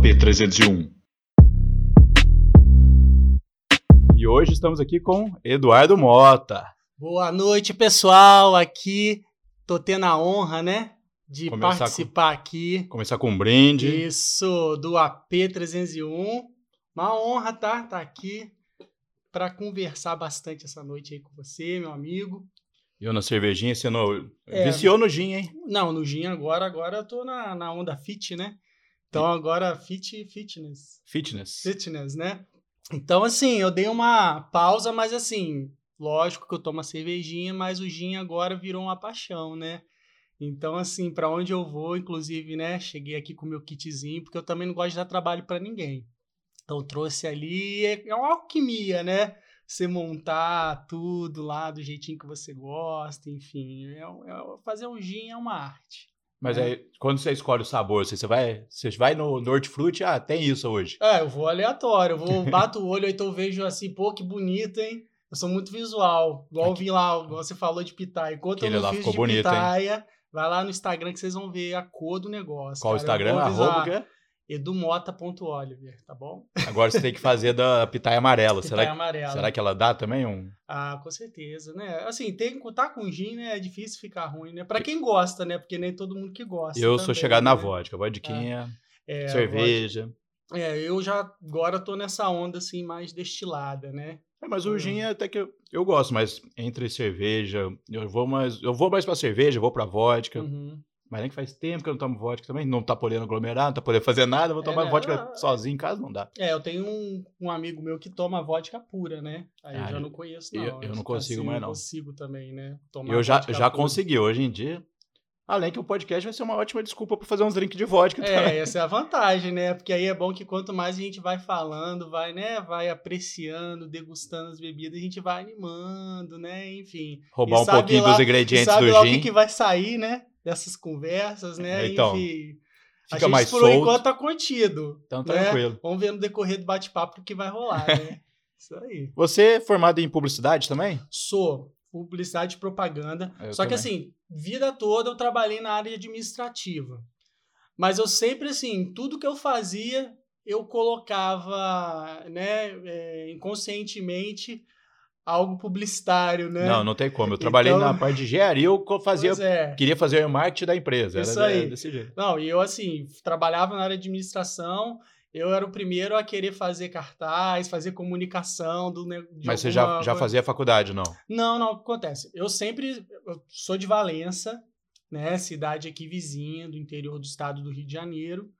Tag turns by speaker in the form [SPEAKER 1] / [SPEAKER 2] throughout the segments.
[SPEAKER 1] AP301. E hoje estamos aqui com Eduardo Mota.
[SPEAKER 2] Boa noite, pessoal. Aqui tô tendo a honra, né, de
[SPEAKER 1] Começar
[SPEAKER 2] participar aqui.
[SPEAKER 1] Começar com um brinde.
[SPEAKER 2] Isso, do AP301. Uma honra, tá? Tá aqui para conversar bastante essa noite aí com você, meu amigo.
[SPEAKER 1] Eu na cervejinha, você não...
[SPEAKER 2] É.
[SPEAKER 1] viciou no gin, hein?
[SPEAKER 2] Não, no gin agora, agora eu tô na, na onda fit, né? Então agora fit fitness.
[SPEAKER 1] Fitness.
[SPEAKER 2] Fitness, né? Então, assim, eu dei uma pausa, mas assim, lógico que eu tomo a cervejinha, mas o gin agora virou uma paixão, né? Então, assim, para onde eu vou, inclusive, né? Cheguei aqui com o meu kitzinho, porque eu também não gosto de dar trabalho para ninguém. Então, trouxe ali, é é uma alquimia, né? Você montar tudo lá do jeitinho que você gosta, enfim. É, é- fazer um gin é uma arte.
[SPEAKER 1] Mas
[SPEAKER 2] É.
[SPEAKER 1] aí, quando você escolhe o sabor, você, você vai, você vai no, no hortifruti, ah, tem isso hoje.
[SPEAKER 2] É, eu vou aleatório, eu vou, bato o olho, então vejo assim, pô, que bonito, hein? Eu sou muito visual. Igual eu vi lá, igual você falou de pitaia. Enquanto
[SPEAKER 1] Aquele
[SPEAKER 2] eu não fiz de
[SPEAKER 1] bonito, hein?
[SPEAKER 2] pitaia, vai lá no Instagram que vocês vão ver a cor do negócio.
[SPEAKER 1] Qual o
[SPEAKER 2] cara. Eu
[SPEAKER 1] Instagram? Arroba o quê?
[SPEAKER 2] edumota.oliver, tá bom?
[SPEAKER 1] Agora você tem que fazer da pitaia amarela.
[SPEAKER 2] Pitaia
[SPEAKER 1] será, que-
[SPEAKER 2] amarela.
[SPEAKER 1] será que ela dá também um...
[SPEAKER 2] Ah, com certeza, né? Assim, tem tá com gin, né? É difícil ficar ruim, né? Pra quem gosta, né? Porque nem todo mundo que gosta.
[SPEAKER 1] Eu sou
[SPEAKER 2] também,
[SPEAKER 1] chegado na
[SPEAKER 2] né?
[SPEAKER 1] vodka, vodquinha,
[SPEAKER 2] É,
[SPEAKER 1] cerveja.
[SPEAKER 2] É, eu já agora tô nessa onda assim mais destilada, né?
[SPEAKER 1] É, mas o
[SPEAKER 2] Hum.
[SPEAKER 1] gin até que eu, eu gosto, mas entre cerveja, eu vou mais, eu vou mais pra cerveja, vou pra vodka.
[SPEAKER 2] Uhum.
[SPEAKER 1] Mas nem que faz tempo que eu não tomo vodka também, não tá podendo aglomerar, não tá podendo fazer nada, vou
[SPEAKER 2] É,
[SPEAKER 1] tomar
[SPEAKER 2] né?
[SPEAKER 1] vodka
[SPEAKER 2] Ah,
[SPEAKER 1] sozinho em casa, não dá.
[SPEAKER 2] É, eu tenho um, um amigo meu que toma vodka pura, né? Aí eu
[SPEAKER 1] Ah,
[SPEAKER 2] já
[SPEAKER 1] eu-
[SPEAKER 2] não conheço, não.
[SPEAKER 1] eu- eu não consigo
[SPEAKER 2] assim,
[SPEAKER 1] mais,
[SPEAKER 2] eu
[SPEAKER 1] não.
[SPEAKER 2] consigo também, né? Tomar
[SPEAKER 1] Eu já, já
[SPEAKER 2] pura.
[SPEAKER 1] consegui hoje em dia. Além que o podcast vai ser uma ótima desculpa pra fazer uns drinks de vodka também.
[SPEAKER 2] É, essa é a vantagem, né? Porque aí é bom que quanto mais a gente vai falando, vai, né? Vai apreciando, degustando as bebidas, a gente vai animando, né? Enfim.
[SPEAKER 1] Roubar um
[SPEAKER 2] sabe
[SPEAKER 1] pouquinho
[SPEAKER 2] lá-
[SPEAKER 1] dos ingredientes
[SPEAKER 2] sabe
[SPEAKER 1] do
[SPEAKER 2] lá o
[SPEAKER 1] gin.
[SPEAKER 2] que, que vai sair, né? Dessas conversas, né?
[SPEAKER 1] É, então,
[SPEAKER 2] Enfim. a
[SPEAKER 1] Fica
[SPEAKER 2] gente,
[SPEAKER 1] mais
[SPEAKER 2] por
[SPEAKER 1] solto.
[SPEAKER 2] enquanto, tá contido.
[SPEAKER 1] Então,
[SPEAKER 2] né?
[SPEAKER 1] tranquilo.
[SPEAKER 2] Vamos ver no decorrer do bate-papo o que vai rolar, né? Isso aí.
[SPEAKER 1] Você é formado em publicidade também?
[SPEAKER 2] Sou publicidade e propaganda.
[SPEAKER 1] Eu
[SPEAKER 2] Só que
[SPEAKER 1] também.
[SPEAKER 2] assim, vida toda eu trabalhei na área administrativa. Mas eu sempre, assim, tudo que eu fazia, eu colocava, né, é, inconscientemente, algo publicitário, né?
[SPEAKER 1] Não, não tem como. Eu trabalhei
[SPEAKER 2] Então-
[SPEAKER 1] na parte de engenharia, eu fazia,
[SPEAKER 2] é.
[SPEAKER 1] queria fazer o marketing da empresa.
[SPEAKER 2] Isso
[SPEAKER 1] era
[SPEAKER 2] aí.
[SPEAKER 1] desse jeito.
[SPEAKER 2] Não, e eu, assim, trabalhava na área de administração, eu era o primeiro a querer fazer cartaz, fazer comunicação do
[SPEAKER 1] Mas você já,
[SPEAKER 2] alguma-
[SPEAKER 1] já fazia faculdade, não?
[SPEAKER 2] Não, não, acontece. Eu sempre eu sou de Valença, né? Cidade aqui vizinha do interior do estado do Rio de Janeiro.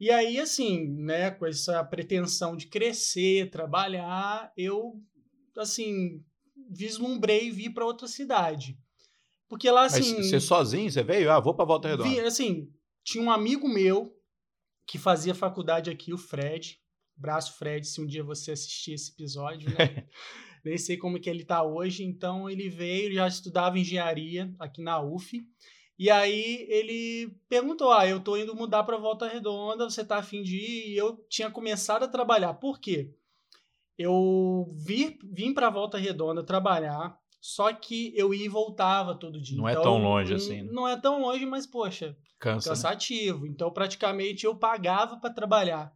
[SPEAKER 2] E aí, assim, né, com essa pretensão de crescer, trabalhar, eu, assim, vislumbrei vir para outra cidade. Porque lá,
[SPEAKER 1] Mas
[SPEAKER 2] assim.
[SPEAKER 1] você sozinho, você veio? Ah, vou pra Volta Redonda.
[SPEAKER 2] Vi, assim, tinha um amigo meu que fazia faculdade aqui, o Fred. Braço Fred, se um dia você assistir esse episódio, né? Nem sei como que ele tá hoje. Então ele veio, já estudava engenharia aqui na UF. E aí ele perguntou: "Ah, eu tô indo mudar para Volta Redonda, você tá afim de ir?" E eu tinha começado a trabalhar. Por quê? Eu vi, vim para Volta Redonda trabalhar, só que eu ia e voltava todo dia.
[SPEAKER 1] Não é
[SPEAKER 2] Então,
[SPEAKER 1] tão longe assim, né?
[SPEAKER 2] Não é tão longe, mas poxa,
[SPEAKER 1] Cansa, né?
[SPEAKER 2] cansativo. Então, praticamente, eu pagava para trabalhar.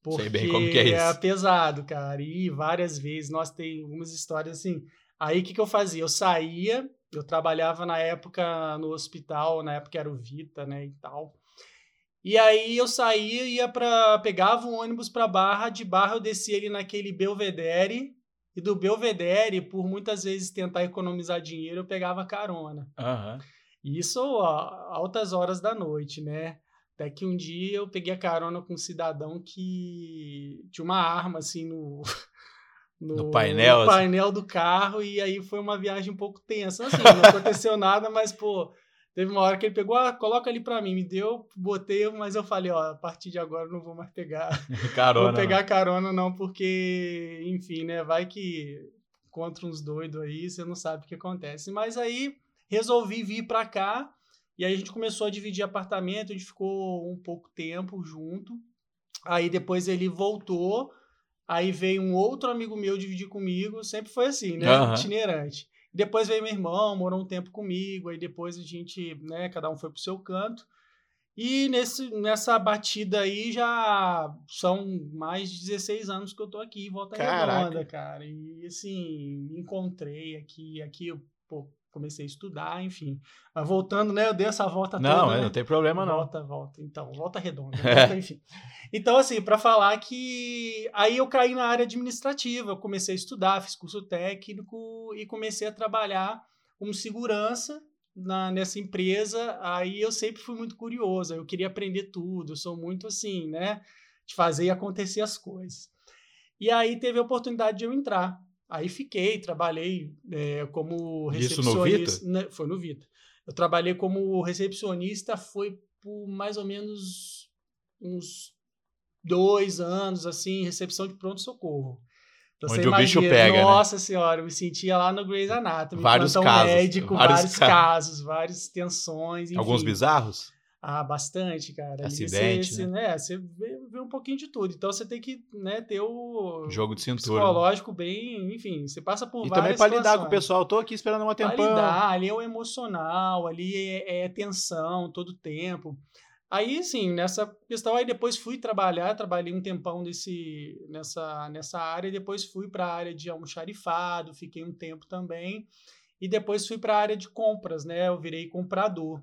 [SPEAKER 2] Porque
[SPEAKER 1] Sei bem como que é isso.
[SPEAKER 2] pesado, cara. E várias vezes, nós tem algumas histórias assim. Aí, o que, que eu fazia? Eu saía, eu trabalhava na época no hospital, na época era o Vita, né, e tal. E aí eu saía, ia para pegava um ônibus para Barra, de Barra eu descia ali naquele Belvedere, e do Belvedere, por muitas vezes tentar economizar dinheiro, eu pegava carona.
[SPEAKER 1] Aham.
[SPEAKER 2] Isso a altas horas da noite, né? Até que um dia eu peguei a carona com um cidadão que tinha uma arma assim no,
[SPEAKER 1] No painel,
[SPEAKER 2] no
[SPEAKER 1] assim.
[SPEAKER 2] painel do carro e aí foi uma viagem um pouco tensa. Assim, não aconteceu nada, mas pô, teve uma hora que ele pegou, ah, coloca ali pra mim, me deu, botei, mas eu falei, ó, a partir de agora eu não vou mais pegar
[SPEAKER 1] Carona.
[SPEAKER 2] vou pegar
[SPEAKER 1] não.
[SPEAKER 2] carona não, porque, enfim, né, vai que contra uns doidos aí, você não sabe o que acontece. Mas aí resolvi vir pra cá e aí a gente começou a dividir apartamento, a gente ficou um pouco tempo junto. Aí depois ele voltou, aí veio um outro amigo meu dividir comigo, sempre foi assim, né,
[SPEAKER 1] Aham.
[SPEAKER 2] itinerante. Depois veio meu irmão, morou um tempo comigo, aí depois a gente, né, cada um foi pro seu canto. E nesse, nessa batida aí já são mais de 16 anos que eu tô aqui, volta
[SPEAKER 1] Caraca.
[SPEAKER 2] redonda, cara. E assim, me encontrei aqui, aqui pô, comecei a estudar, enfim. Mas voltando, né? Eu dei essa volta
[SPEAKER 1] Não,
[SPEAKER 2] toda.
[SPEAKER 1] é,
[SPEAKER 2] né?
[SPEAKER 1] não tem problema não.
[SPEAKER 2] Volta, volta. Então, volta redonda. volta, enfim. Então, assim, para falar que aí eu caí na área administrativa, eu comecei a estudar, fiz curso técnico e comecei a trabalhar como segurança na, nessa empresa. Aí eu sempre fui muito curioso, eu queria aprender tudo, eu sou muito assim, né? De fazer acontecer as coisas. E aí teve a oportunidade de eu entrar. Aí fiquei, trabalhei é, como
[SPEAKER 1] Isso no
[SPEAKER 2] recepcionista. né, Foi no Vita. Eu trabalhei como recepcionista, foi por mais ou menos uns dois anos, assim, recepção de pronto-socorro. Então,
[SPEAKER 1] Onde
[SPEAKER 2] você
[SPEAKER 1] o bicho
[SPEAKER 2] imagina,
[SPEAKER 1] pega, né?
[SPEAKER 2] Nossa senhora, eu me sentia lá no Grey's Anatomy.
[SPEAKER 1] Vários casos,
[SPEAKER 2] médico,
[SPEAKER 1] vários
[SPEAKER 2] vários,
[SPEAKER 1] ca-
[SPEAKER 2] casos, várias tensões, enfim.
[SPEAKER 1] Alguns bizarros?
[SPEAKER 2] Ah, bastante, cara.
[SPEAKER 1] Acidente,
[SPEAKER 2] você, você, né? Você vê, um pouquinho de tudo. Então você tem que né, ter o
[SPEAKER 1] Jogo de cintura.
[SPEAKER 2] psicológico bem, enfim, você passa por
[SPEAKER 1] E também
[SPEAKER 2] várias
[SPEAKER 1] pra lidar com o pessoal. Tô aqui esperando uma
[SPEAKER 2] Pra
[SPEAKER 1] tempão.
[SPEAKER 2] lidar, ali é o emocional, ali é, é tensão todo tempo. Aí, sim, nessa questão, aí depois fui trabalhar, trabalhei um tempão nesse, nessa, nessa área, depois fui para a área de almoxarifado, fiquei um tempo também, e depois fui para a área de compras, né? Eu virei comprador.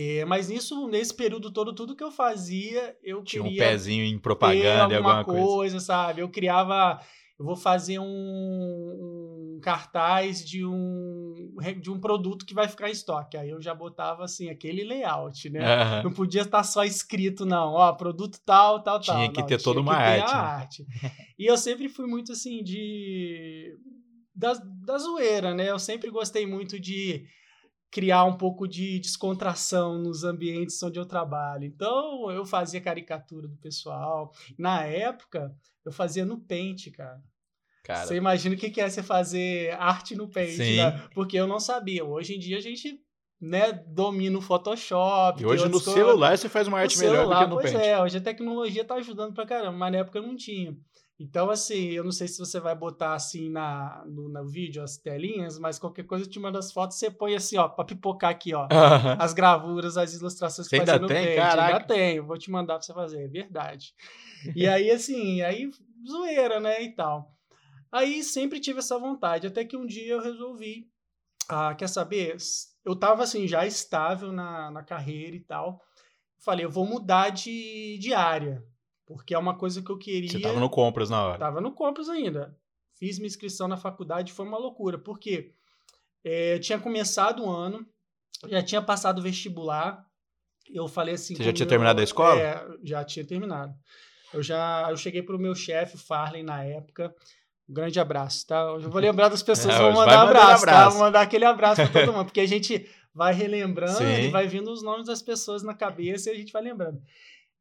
[SPEAKER 2] É, mas nisso, nesse período todo, tudo que eu fazia, eu
[SPEAKER 1] Tinha um
[SPEAKER 2] queria
[SPEAKER 1] pezinho em propaganda
[SPEAKER 2] alguma
[SPEAKER 1] alguma coisa.
[SPEAKER 2] coisa, sabe? Eu criava, eu vou fazer um, um cartaz de um de um produto que vai ficar em estoque. Aí eu já botava assim aquele layout, né?
[SPEAKER 1] Aham.
[SPEAKER 2] Não podia estar só escrito não, ó, produto tal, tal, tal.
[SPEAKER 1] Tinha que
[SPEAKER 2] Não,
[SPEAKER 1] ter toda
[SPEAKER 2] tinha
[SPEAKER 1] uma
[SPEAKER 2] que ter
[SPEAKER 1] arte,
[SPEAKER 2] a
[SPEAKER 1] né?
[SPEAKER 2] arte. E eu sempre fui muito assim de da, da zoeira, né? Eu sempre gostei muito de criar um pouco de descontração nos ambientes onde eu trabalho. Então, eu fazia caricatura do pessoal. Na época, eu fazia no Paint, cara.
[SPEAKER 1] Cara,
[SPEAKER 2] Você imagina o que é você fazer arte no Paint, né? Porque eu não sabia. Hoje em dia a gente, né, domina o Photoshop.
[SPEAKER 1] e hoje no
[SPEAKER 2] outras coisas.
[SPEAKER 1] celular você faz uma
[SPEAKER 2] No
[SPEAKER 1] arte melhor do
[SPEAKER 2] celular,
[SPEAKER 1] que no
[SPEAKER 2] pois
[SPEAKER 1] Paint.
[SPEAKER 2] é, hoje a tecnologia tá ajudando pra caramba, mas na época eu não tinha. Então, assim, eu não sei se você vai botar assim na, no, no vídeo as telinhas, mas qualquer coisa eu te mando as fotos, você põe assim, ó, pra pipocar aqui, ó. As gravuras, as ilustrações que
[SPEAKER 1] Você ainda tem? Caraca.
[SPEAKER 2] Ainda tenho, vou te mandar pra você fazer, é verdade. E aí, assim, aí zoeira, né, e tal. Aí sempre tive essa vontade, até que um dia eu resolvi, ah, quer saber? Eu tava, assim, já estável na, na carreira e tal. Falei, eu vou mudar de, de área, porque é uma coisa que eu queria...
[SPEAKER 1] Você tava no compras na hora.
[SPEAKER 2] Tava no Compras ainda. Fiz minha inscrição na faculdade, foi uma loucura, porque é, eu tinha começado o ano, já tinha passado o vestibular. Eu falei assim.
[SPEAKER 1] Você já tinha
[SPEAKER 2] meu-
[SPEAKER 1] terminado a escola?
[SPEAKER 2] É, já tinha terminado. Eu já eu cheguei pro meu chefe, o Farley, na época. Um grande abraço, tá? Eu vou lembrar das pessoas,
[SPEAKER 1] É,
[SPEAKER 2] vou mandar
[SPEAKER 1] mandando
[SPEAKER 2] abraço, tá?
[SPEAKER 1] abraço.
[SPEAKER 2] Vou mandar aquele abraço pra todo mundo, porque a gente vai relembrando
[SPEAKER 1] Sim.
[SPEAKER 2] e vai vindo os nomes das pessoas na cabeça e a gente vai lembrando.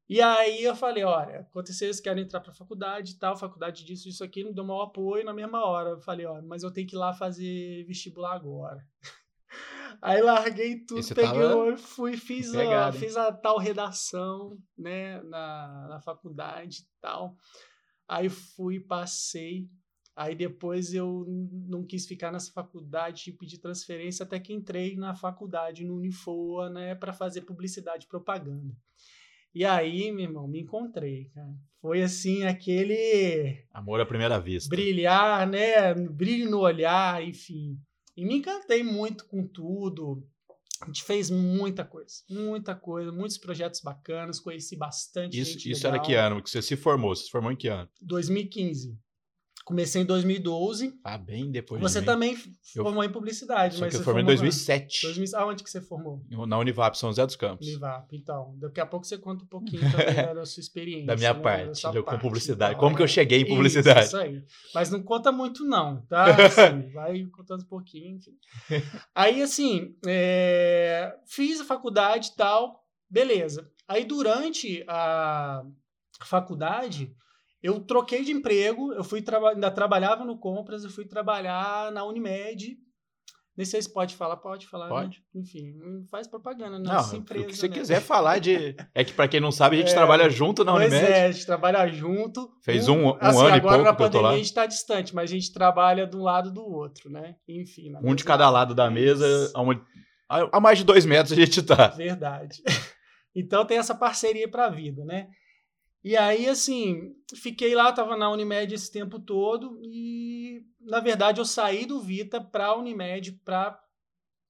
[SPEAKER 2] E aí eu falei, olha, aconteceu isso, quero entrar pra faculdade e tal, faculdade disso, isso aqui, não deu mau apoio na mesma hora. Eu falei, olha, mas eu tenho que ir lá fazer vestibular agora. Aí larguei tudo,
[SPEAKER 1] E você
[SPEAKER 2] peguei o fui, fiz, a, fiz a tal redação, né, na, na faculdade e tal. Aí fui, passei. Aí depois eu não quis ficar nessa faculdade e pedi transferência até que entrei na faculdade, no Unifoa, né, para fazer publicidade e propaganda. E aí, meu irmão, me encontrei, cara. Foi assim, aquele
[SPEAKER 1] Amor à primeira vista.
[SPEAKER 2] brilhar, né? Brilho no olhar, enfim. E me encantei muito com tudo. A gente fez muita coisa, muita coisa, muitos projetos bacanas, conheci bastante
[SPEAKER 1] Isso,
[SPEAKER 2] gente
[SPEAKER 1] isso
[SPEAKER 2] legal.
[SPEAKER 1] era que ano que você se formou? Você se formou em que ano?
[SPEAKER 2] 2015. Comecei em 2012.
[SPEAKER 1] Ah, bem depois
[SPEAKER 2] Você
[SPEAKER 1] de
[SPEAKER 2] também
[SPEAKER 1] Eu-
[SPEAKER 2] formou em publicidade,
[SPEAKER 1] Só
[SPEAKER 2] mas
[SPEAKER 1] que eu formei em
[SPEAKER 2] formou
[SPEAKER 1] 2007.
[SPEAKER 2] 2000 Aonde que você formou?
[SPEAKER 1] Na Univap, São José dos Campos.
[SPEAKER 2] Univap. Então, daqui a pouco você conta um pouquinho também da- da sua experiência.
[SPEAKER 1] Da minha
[SPEAKER 2] né,
[SPEAKER 1] parte, eu com
[SPEAKER 2] parte.
[SPEAKER 1] publicidade.
[SPEAKER 2] Então,
[SPEAKER 1] Como que eu
[SPEAKER 2] é.
[SPEAKER 1] cheguei em
[SPEAKER 2] Isso,
[SPEAKER 1] publicidade?
[SPEAKER 2] Isso, aí. Mas não conta muito, não, tá? Assim, vai contando um pouquinho, enfim. Aí, assim, é, fiz a faculdade e tal, beleza. Aí, durante a faculdade, eu troquei de emprego, eu fui traba- ainda trabalhava no Compras, eu fui trabalhar na Unimed. Nem sei se pode falar, pode falar, né?
[SPEAKER 1] Pode.
[SPEAKER 2] Enfim, não faz propaganda,
[SPEAKER 1] Não,
[SPEAKER 2] nossa
[SPEAKER 1] o
[SPEAKER 2] empresa,
[SPEAKER 1] que você
[SPEAKER 2] né?
[SPEAKER 1] quiser falar de. É que pra quem não sabe, a gente
[SPEAKER 2] É,
[SPEAKER 1] trabalha junto na
[SPEAKER 2] Pois
[SPEAKER 1] Unimed.
[SPEAKER 2] é, a gente trabalha junto.
[SPEAKER 1] Fez um- um
[SPEAKER 2] assim,
[SPEAKER 1] ano e
[SPEAKER 2] agora
[SPEAKER 1] pouco
[SPEAKER 2] na
[SPEAKER 1] eu tô
[SPEAKER 2] pandemia
[SPEAKER 1] lá.
[SPEAKER 2] a gente tá distante, mas a gente trabalha de um lado do outro, né? Enfim. na
[SPEAKER 1] Um de cada lado da mesa, a, uma- a- mais de dois metros a gente tá.
[SPEAKER 2] Verdade. Então tem essa parceria para a vida, né? E aí, assim, fiquei lá, estava na Unimed esse tempo todo e, na verdade, eu saí do Vita para a Unimed para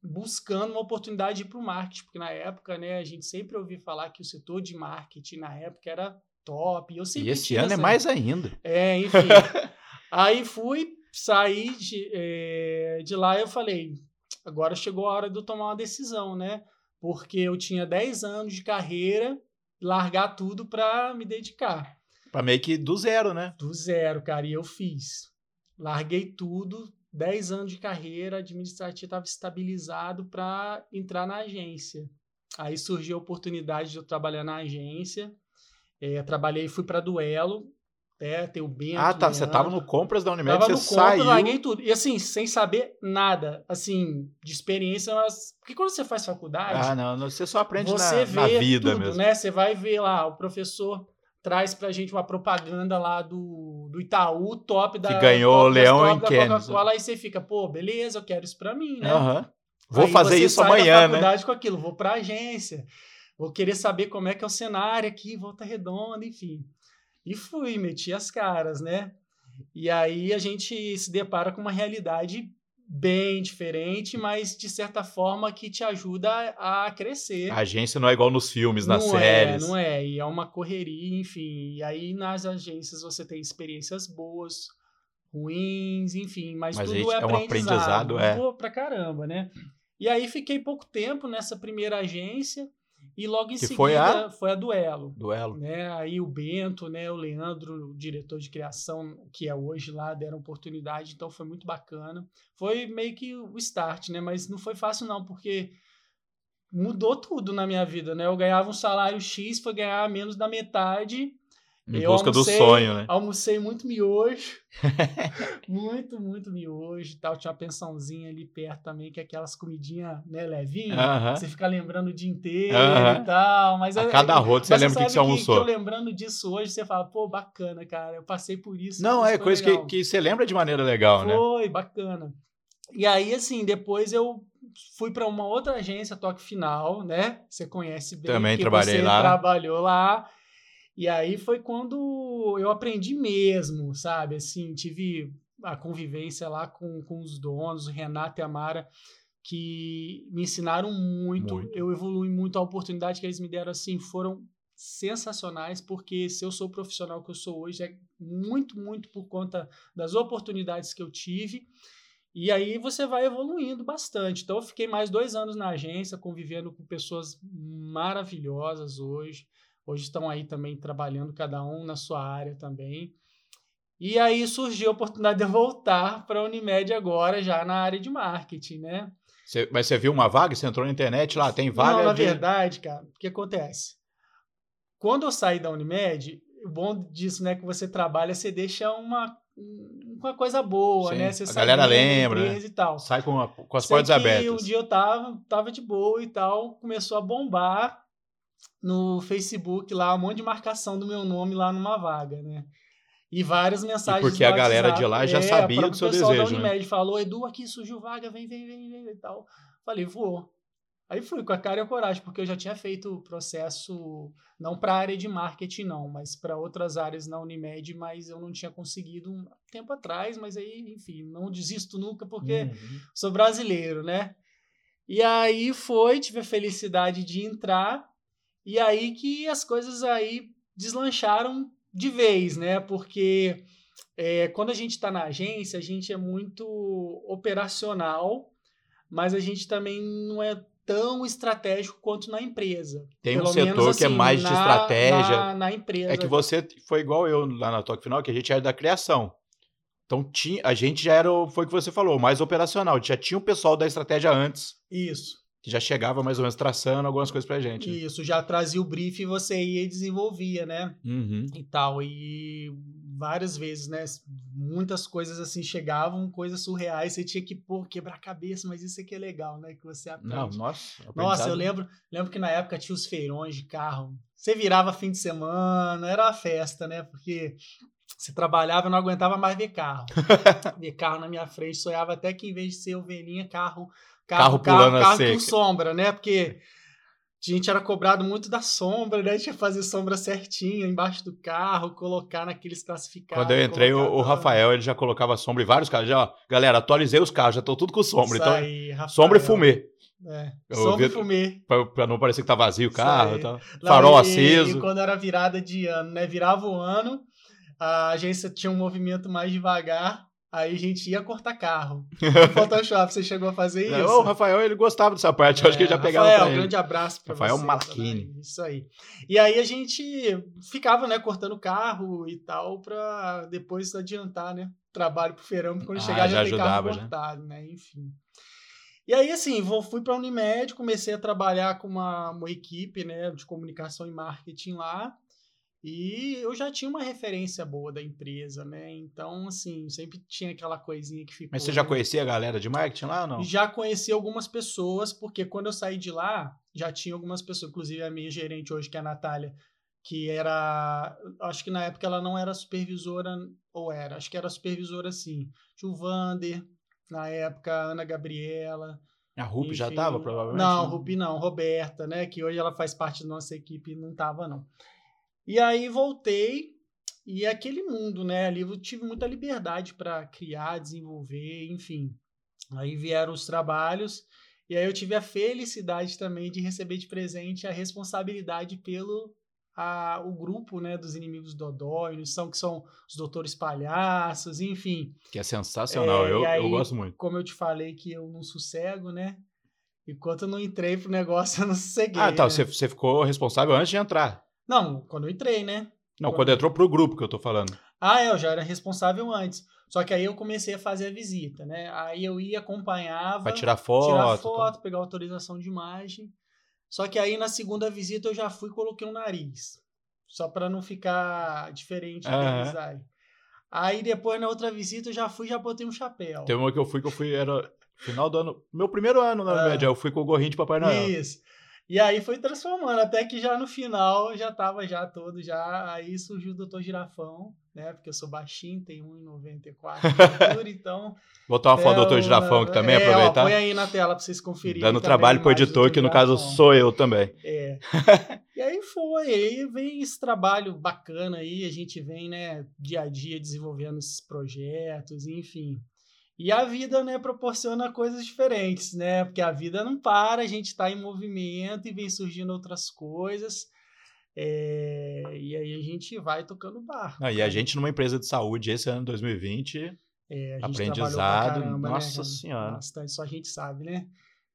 [SPEAKER 2] buscando uma oportunidade para o marketing, porque na época, né, a gente sempre ouvia falar que o setor de marketing na época era top. E, eu sempre
[SPEAKER 1] e esse ano é mais ainda.
[SPEAKER 2] É, enfim. aí fui, saí de, é, de lá e eu falei, agora chegou a hora de eu tomar uma decisão, né? Porque eu tinha 10 anos de carreira, largar tudo para me dedicar.
[SPEAKER 1] Para meio que do zero, né?
[SPEAKER 2] Do zero, cara, e eu fiz. Larguei tudo, 10 anos de carreira administrativa, estava estabilizado para entrar na agência. Aí surgiu a oportunidade de eu trabalhar na agência. É, trabalhei, fui para Duelo, é, tem o Bento.
[SPEAKER 1] Ah, tá. Você tava no compras da Unimed, tava você no saiu. Compras,
[SPEAKER 2] larguei tudo. E assim, sem saber nada, assim, de experiência, mas. Porque quando você faz faculdade.
[SPEAKER 1] Ah, não, você só aprende você na, na vida
[SPEAKER 2] tudo,
[SPEAKER 1] mesmo.
[SPEAKER 2] né? Você vai ver lá, o professor traz pra gente uma propaganda lá do, do Itaú, top da.
[SPEAKER 1] Que ganhou o Leão em
[SPEAKER 2] Coca-Cola, aí você fica, pô, beleza, eu quero isso pra mim, né?
[SPEAKER 1] Uhum. Vou aí fazer isso amanhã, né?
[SPEAKER 2] com aquilo, vou pra agência, vou querer saber como é que é o cenário aqui, volta redonda, enfim. E fui, meti as caras, né? E aí a gente se depara com uma realidade bem diferente, mas de certa forma que te ajuda a crescer.
[SPEAKER 1] A agência não é igual nos filmes, nas
[SPEAKER 2] não
[SPEAKER 1] é, séries.
[SPEAKER 2] É, não é, e é uma correria, enfim. E aí nas agências você tem experiências boas, ruins, enfim, mas, mas tudo é, é um aprendizado, é. Pô, pra caramba, né? E aí fiquei pouco tempo nessa primeira agência, e logo em que seguida foi a... foi a Duelo.
[SPEAKER 1] Duelo.
[SPEAKER 2] Né? Aí o Bento, né, o Leandro, o diretor de criação, que é hoje lá, deram oportunidade, então foi muito bacana. Foi meio que o start, né? Mas não foi fácil não, porque mudou tudo na minha vida, né? Eu ganhava um salário X, foi ganhar menos da metade
[SPEAKER 1] em eu busca almocei, do sonho, né?
[SPEAKER 2] Almocei muito miojo. muito, muito miojo e tal. Tinha uma pensãozinha ali perto também, que é aquelas comidinhas, né, levinhas. Uh -huh. Você fica lembrando o dia inteiro uh -huh. e tal. Mas
[SPEAKER 1] A é, cada rota você lembra o que você almoçou.
[SPEAKER 2] Que eu lembrando disso hoje, você fala, pô, bacana, cara. Eu passei por isso.
[SPEAKER 1] Não, é coisa que, que você lembra de maneira legal,
[SPEAKER 2] foi,
[SPEAKER 1] né?
[SPEAKER 2] Foi, bacana. E aí, assim, depois eu fui para uma outra agência, Toque Final, né? Você conhece bem.
[SPEAKER 1] Também trabalhei lá.
[SPEAKER 2] trabalhou lá. E aí foi quando eu aprendi mesmo, sabe? Assim, tive a convivência lá com, com os donos, o Renato e a Mara, que me ensinaram muito. muito. Eu evolui muito. A oportunidade que eles me deram, assim, foram sensacionais, porque se eu sou o profissional que eu sou hoje, é muito, muito por conta das oportunidades que eu tive. E aí você vai evoluindo bastante. Então, eu fiquei mais dois anos na agência, convivendo com pessoas maravilhosas hoje. Hoje estão aí também trabalhando, cada um na sua área também. E aí surgiu a oportunidade de eu voltar para a Unimed agora, já na área de marketing, né?
[SPEAKER 1] Você, mas você viu uma vaga? Você entrou na internet lá, tem vaga?
[SPEAKER 2] Não, na
[SPEAKER 1] de...
[SPEAKER 2] verdade, cara, o que acontece? Quando eu saí da Unimed, o bom disso, né, que você trabalha, você deixa uma, uma coisa boa,
[SPEAKER 1] Sim,
[SPEAKER 2] né? Você
[SPEAKER 1] a galera lembra, né?
[SPEAKER 2] e tal.
[SPEAKER 1] Sai com, a, com as Sei portas abertas.
[SPEAKER 2] um dia eu tava, tava de boa e tal, começou a bombar no Facebook lá um monte de marcação do meu nome lá numa vaga, né? E várias mensagens.
[SPEAKER 1] E porque a galera de lá já é, sabia do seu desejo. O pessoal da Unimed
[SPEAKER 2] né? falou: Edu, aqui surgiu vaga, vem, vem, vem, vem e tal. Falei, vou. Aí fui com a cara e a coragem, porque eu já tinha feito o processo, não para a área de marketing, não, mas para outras áreas na Unimed, mas eu não tinha conseguido um tempo atrás, mas aí, enfim, não desisto nunca, porque uhum. sou brasileiro, né? E aí foi, tive a felicidade de entrar e aí que as coisas aí deslancharam de vez, né? Porque é, quando a gente está na agência, a gente é muito operacional, mas a gente também não é tão estratégico quanto na empresa.
[SPEAKER 1] Tem Pelo um setor menos, assim, que é assim, mais na, de estratégia.
[SPEAKER 2] Na, na, empresa.
[SPEAKER 1] É que você foi igual eu lá na Toque Final, que a gente era da criação. Então tinha, a gente já era, foi o que você falou, mais operacional. Já tinha o pessoal da estratégia antes.
[SPEAKER 2] Isso
[SPEAKER 1] que já chegava mais ou menos traçando algumas coisas pra gente.
[SPEAKER 2] Né? Isso, já trazia o brief e você ia e desenvolvia, né?
[SPEAKER 1] Uhum.
[SPEAKER 2] E tal. E várias vezes, né? Muitas coisas assim chegavam, coisas surreais, você tinha que, pô, quebrar a cabeça, mas isso aqui é legal, né? Que você aprende.
[SPEAKER 1] Não, nossa.
[SPEAKER 2] Nossa, eu lembro, lembro que na época tinha os feirões de carro. Você virava fim de semana, era uma festa, né? Porque você trabalhava, eu não aguentava mais ver carro. ver carro na minha frente, sonhava até que em vez de ser ovelhinha, carro
[SPEAKER 1] carro, carro pulando
[SPEAKER 2] carro,
[SPEAKER 1] a seca.
[SPEAKER 2] com sombra, né? Porque a gente era cobrado muito da sombra, né? Tinha que fazer sombra certinha embaixo do carro, colocar naqueles classificados.
[SPEAKER 1] Quando eu entrei, o, o, Rafael ele já colocava sombra em vários carros. Já, ó, galera, atualizei os carros, já estão tudo com sombra. Isso então, aí, sombra e fumê.
[SPEAKER 2] É, sombra e fumê.
[SPEAKER 1] Pra, pra, não parecer que tá vazio o carro. Tá. Farol e, aceso.
[SPEAKER 2] E quando era virada de ano, né? Virava o ano, a agência tinha um movimento mais devagar Aí a gente ia cortar carro. No Photoshop, você chegou a fazer isso?
[SPEAKER 1] o Rafael, ele gostava dessa parte. Eu acho que ele já é, pegava Rafael,
[SPEAKER 2] pra ele. grande abraço pra
[SPEAKER 1] Rafael
[SPEAKER 2] você.
[SPEAKER 1] Malachini.
[SPEAKER 2] Isso aí. E aí a gente ficava, né, cortando carro e tal, pra depois adiantar, né, trabalho pro feirão, quando ah, chegar já, já ter carro cortado, né, enfim. E aí, assim, vou, fui pra Unimed, comecei a trabalhar com uma, uma equipe, né, de comunicação e marketing lá. E eu já tinha uma referência boa da empresa, né? Então, assim, sempre tinha aquela coisinha que ficou.
[SPEAKER 1] Mas você já conhecia a galera de marketing lá ou não?
[SPEAKER 2] Já conheci algumas pessoas, porque quando eu saí de lá, já tinha algumas pessoas, inclusive a minha gerente hoje, que é a Natália, que era. Acho que na época ela não era supervisora, ou era, acho que era supervisora sim. Tinha o Vander, na época, a Ana Gabriela.
[SPEAKER 1] A Rupi já estava, provavelmente?
[SPEAKER 2] Não, né? Rupi não, Roberta, né? Que hoje ela faz parte da nossa equipe, não estava, não. E aí voltei e é aquele mundo, né? Ali eu tive muita liberdade para criar, desenvolver, enfim. Aí vieram os trabalhos e aí eu tive a felicidade também de receber de presente a responsabilidade pelo a, o grupo né, dos inimigos do Dodói, são que são os doutores palhaços, enfim.
[SPEAKER 1] Que é sensacional, é, eu, aí, eu gosto muito.
[SPEAKER 2] Como eu te falei que eu não sossego, né? Enquanto eu não entrei pro negócio, eu não sosseguei.
[SPEAKER 1] Ah, tá.
[SPEAKER 2] Né?
[SPEAKER 1] Você, você ficou responsável antes de entrar.
[SPEAKER 2] Não, quando eu entrei, né?
[SPEAKER 1] Não, quando, quando entrou pro grupo que eu tô falando.
[SPEAKER 2] Ah, é, eu já era responsável antes. Só que aí eu comecei a fazer a visita, né? Aí eu ia, acompanhava.
[SPEAKER 1] Pra tirar foto.
[SPEAKER 2] Tirar foto, tá. pegar autorização de imagem. Só que aí na segunda visita eu já fui e coloquei um nariz. Só para não ficar diferente uhum. design. Aí depois na outra visita eu já fui e já botei um chapéu.
[SPEAKER 1] Tem uma que eu fui que eu fui, era final do ano. Meu primeiro ano na ah. média, eu fui com o gorrinho de Papai Noel.
[SPEAKER 2] Isso. E aí foi transformando, até que já no final já tava já todo, já. Aí surgiu o Doutor Girafão, né? Porque eu sou baixinho, tenho 1,94 de então.
[SPEAKER 1] Botar uma foto do Doutor Girafão aqui também, é, aproveitar. Ó,
[SPEAKER 2] põe aí na tela pra vocês conferirem.
[SPEAKER 1] Dando trabalho pro editor, que no caso sou eu também.
[SPEAKER 2] É. e aí foi, aí vem esse trabalho bacana aí, a gente vem, né, dia a dia desenvolvendo esses projetos, enfim. E a vida, né, proporciona coisas diferentes, né? Porque a vida não para, a gente está em movimento e vem surgindo outras coisas. É... E aí a gente vai tocando barco.
[SPEAKER 1] Ah, e a gente numa empresa de saúde esse ano 2020, é, aprendizado, caramba, né, nossa né? senhora.
[SPEAKER 2] Bastante, só a gente sabe, né?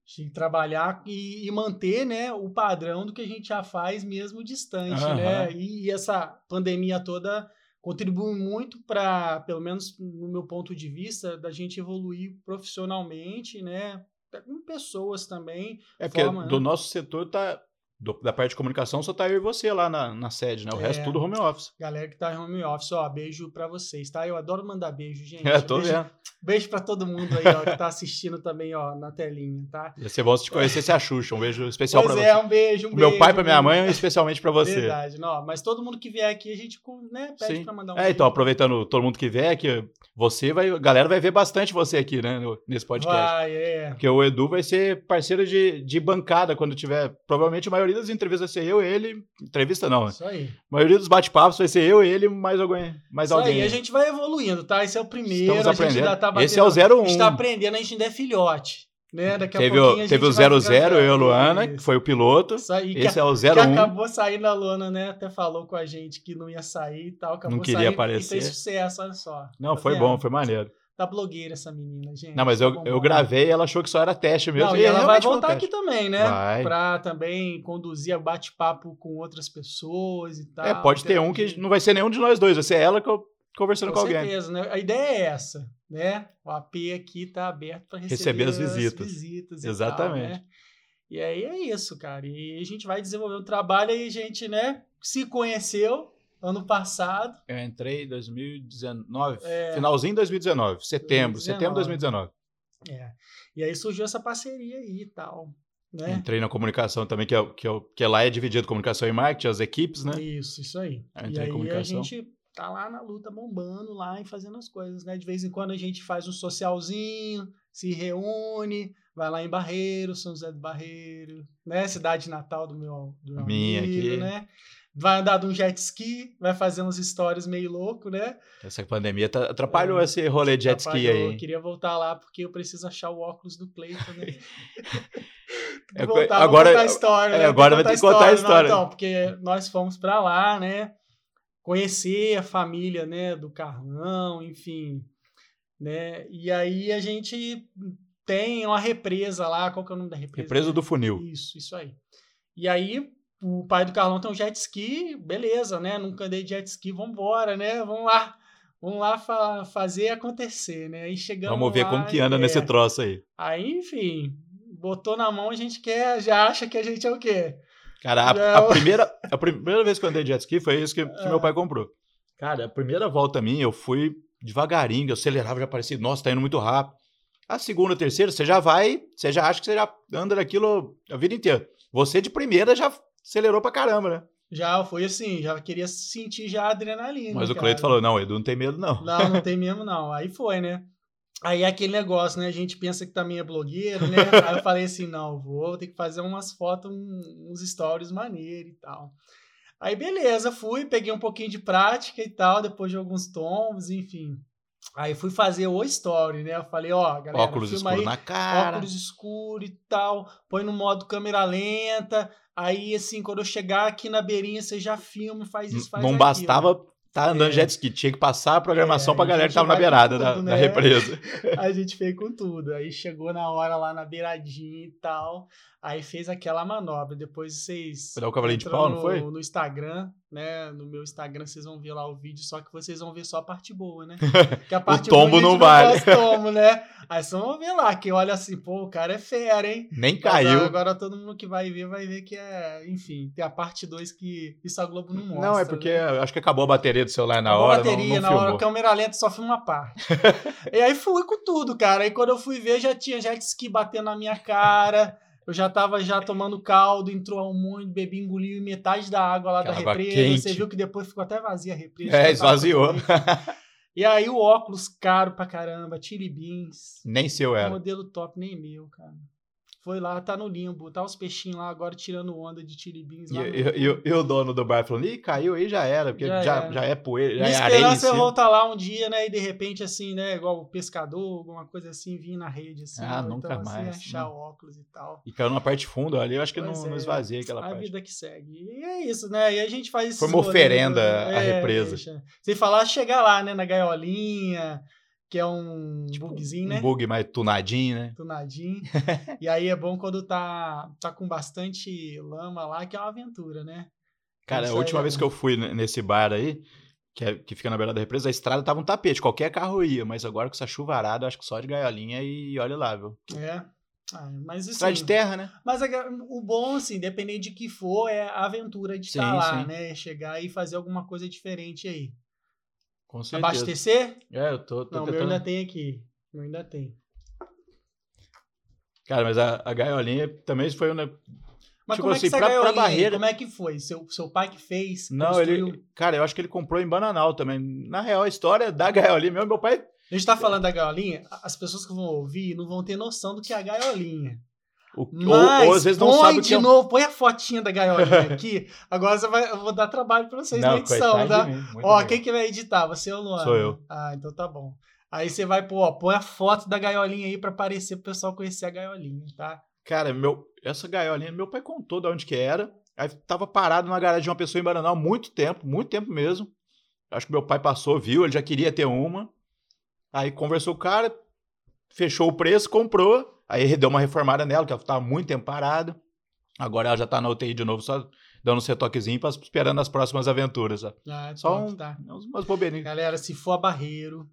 [SPEAKER 2] Que trabalhar e, e, manter né, o padrão do que a gente já faz mesmo distante, uhum. né? E, e essa pandemia toda contribui muito para, pelo menos no meu ponto de vista, da gente evoluir profissionalmente, né? Com pessoas também.
[SPEAKER 1] É porque forma, do né? nosso setor tá do, da parte de comunicação só tá eu e você lá na, na sede, né? O é, resto tudo home office.
[SPEAKER 2] Galera que tá em home office, ó, beijo para vocês, tá? Eu adoro mandar beijo, gente.
[SPEAKER 1] É, tô
[SPEAKER 2] beijo,
[SPEAKER 1] vendo.
[SPEAKER 2] Beijo para todo mundo aí, ó, que tá assistindo também, ó, na telinha, tá?
[SPEAKER 1] Ia ser bom se te conhecesse a Xuxa, um beijo especial para
[SPEAKER 2] é,
[SPEAKER 1] você.
[SPEAKER 2] é, um beijo, um
[SPEAKER 1] o
[SPEAKER 2] beijo.
[SPEAKER 1] Meu pai para minha mãe, especialmente para você.
[SPEAKER 2] Verdade, não, mas todo mundo que vier aqui, a gente, né, pede para mandar um É,
[SPEAKER 1] beijo. então, aproveitando todo mundo que vier aqui, você vai, a galera vai ver bastante você aqui, né, nesse podcast.
[SPEAKER 2] Vai, é.
[SPEAKER 1] Porque o Edu vai ser parceiro de, de bancada quando tiver, provavelmente a maioria das entrevistas vai ser eu, ele, entrevista não.
[SPEAKER 2] Isso aí. A
[SPEAKER 1] maioria dos bate-papos vai ser eu, ele, mais alguém. Mais
[SPEAKER 2] Isso
[SPEAKER 1] alguém.
[SPEAKER 2] aí, a gente vai evoluindo, tá? Esse é o primeiro.
[SPEAKER 1] Estamos aprendendo.
[SPEAKER 2] Tá batendo,
[SPEAKER 1] Esse é o 01.
[SPEAKER 2] A gente tá aprendendo, a gente ainda é filhote. Né?
[SPEAKER 1] Teve o, teve o 00, eu e a Luana, que foi o piloto.
[SPEAKER 2] Aí,
[SPEAKER 1] Esse
[SPEAKER 2] que,
[SPEAKER 1] é o 01.
[SPEAKER 2] Que acabou saindo, a Luana, né? Até falou com a gente que não ia sair e tal. Acabou
[SPEAKER 1] não queria aparecer.
[SPEAKER 2] E fez sucesso, olha só.
[SPEAKER 1] Não, tá foi vendo? bom, foi maneiro.
[SPEAKER 2] Tá blogueira essa menina, gente.
[SPEAKER 1] Não, mas
[SPEAKER 2] tá
[SPEAKER 1] eu, eu gravei e ela achou que só era teste mesmo.
[SPEAKER 2] Não, e, ela vai voltar aqui também, né?
[SPEAKER 1] Vai.
[SPEAKER 2] Pra também conduzir bate-papo com outras pessoas e tal.
[SPEAKER 1] É, pode ter um que não vai ser nenhum de nós dois, vai ser ela conversando com,
[SPEAKER 2] com
[SPEAKER 1] alguém.
[SPEAKER 2] Com certeza, né? A ideia é essa, né? O AP aqui tá aberto para receber,
[SPEAKER 1] receber as visitas.
[SPEAKER 2] As visitas
[SPEAKER 1] Exatamente.
[SPEAKER 2] Tal, né? E aí é isso, cara. E a gente vai desenvolver um trabalho e a gente, né, se conheceu ano passado.
[SPEAKER 1] Eu entrei em 2019, é, finalzinho de 2019, setembro, 2019. setembro de 2019.
[SPEAKER 2] É. E aí surgiu essa parceria aí e tal. Né?
[SPEAKER 1] Entrei na comunicação também, que, é, que, é, que lá é dividido comunicação e marketing, as equipes, né?
[SPEAKER 2] Isso, isso aí.
[SPEAKER 1] Eu entrei e aí a
[SPEAKER 2] gente tá lá na luta, bombando lá e fazendo as coisas, né? De vez em quando a gente faz um socialzinho, se reúne, vai lá em Barreiro, São José do Barreiro, né? Cidade natal do meu, do meu
[SPEAKER 1] Minha
[SPEAKER 2] amigo,
[SPEAKER 1] aqui.
[SPEAKER 2] né? Vai andar de um jet ski, vai fazer uns stories meio louco, né?
[SPEAKER 1] Essa pandemia tá- atrapalhou
[SPEAKER 2] É.
[SPEAKER 1] esse rolê de jet ski aí.
[SPEAKER 2] Eu queria voltar lá porque eu preciso achar o óculos do Cleiton, né? Voltar,
[SPEAKER 1] agora-
[SPEAKER 2] a história,
[SPEAKER 1] é,
[SPEAKER 2] né?
[SPEAKER 1] agora vai ter que contar a
[SPEAKER 2] Não,
[SPEAKER 1] história.
[SPEAKER 2] então, porque nós fomos pra lá, né? Conhecer a família, né? Do Carlão, enfim, né? E aí a gente tem uma represa lá, qual que é o nome da represa?
[SPEAKER 1] Represa do funil.
[SPEAKER 2] Isso, isso aí. E aí, o pai do Carlão tem um jet ski, beleza, né? Nunca andei de jet ski, vambora, né? Vamos lá. Vamos lá fa- fazer acontecer, né? Aí chegamos
[SPEAKER 1] Vamos ver
[SPEAKER 2] lá,
[SPEAKER 1] como que anda
[SPEAKER 2] é.
[SPEAKER 1] nesse troço aí.
[SPEAKER 2] Aí, enfim, botou na mão, a gente quer, já acha que a gente é o quê?
[SPEAKER 1] Cara, a, a primeira, a primeira vez que eu andei de jet ski foi isso que, que
[SPEAKER 2] Ah.
[SPEAKER 1] meu pai comprou. Cara, a primeira volta minha, eu fui devagarinho, eu acelerava, já parecia, nossa, tá indo muito rápido. A segunda, terceira, você já vai, você já acha que você já anda naquilo a vida inteira. Você de primeira já acelerou pra caramba, né?
[SPEAKER 2] Já foi assim, já queria sentir já a adrenalina.
[SPEAKER 1] Mas o
[SPEAKER 2] cara.
[SPEAKER 1] Cleito falou, não, Edu não tem medo não.
[SPEAKER 2] Não, não tem mesmo, não. Aí foi, né? Aí é aquele negócio, né? A gente pensa que também é blogueiro, né? Aí eu falei assim, não, vou ter que fazer umas fotos, uns stories maneiros e tal. Aí beleza, fui, peguei um pouquinho de prática e tal, depois de alguns tombos, enfim. Aí fui fazer o story, né? Eu falei, ó, galera,
[SPEAKER 1] Óculos
[SPEAKER 2] filma
[SPEAKER 1] escuros
[SPEAKER 2] aí,
[SPEAKER 1] na cara.
[SPEAKER 2] óculos escuro e tal, põe no modo câmera lenta. Aí, assim, quando eu chegar aqui na beirinha, você já filma, faz isso, faz
[SPEAKER 1] não
[SPEAKER 2] aquilo.
[SPEAKER 1] bastava tá andando
[SPEAKER 2] É.
[SPEAKER 1] jet ski, tinha que passar a programação
[SPEAKER 2] É,
[SPEAKER 1] pra
[SPEAKER 2] a
[SPEAKER 1] galera que tava na beirada da,
[SPEAKER 2] tudo,
[SPEAKER 1] da
[SPEAKER 2] né?
[SPEAKER 1] represa.
[SPEAKER 2] A gente fez com tudo. Aí chegou na hora lá na beiradinha e tal. Aí fez aquela manobra. Depois vocês.
[SPEAKER 1] Foi dar o cavalinho de pau, não
[SPEAKER 2] no-
[SPEAKER 1] foi?
[SPEAKER 2] No Instagram, né? No meu Instagram vocês vão ver lá o vídeo, só que vocês vão ver só a parte boa, né? Que a parte
[SPEAKER 1] tombo
[SPEAKER 2] boa
[SPEAKER 1] não vale.
[SPEAKER 2] faz tombo, né? Aí vocês vão ver lá, que olha assim, pô, o cara é fera, hein?
[SPEAKER 1] Nem
[SPEAKER 2] Mas
[SPEAKER 1] caiu.
[SPEAKER 2] Agora todo mundo que vai ver vai ver que é. Enfim, tem a parte 2 que isso a Globo não mostra.
[SPEAKER 1] Não, é porque
[SPEAKER 2] né?
[SPEAKER 1] acho que acabou a bateria do celular na
[SPEAKER 2] Acabou
[SPEAKER 1] hora,
[SPEAKER 2] a bateria,
[SPEAKER 1] não, não
[SPEAKER 2] na
[SPEAKER 1] filmou.
[SPEAKER 2] hora, câmera lenta só filma uma parte. e aí fui com tudo, cara. Aí quando eu fui ver, já tinha jet ski batendo na minha cara. Eu já tava já tomando caldo, entrou um monte, bebi, engoliu metade da água lá
[SPEAKER 1] Aquela
[SPEAKER 2] da represa.
[SPEAKER 1] quente.
[SPEAKER 2] Você viu que depois ficou até vazia a represa.
[SPEAKER 1] É, esvaziou.
[SPEAKER 2] E aí o óculos caro pra caramba, Chili Beans.
[SPEAKER 1] Nem seu era.
[SPEAKER 2] Modelo top, nem meu, cara. Foi lá, tá no limbo. Tá os peixinhos lá agora tirando onda de Chili Beans.
[SPEAKER 1] E,
[SPEAKER 2] Lá no-
[SPEAKER 1] e- o dono do bar falou, ih, caiu aí, já era, porque
[SPEAKER 2] Já
[SPEAKER 1] já,
[SPEAKER 2] era.
[SPEAKER 1] já é poeira, já
[SPEAKER 2] Minha
[SPEAKER 1] é areia
[SPEAKER 2] é
[SPEAKER 1] cima.
[SPEAKER 2] voltar lá um dia, né? E de repente, assim, né? Igual o pescador, alguma coisa assim, vir na rede, assim.
[SPEAKER 1] Ah,
[SPEAKER 2] ou
[SPEAKER 1] nunca
[SPEAKER 2] então, assim,
[SPEAKER 1] mais,
[SPEAKER 2] achar
[SPEAKER 1] não.
[SPEAKER 2] óculos e tal.
[SPEAKER 1] E caiu numa parte funda ali, eu acho que
[SPEAKER 2] Pois
[SPEAKER 1] não, não
[SPEAKER 2] é,
[SPEAKER 1] esvazia aquela
[SPEAKER 2] a
[SPEAKER 1] parte.
[SPEAKER 2] vida que segue. E é isso, né? E a gente faz isso.
[SPEAKER 1] Foi uma oferenda à represa.
[SPEAKER 2] Sem falar chegar lá, né? Na gaiolinha, que é um bugzinho, né?
[SPEAKER 1] Um bug mais tunadinho, né?
[SPEAKER 2] tunadinho. e aí é bom quando tá, tá com bastante lama lá, que é uma aventura, né?
[SPEAKER 1] Cara, a última
[SPEAKER 2] é
[SPEAKER 1] vez que eu fui nesse bar aí, que, é- que fica na beira da represa, a estrada tava um tapete, qualquer carro ia, mas agora com essa chuvarada, acho que só de gaiolinha e olha lá, viu?
[SPEAKER 2] É. Ah, mas assim,
[SPEAKER 1] Estrada de terra, né?
[SPEAKER 2] Mas o bom, assim, dependente de que for, é a aventura de estar
[SPEAKER 1] Sim,
[SPEAKER 2] lá,
[SPEAKER 1] sim.
[SPEAKER 2] né? Chegar e fazer alguma coisa diferente aí.
[SPEAKER 1] Com certeza.
[SPEAKER 2] Abastecer?
[SPEAKER 1] É, eu tô, tô
[SPEAKER 2] Não, o meu
[SPEAKER 1] tentando...
[SPEAKER 2] ainda tem aqui. Meu ainda tem.
[SPEAKER 1] Cara, mas a, a gaiolinha também foi um... ne-
[SPEAKER 2] Mas
[SPEAKER 1] Tipo
[SPEAKER 2] como é
[SPEAKER 1] assim,
[SPEAKER 2] que essa
[SPEAKER 1] pra- pra barreira-
[SPEAKER 2] Como é que foi? Seu, seu pai que fez?
[SPEAKER 1] Não,
[SPEAKER 2] construiu?
[SPEAKER 1] ele... Cara, eu acho que ele comprou em Bananal também. Na real, a história da gaiolinha mesmo, meu pai...
[SPEAKER 2] A gente tá falando da gaiolinha, as pessoas que vão ouvir não vão ter noção do que é a gaiolinha.
[SPEAKER 1] O-
[SPEAKER 2] Mas
[SPEAKER 1] ou, ou às vezes não
[SPEAKER 2] põe
[SPEAKER 1] sabe
[SPEAKER 2] de
[SPEAKER 1] é um-
[SPEAKER 2] novo, põe a fotinha da gaiolinha aqui. Agora você vai, eu vou dar trabalho pra vocês na edição, tá?
[SPEAKER 1] mim,
[SPEAKER 2] Ó,
[SPEAKER 1] bem.
[SPEAKER 2] quem que vai editar? Você ou o Luan?
[SPEAKER 1] Sou eu.
[SPEAKER 2] Ah, então tá bom. Aí você vai, pô, ó, põe a foto da gaiolinha aí pra aparecer pro pessoal conhecer a gaiolinha, tá?
[SPEAKER 1] Cara, meu, essa gaiolinha, meu pai contou de onde que era. Aí tava parado na garagem de uma pessoa em Bananal há muito tempo, muito tempo mesmo. Acho que meu pai passou, viu, ele já queria ter uma. Aí conversou com o cara, fechou o preço, comprou. Aí deu uma reformada nela, que ela tava muito tempo parada. Agora ela já tá na UTI de novo, só dando um setoquezinho, pra- esperando as próximas aventuras.
[SPEAKER 2] Ah,
[SPEAKER 1] Só
[SPEAKER 2] top,
[SPEAKER 1] um,
[SPEAKER 2] tá.
[SPEAKER 1] uns- umas bobeirinhas.
[SPEAKER 2] Galera, se for a Barreiro,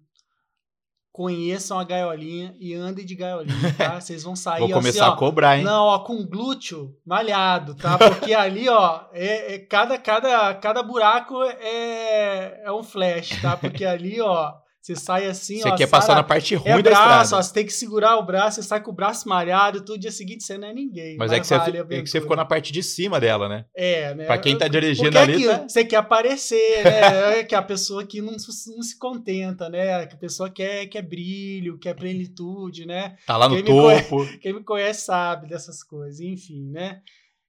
[SPEAKER 2] conheçam a gaiolinha e andem de gaiolinha, tá? Vocês vão sair
[SPEAKER 1] Vou
[SPEAKER 2] assim,
[SPEAKER 1] começar
[SPEAKER 2] ó,
[SPEAKER 1] a cobrar, hein?
[SPEAKER 2] Não, ó, com glúteo malhado, tá? Porque ali, ó, é, é cada, cada, cada buraco é, é um flash, tá? Porque ali, ó, Você sai assim,
[SPEAKER 1] Você
[SPEAKER 2] ó.
[SPEAKER 1] quer passar
[SPEAKER 2] sara-
[SPEAKER 1] na parte ruim
[SPEAKER 2] é
[SPEAKER 1] da
[SPEAKER 2] braço,
[SPEAKER 1] estrada.
[SPEAKER 2] ó, você tem que segurar o braço, você sai com o braço malhado, tudo dia seguinte você não é ninguém.
[SPEAKER 1] Mas é que, você,
[SPEAKER 2] vale a
[SPEAKER 1] é que você
[SPEAKER 2] aventura.
[SPEAKER 1] ficou na parte de cima dela, né?
[SPEAKER 2] É, né?
[SPEAKER 1] Pra quem tá dirigindo
[SPEAKER 2] é
[SPEAKER 1] ali, tá-
[SPEAKER 2] você quer aparecer, né? É que a pessoa que não, se- não se contenta, né? Que a pessoa quer, quer brilho, quer plenitude, né?
[SPEAKER 1] Tá lá no
[SPEAKER 2] Quem me conhece-
[SPEAKER 1] topo.
[SPEAKER 2] Quem me conhece sabe dessas coisas, enfim, né?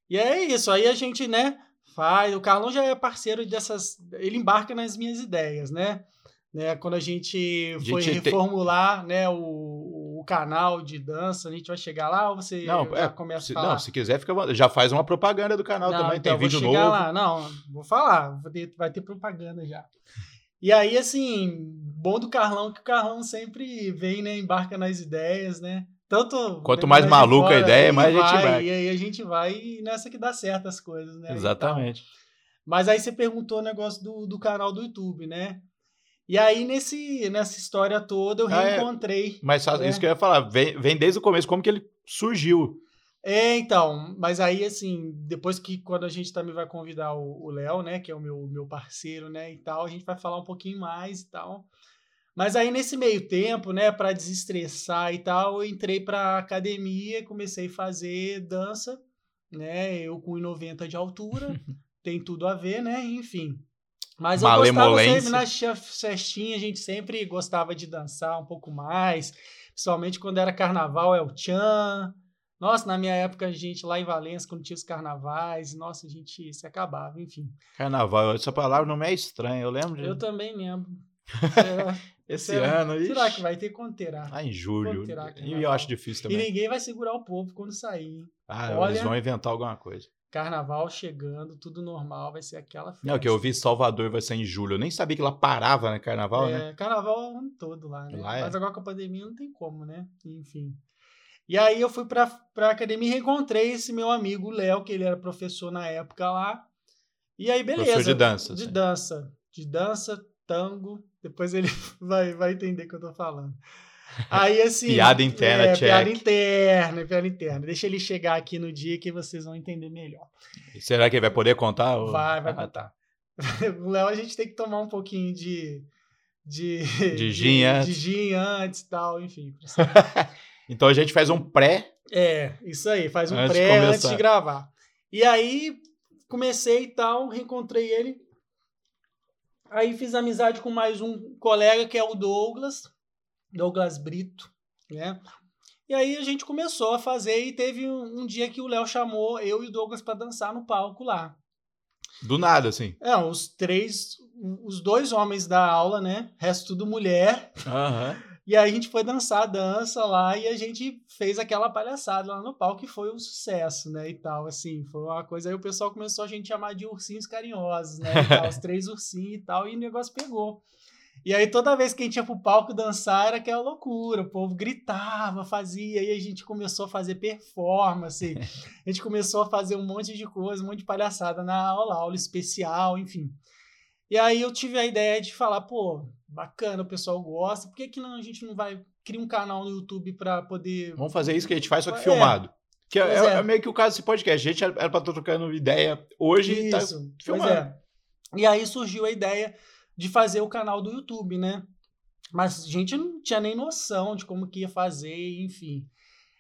[SPEAKER 2] E é isso, aí a gente, né, faz. O Carlão já é parceiro dessas. Ele embarca nas minhas ideias, né? Né? Quando a gente foi
[SPEAKER 1] gente tem-
[SPEAKER 2] reformular né, o, o canal de dança, a gente vai chegar lá ou você
[SPEAKER 1] Não,
[SPEAKER 2] já
[SPEAKER 1] é,
[SPEAKER 2] começa
[SPEAKER 1] se,
[SPEAKER 2] a falar?
[SPEAKER 1] não, se quiser, fica, já faz uma propaganda do canal
[SPEAKER 2] Não,
[SPEAKER 1] também.
[SPEAKER 2] então,
[SPEAKER 1] tem vídeo
[SPEAKER 2] vou chegar
[SPEAKER 1] novo.
[SPEAKER 2] lá. Não, vou falar, vou ter- vai ter propaganda já. E aí, assim, bom do Carlão que o Carlão sempre vem, né, embarca nas ideias, né? Tanto
[SPEAKER 1] Quanto mais maluca a ideia, mais a gente
[SPEAKER 2] vai. E aí a gente vai e nessa que dá certo as coisas, né?
[SPEAKER 1] Exatamente.
[SPEAKER 2] Mas aí você perguntou o negócio do, do canal do YouTube, né? E aí, nesse, nessa história toda, eu
[SPEAKER 1] Ah, é.
[SPEAKER 2] reencontrei.
[SPEAKER 1] Mas só
[SPEAKER 2] É.
[SPEAKER 1] isso que eu ia falar, vem, vem desde o começo, como que ele surgiu.
[SPEAKER 2] É, então, mas aí, assim, depois que quando a gente também vai convidar o Léo, né, que é o meu, meu parceiro, né, e tal, a gente vai falar um pouquinho mais e tal. Mas aí, nesse meio tempo, né, para desestressar e tal, eu entrei pra academia, comecei a fazer dança, né, eu com 1,90 de altura, tem tudo a ver, né, enfim. Mas eu gostava sempre, na che- festinha, a gente sempre gostava de dançar um pouco mais, principalmente quando era carnaval, é o tchan, nossa, na minha época, a gente lá em Valença, quando tinha os carnavais, nossa, a gente se acabava, enfim.
[SPEAKER 1] Carnaval, essa palavra não me é estranha, eu lembro de
[SPEAKER 2] Eu também lembro. Será,
[SPEAKER 1] esse
[SPEAKER 2] será-
[SPEAKER 1] ano.
[SPEAKER 2] será
[SPEAKER 1] ixi,
[SPEAKER 2] que vai ter quando terá?
[SPEAKER 1] Lá em julho.
[SPEAKER 2] Terá
[SPEAKER 1] E eu acho difícil
[SPEAKER 2] E
[SPEAKER 1] também.
[SPEAKER 2] ninguém vai segurar o povo quando sair.
[SPEAKER 1] Ah,
[SPEAKER 2] Olha-
[SPEAKER 1] eles vão inventar alguma coisa.
[SPEAKER 2] Carnaval chegando, tudo normal, vai ser aquela festa.
[SPEAKER 1] Não, que eu vi Salvador vai ser em julho. Eu nem sabia que lá parava, né? Carnaval, né?
[SPEAKER 2] É, carnaval o ano todo lá, né?
[SPEAKER 1] Lá é.
[SPEAKER 2] Mas agora com a pandemia não tem como, né? Enfim. E aí eu fui pra, pra academia e reencontrei esse meu amigo Léo, que ele era professor na época lá. E aí, beleza.
[SPEAKER 1] Professor de dança,
[SPEAKER 2] De
[SPEAKER 1] assim.
[SPEAKER 2] dança. De dança, tango. Depois ele vai, vai entender o que eu tô falando. Aí, assim.
[SPEAKER 1] Piada interna,
[SPEAKER 2] é,
[SPEAKER 1] check.
[SPEAKER 2] Piada interna, piada interna. Deixa ele chegar aqui no dia que vocês vão entender melhor.
[SPEAKER 1] Será que ele vai poder contar? ou-
[SPEAKER 2] Vai, vai
[SPEAKER 1] Ah,
[SPEAKER 2] contar. o Léo, a gente tem que tomar um pouquinho de. De,
[SPEAKER 1] De gin antes.
[SPEAKER 2] De gin antes e tal, enfim.
[SPEAKER 1] Então a gente faz um pré.
[SPEAKER 2] É, isso aí, faz um
[SPEAKER 1] Antes de
[SPEAKER 2] pré antes
[SPEAKER 1] começar.
[SPEAKER 2] de gravar. E aí, comecei e tal, reencontrei ele. Aí fiz amizade com mais um colega que é o Douglas, Douglas Brito, né? E aí a gente começou a fazer e teve um, um dia que o Léo chamou eu e o Douglas para dançar no palco lá.
[SPEAKER 1] Do nada, assim.
[SPEAKER 2] É, os três, os dois homens da aula, né? Resto tudo mulher.
[SPEAKER 1] Aham.
[SPEAKER 2] E aí a gente foi dançar a dança lá e a gente fez aquela palhaçada lá no palco que foi um sucesso, né? E tal, assim, foi uma coisa. Aí o pessoal começou a gente chamar de ursinhos carinhosos, né? E tal, os três ursinhos e tal, e o negócio pegou. E aí toda vez que a gente ia pro palco dançar era aquela loucura, o povo gritava, fazia, e a gente começou a fazer performance, a gente começou a fazer um monte de coisa, um monte de palhaçada na aula, aula especial, enfim. E aí eu tive a ideia de falar, pô, bacana, o pessoal gosta, por que, que não, a gente não vai criar um canal no YouTube para poder.
[SPEAKER 1] Vamos fazer isso que a gente faz, só que
[SPEAKER 2] É.
[SPEAKER 1] filmado. Que é, é-
[SPEAKER 2] é.
[SPEAKER 1] é meio que o caso desse podcast. A gente era pra estar trocando ideia hoje e tá
[SPEAKER 2] Isso, pois
[SPEAKER 1] filmando.
[SPEAKER 2] é. E aí surgiu a ideia de fazer o canal do YouTube, né? Mas a gente não tinha nem noção de como que ia fazer, enfim.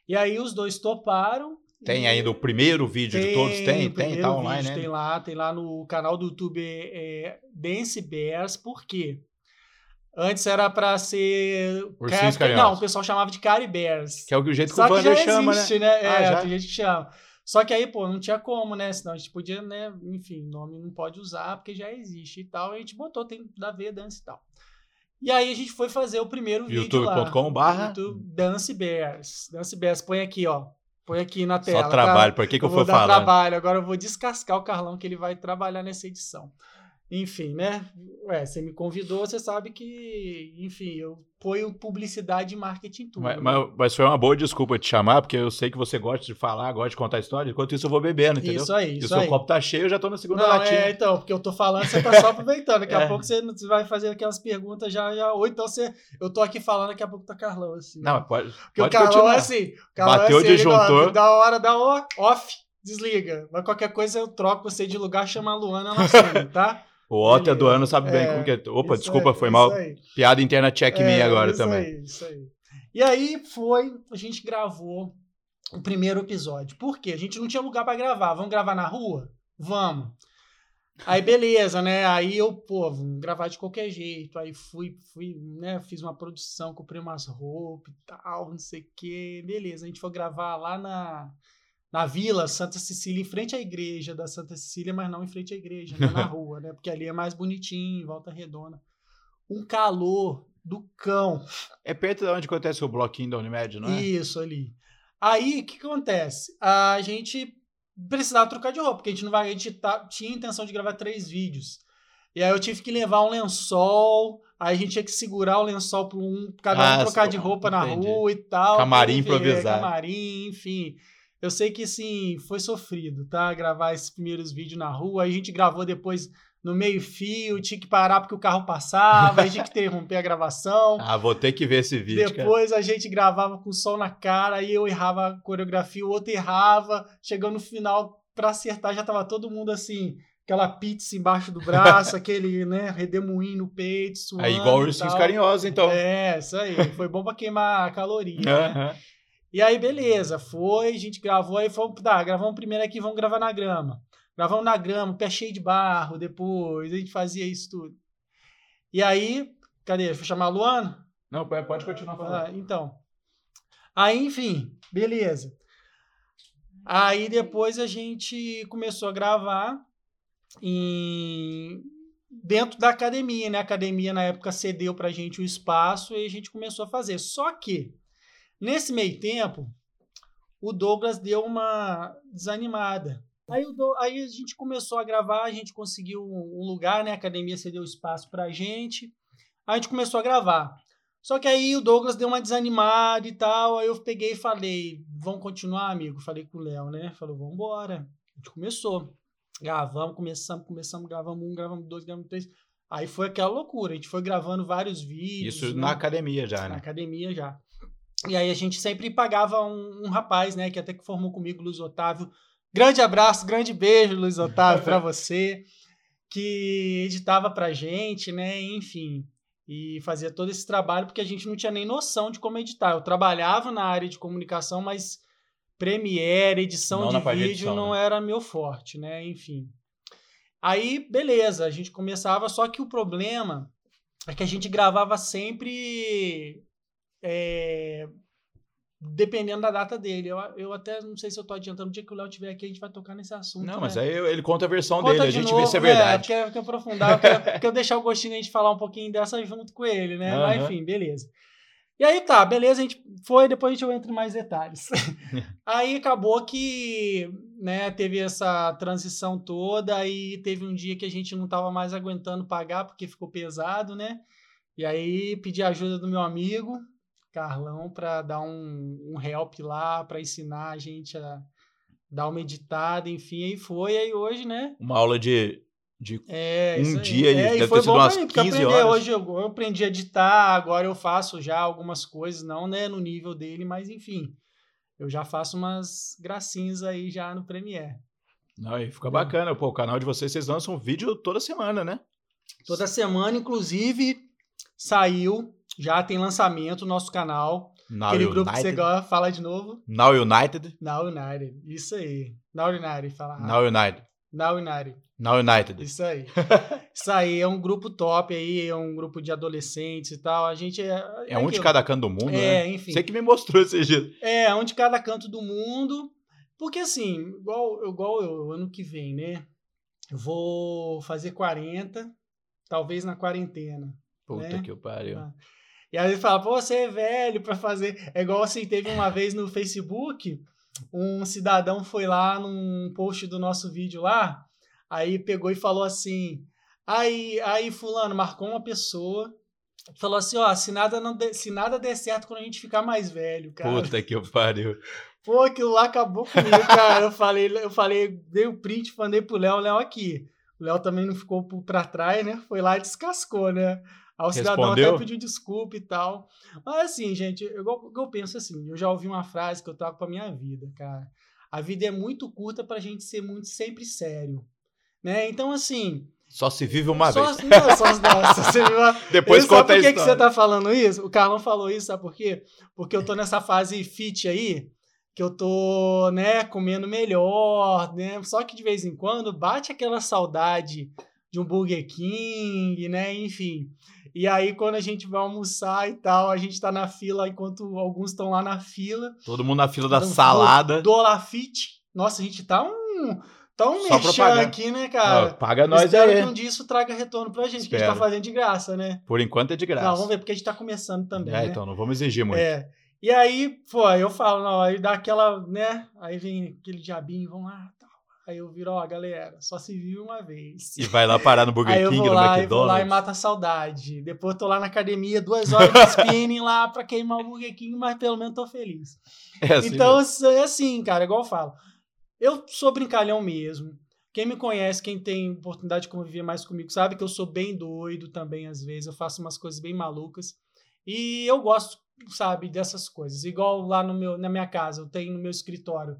[SPEAKER 2] E aí os dois toparam.
[SPEAKER 1] Tem ainda o primeiro vídeo de todos? Tem, tem, tá online,
[SPEAKER 2] vídeo,
[SPEAKER 1] né?
[SPEAKER 2] Tem lá, tem lá no canal do YouTube é, Dance Bears, por quê? Antes era pra ser.
[SPEAKER 1] Ursinhos
[SPEAKER 2] Car-. Não, o pessoal chamava de Cari Bears.
[SPEAKER 1] Que é o jeito que
[SPEAKER 2] Só
[SPEAKER 1] o Vander chama,
[SPEAKER 2] existe,
[SPEAKER 1] né?
[SPEAKER 2] né?
[SPEAKER 1] Ah,
[SPEAKER 2] É,
[SPEAKER 1] já?
[SPEAKER 2] tem gente que chama. Só que aí, pô, não tinha como, né? Senão a gente podia, né? Enfim, nome não pode usar porque já existe e tal. E a gente botou, tem da ver Dance e tal. E aí a gente foi fazer o primeiro vídeo lá.
[SPEAKER 1] youtube.com barra
[SPEAKER 2] YouTube Dance Bears. Dance Bears, põe aqui, ó. Põe aqui na tela.
[SPEAKER 1] Só trabalho.
[SPEAKER 2] Tá?
[SPEAKER 1] Por que, que
[SPEAKER 2] eu
[SPEAKER 1] eu,
[SPEAKER 2] vou
[SPEAKER 1] falando?
[SPEAKER 2] trabalho. Agora eu vou descascar o Carlão que ele vai trabalhar nessa edição. Enfim, né? Ué, você me convidou, você sabe que, enfim, eu ponho publicidade e marketing tudo.
[SPEAKER 1] Mas,
[SPEAKER 2] né?
[SPEAKER 1] mas- mas foi uma boa desculpa te chamar, porque eu sei que você gosta de falar, gosta de contar história. Enquanto isso, eu vou bebendo, entendeu?
[SPEAKER 2] Isso aí,
[SPEAKER 1] E o
[SPEAKER 2] isso
[SPEAKER 1] seu
[SPEAKER 2] aí.
[SPEAKER 1] copo tá cheio, eu já tô na segunda
[SPEAKER 2] Não,
[SPEAKER 1] latinha.
[SPEAKER 2] é, então, porque eu tô falando, você tá só aproveitando. Daqui a
[SPEAKER 1] É.
[SPEAKER 2] pouco você vai fazer aquelas perguntas já, já. Ou então você. Eu tô aqui falando, daqui a pouco tá Carlão, assim.
[SPEAKER 1] Não, pode,
[SPEAKER 2] Porque
[SPEAKER 1] pode
[SPEAKER 2] o Carlão
[SPEAKER 1] continuar.
[SPEAKER 2] é assim. O Carlão
[SPEAKER 1] Bateu
[SPEAKER 2] é assim,
[SPEAKER 1] disjuntor.
[SPEAKER 2] Da hora da o- off, desliga. Mas qualquer coisa eu troco você de lugar, chama a Luana, ela assume, tá?
[SPEAKER 1] O Otto é do ano sabe bem
[SPEAKER 2] É,
[SPEAKER 1] como que é. Opa, desculpa, foi mal.
[SPEAKER 2] aí.
[SPEAKER 1] Piada interna check me
[SPEAKER 2] É,
[SPEAKER 1] agora
[SPEAKER 2] isso
[SPEAKER 1] também.
[SPEAKER 2] Aí, isso aí. E aí foi, a gente gravou o primeiro episódio. Por quê? A gente não tinha lugar pra gravar. Vamos gravar na rua? Vamos. Aí beleza, né? Aí eu, pô, vamos gravar de qualquer jeito. Aí fui, fui, né? Fiz uma produção, comprei umas roupas e tal, não sei o quê. Beleza, a gente foi gravar lá na, na Vila Santa Cecília, em frente à igreja da Santa Cecília, mas não em frente à igreja, né? na rua, né? Porque ali é mais bonitinho, em volta redonda. Um calor do cão.
[SPEAKER 1] É perto de onde acontece o bloquinho da Unimed, não é?
[SPEAKER 2] Isso ali. Aí, o que, que acontece? A gente precisava trocar de roupa, porque a gente não vai. A gente tá- tinha a intenção de gravar três vídeos. E aí eu tive que levar um lençol. Aí a gente tinha que segurar o lençol para um, cada um
[SPEAKER 1] Ah,
[SPEAKER 2] trocar de roupa na
[SPEAKER 1] entendi.
[SPEAKER 2] rua e tal.
[SPEAKER 1] Camarim improvisado.
[SPEAKER 2] Camarim, enfim. Eu sei que, assim, foi sofrido, tá? Gravar esses primeiros vídeos na rua. Aí a gente gravou depois no meio-fio, tinha que parar porque o carro passava, aí tinha que interromper a gravação.
[SPEAKER 1] Ah, vou ter que ver esse vídeo, cara.
[SPEAKER 2] Depois a gente gravava com o sol na cara, aí eu errava a coreografia, o outro errava. Chegando no final, pra acertar, já tava todo mundo assim, aquela pizza embaixo do braço, aquele, né, redemoinho no peito, suando
[SPEAKER 1] Aí igual
[SPEAKER 2] e
[SPEAKER 1] ursinhos carinhosos, então.
[SPEAKER 2] É, isso aí. Foi bom pra queimar a caloria. né? E aí, beleza, foi, a gente gravou, aí fomos, tá, gravamos primeiro aqui, vamos gravar na grama. Gravamos na grama, pé cheio de barro, depois, a gente fazia isso tudo. E aí, cadê? Deixa eu chamar a Luana?
[SPEAKER 1] Não, pode continuar falando.
[SPEAKER 2] Ah, então. Aí, enfim, beleza. Aí depois a gente começou a gravar em dentro da academia, né? A academia na época cedeu pra gente o espaço e a gente começou a fazer. Só que nesse meio tempo, o Douglas deu uma desanimada. Aí, aí a gente começou a gravar, a gente conseguiu um lugar, né? A academia cedeu espaço pra gente. Aí a gente começou a gravar. Só que aí o Douglas deu uma desanimada e tal. Aí eu peguei e falei: Vamos continuar, amigo? Falei com o Léo, né? Falou: Vamos embora. A gente começou. Gravamos, começamos, começamos, gravamos um, gravamos dois, gravamos três. Aí foi aquela loucura. A gente foi gravando vários vídeos.
[SPEAKER 1] Isso
[SPEAKER 2] né?
[SPEAKER 1] na academia já,
[SPEAKER 2] na
[SPEAKER 1] né?
[SPEAKER 2] academia já. E aí a gente sempre pagava um, um rapaz, né, que até que formou comigo, Luiz Otávio. Grande abraço, grande beijo, Luiz Otávio, para você, que editava pra gente, né, enfim, e fazia todo esse trabalho porque a gente não tinha nem noção de como editar. Eu trabalhava na área de comunicação, mas Premiere, edição
[SPEAKER 1] Não
[SPEAKER 2] de vídeo
[SPEAKER 1] edição,
[SPEAKER 2] não
[SPEAKER 1] né?
[SPEAKER 2] era meu forte, né, enfim. Aí, beleza, a gente começava, só que o problema é que a gente gravava sempre é, dependendo da data dele. Eu, eu até não sei se eu tô adiantando. No dia que o Léo estiver aqui, a gente vai tocar nesse assunto.
[SPEAKER 1] Não,
[SPEAKER 2] né?
[SPEAKER 1] mas aí ele conta a versão
[SPEAKER 2] Conta
[SPEAKER 1] dele, a
[SPEAKER 2] de
[SPEAKER 1] gente
[SPEAKER 2] novo,
[SPEAKER 1] vê se é
[SPEAKER 2] É,
[SPEAKER 1] verdade.
[SPEAKER 2] porque eu quero aprofundar, eu quero, eu quero deixar o gostinho da gente falar um pouquinho dessa junto com ele, né? Mas,
[SPEAKER 1] Aham.
[SPEAKER 2] enfim, beleza. E aí tá, beleza, a gente foi, depois a gente entra em mais detalhes. aí acabou que, né, teve essa transição toda, aí teve um dia que a gente não tava mais aguentando pagar porque ficou pesado, né? E aí pedi a ajuda do meu amigo, Carlão, para dar um, um help lá, para ensinar a gente a dar uma editada, enfim, aí foi, aí hoje, né?
[SPEAKER 1] Uma aula de, de
[SPEAKER 2] É,
[SPEAKER 1] Um dia,
[SPEAKER 2] é,
[SPEAKER 1] deve
[SPEAKER 2] e foi
[SPEAKER 1] ter sido
[SPEAKER 2] bom
[SPEAKER 1] umas
[SPEAKER 2] mim, porque
[SPEAKER 1] 15
[SPEAKER 2] aprender
[SPEAKER 1] horas.
[SPEAKER 2] hoje eu, eu aprendi a editar, agora eu faço já algumas coisas, não né, no nível dele, mas enfim, eu já faço umas gracinhas aí já no Premiere.
[SPEAKER 1] Não, e fica
[SPEAKER 2] Entendeu?
[SPEAKER 1] bacana. Pô, o canal de vocês, vocês lançam vídeo toda semana, né?
[SPEAKER 2] Toda semana, inclusive, saiu, já tem lançamento no nosso canal,
[SPEAKER 1] Now
[SPEAKER 2] aquele grupo que você
[SPEAKER 1] United.
[SPEAKER 2] gosta, fala de novo,
[SPEAKER 1] Now United.
[SPEAKER 2] Now United, isso aí, Now United, fala rápido.
[SPEAKER 1] Now United.
[SPEAKER 2] Now United.
[SPEAKER 1] Now United.
[SPEAKER 2] Isso aí. Isso aí é um grupo top aí, é um grupo de adolescentes e tal. A gente é.
[SPEAKER 1] É um de cada canto do mundo,
[SPEAKER 2] É,
[SPEAKER 1] né?
[SPEAKER 2] enfim.
[SPEAKER 1] Você que me mostrou esse dia.
[SPEAKER 2] É, um de cada canto do mundo. Porque assim, igual, igual eu, ano que vem, né? Eu vou fazer 40, talvez na quarentena.
[SPEAKER 1] Puta
[SPEAKER 2] Né?
[SPEAKER 1] que pariu.
[SPEAKER 2] Ah. E aí ele fala, pô, você é velho pra fazer. É igual assim, teve uma vez no Facebook, um cidadão foi lá num post do nosso vídeo lá, aí pegou e falou assim: aí, aí, fulano, marcou uma pessoa. Falou assim, ó, se nada, não der- se nada der certo quando a gente ficar mais velho, cara.
[SPEAKER 1] Puta que pariu.
[SPEAKER 2] Pô, aquilo lá acabou comigo, cara. Eu falei, eu falei, dei o print, mandei pro Léo, Léo aqui. O Léo também não ficou pra trás, né? Foi lá e descascou, né? Aí o cidadão
[SPEAKER 1] Respondeu?
[SPEAKER 2] até pediu desculpa e tal. Mas assim, gente, eu, eu, penso assim, eu já ouvi uma frase que eu trago pra minha vida, cara. A vida é muito curta pra gente ser muito sempre sério, né? Então, assim,
[SPEAKER 1] Só se vive uma
[SPEAKER 2] só,
[SPEAKER 1] vez.
[SPEAKER 2] Não, só, não, só se vive uma...
[SPEAKER 1] Depois
[SPEAKER 2] E
[SPEAKER 1] conta
[SPEAKER 2] sabe
[SPEAKER 1] a
[SPEAKER 2] por que, que você tá falando isso? O Carlão falou isso, sabe por quê? Porque eu tô nessa fase fit aí, que eu tô, né, comendo melhor, né? Só que de vez em quando bate aquela saudade de um Burger King, né? Enfim. E aí, quando a gente vai almoçar e tal, a gente tá na fila, enquanto alguns estão lá na fila.
[SPEAKER 1] Todo mundo na fila da salada.
[SPEAKER 2] Do Olafite. Nossa, a gente tá um. Tá um
[SPEAKER 1] Só propaganda.
[SPEAKER 2] aqui, né, cara?
[SPEAKER 1] paga nós
[SPEAKER 2] Espero
[SPEAKER 1] aí.
[SPEAKER 2] que um dia isso traga retorno pra gente, que a gente tá
[SPEAKER 1] Espero.
[SPEAKER 2] fazendo de graça, né?
[SPEAKER 1] Por enquanto é de graça.
[SPEAKER 2] Não, vamos ver, porque a gente tá começando também,
[SPEAKER 1] É,
[SPEAKER 2] né?
[SPEAKER 1] então, não vamos exigir muito.
[SPEAKER 2] É. E aí, pô, eu falo, não, aí dá aquela, né? Aí vem aquele diabinho, vão lá. Aí eu viro, ó, galera, só se vive uma vez.
[SPEAKER 1] E vai lá parar no Burger
[SPEAKER 2] eu
[SPEAKER 1] King,
[SPEAKER 2] vou
[SPEAKER 1] no
[SPEAKER 2] lá, e vou lá e
[SPEAKER 1] McDonald's.
[SPEAKER 2] mato a saudade. Depois eu tô lá na academia, duas horas de spinning lá pra queimar o Burger King, mas pelo menos tô feliz.
[SPEAKER 1] É assim
[SPEAKER 2] então,
[SPEAKER 1] mesmo.
[SPEAKER 2] é assim, cara, igual eu falo. Eu sou brincalhão mesmo. Quem me conhece, quem tem oportunidade de conviver mais comigo, sabe que eu sou bem doido também, às vezes. Eu faço umas coisas bem malucas. E eu gosto, sabe, dessas coisas. Igual lá no meu, na minha casa, eu tenho no meu escritório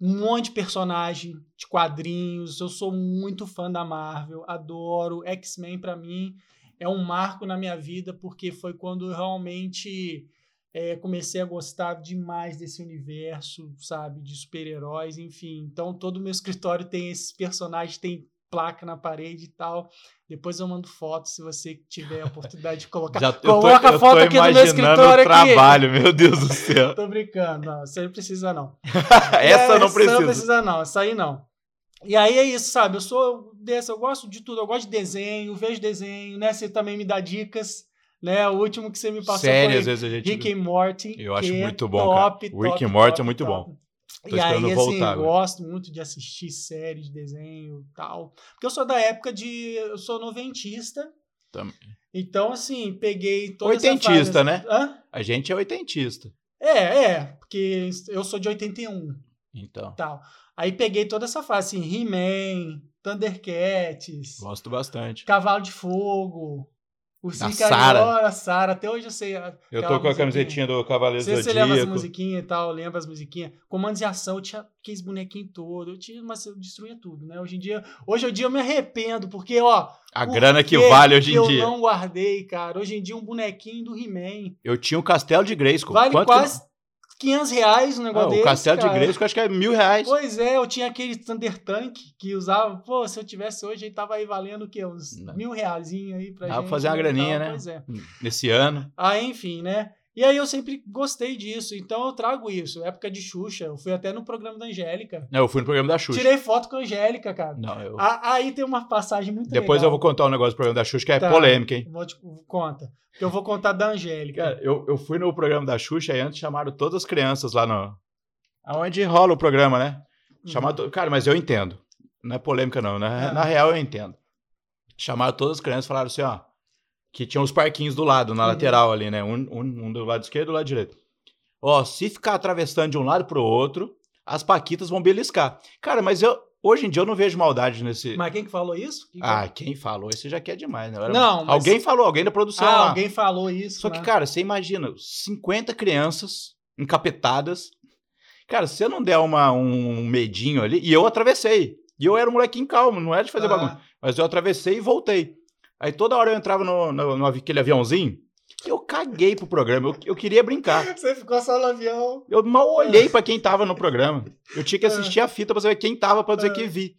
[SPEAKER 2] um monte de personagem de quadrinhos. Eu sou muito fã da Marvel, adoro. X-Men, pra mim, é um marco na minha vida, porque foi quando eu realmente é, comecei a gostar demais desse universo, sabe, de super-heróis, enfim. Então, todo o meu escritório tem esses personagens, tem placa na parede e tal. Depois eu mando foto, se você tiver a oportunidade de colocar.
[SPEAKER 1] Já, eu tô,
[SPEAKER 2] Coloca a foto aqui no meu escritório
[SPEAKER 1] o
[SPEAKER 2] aqui.
[SPEAKER 1] trabalho, meu Deus do céu.
[SPEAKER 2] Tô brincando, não, você não precisa não.
[SPEAKER 1] Essa não
[SPEAKER 2] Essa
[SPEAKER 1] precisa.
[SPEAKER 2] não precisa não, essa aí não. E aí é isso, sabe? Eu sou desse, eu gosto de tudo, eu gosto de desenho, vejo desenho, né? Você também me dá dicas, né? O último que você me passou foi
[SPEAKER 1] às vezes a gente.
[SPEAKER 2] Rick and Morty.
[SPEAKER 1] Eu acho
[SPEAKER 2] é
[SPEAKER 1] muito bom, cara.
[SPEAKER 2] top,
[SPEAKER 1] O Rick and Morty
[SPEAKER 2] top,
[SPEAKER 1] é muito
[SPEAKER 2] top.
[SPEAKER 1] bom. Tô
[SPEAKER 2] E aí, assim,
[SPEAKER 1] voltar
[SPEAKER 2] eu
[SPEAKER 1] agora.
[SPEAKER 2] gosto muito de assistir séries de desenho e tal. Porque eu sou da época de. Eu sou noventista.
[SPEAKER 1] Também.
[SPEAKER 2] Então, assim, peguei toda
[SPEAKER 1] Oitentista, né?
[SPEAKER 2] Hã?
[SPEAKER 1] A gente é oitentista.
[SPEAKER 2] É, é. Porque eu sou de 81
[SPEAKER 1] Então,
[SPEAKER 2] tal. Aí peguei toda essa fase, assim, He-Man, Thundercats,
[SPEAKER 1] gosto bastante.
[SPEAKER 2] Cavalo de Fogo, o
[SPEAKER 1] Da
[SPEAKER 2] Carinhola, a Sara, até hoje eu sei.
[SPEAKER 1] Eu tô com a camisetinha do Cavaleiro
[SPEAKER 2] sei se você lembra as
[SPEAKER 1] Zodíaco.
[SPEAKER 2] musiquinhas e tal, lembra as musiquinhas. Comandos de ação, eu tinha aqueles bonequinhos todos, eu tinha, mas eu destruía tudo, né? Hoje em dia, hoje em dia eu me arrependo, porque, ó.
[SPEAKER 1] A
[SPEAKER 2] por
[SPEAKER 1] grana que
[SPEAKER 2] que
[SPEAKER 1] vale hoje
[SPEAKER 2] que
[SPEAKER 1] em
[SPEAKER 2] eu
[SPEAKER 1] dia.
[SPEAKER 2] não guardei, cara. Hoje em dia, um bonequinho do He-Man.
[SPEAKER 1] Eu tinha um castelo de Grayskull.
[SPEAKER 2] Vale
[SPEAKER 1] Quanto que-
[SPEAKER 2] quase 500 reais um
[SPEAKER 1] Ah,
[SPEAKER 2] negócio
[SPEAKER 1] o
[SPEAKER 2] desse.
[SPEAKER 1] castelo
[SPEAKER 2] cara.
[SPEAKER 1] de Grayskull acho que é mil reais.
[SPEAKER 2] Pois é, eu tinha aquele Thunder Tank que usava. Pô, se eu tivesse hoje, ele tava aí valendo o quê? Uns
[SPEAKER 1] Não.
[SPEAKER 2] mil reazinho aí pra
[SPEAKER 1] Dá
[SPEAKER 2] gente.
[SPEAKER 1] pra fazer uma
[SPEAKER 2] né,
[SPEAKER 1] graninha,
[SPEAKER 2] tal,
[SPEAKER 1] né?
[SPEAKER 2] Pois é.
[SPEAKER 1] Nesse ano.
[SPEAKER 2] Ah, enfim, né? E aí eu sempre gostei disso, então eu trago isso. Época de Xuxa, eu fui até no programa da Angélica.
[SPEAKER 1] Não, eu fui no programa da Xuxa.
[SPEAKER 2] Tirei foto com a Angélica, cara.
[SPEAKER 1] Não, eu...
[SPEAKER 2] A- Aí tem uma passagem muito
[SPEAKER 1] Depois eu
[SPEAKER 2] legal.
[SPEAKER 1] vou contar um negócio do programa da Xuxa que é
[SPEAKER 2] Tá.
[SPEAKER 1] polêmica, hein?
[SPEAKER 2] Vou te conta. Que eu vou contar da Angélica.
[SPEAKER 1] Cara, eu, eu fui no programa da Xuxa e antes chamaram todas as crianças lá no. Aonde rola o programa, né?
[SPEAKER 2] Uhum.
[SPEAKER 1] Chamaram to- Cara, mas eu entendo. Não é polêmica, não. Na,
[SPEAKER 2] Ah.
[SPEAKER 1] na real, eu entendo. Chamaram todas as crianças e falaram assim, ó. Que tinha os parquinhos do lado, na
[SPEAKER 2] Uhum.
[SPEAKER 1] lateral ali, né? Um, um, um do lado esquerdo e do lado direito. Ó, se ficar atravessando de um lado pro outro, as paquitas vão beliscar. Cara, mas eu. Hoje em dia eu não vejo maldade nesse.
[SPEAKER 2] Mas quem que falou isso? Quem que-
[SPEAKER 1] Ah, quem falou? Isso já quer demais, né? Era-
[SPEAKER 2] Não, mas-
[SPEAKER 1] Alguém falou, alguém da produção
[SPEAKER 2] Ah,
[SPEAKER 1] lá.
[SPEAKER 2] alguém falou isso.
[SPEAKER 1] Só que,
[SPEAKER 2] né?
[SPEAKER 1] cara, você imagina, 50 crianças encapetadas. Cara, se você não der uma, um medinho ali. E eu atravessei. E eu era um molequinho calmo, não era de fazer
[SPEAKER 2] Ah,
[SPEAKER 1] bagunça. Mas eu atravessei e voltei. Aí toda hora eu entrava no, no, no aquele aviãozinho. Eu caguei pro programa. Eu, eu queria brincar.
[SPEAKER 2] Você ficou só no avião.
[SPEAKER 1] Eu mal olhei pra quem tava no programa. Eu tinha que
[SPEAKER 2] É.
[SPEAKER 1] assistir a fita pra saber quem tava pra dizer
[SPEAKER 2] Ah.
[SPEAKER 1] que vi.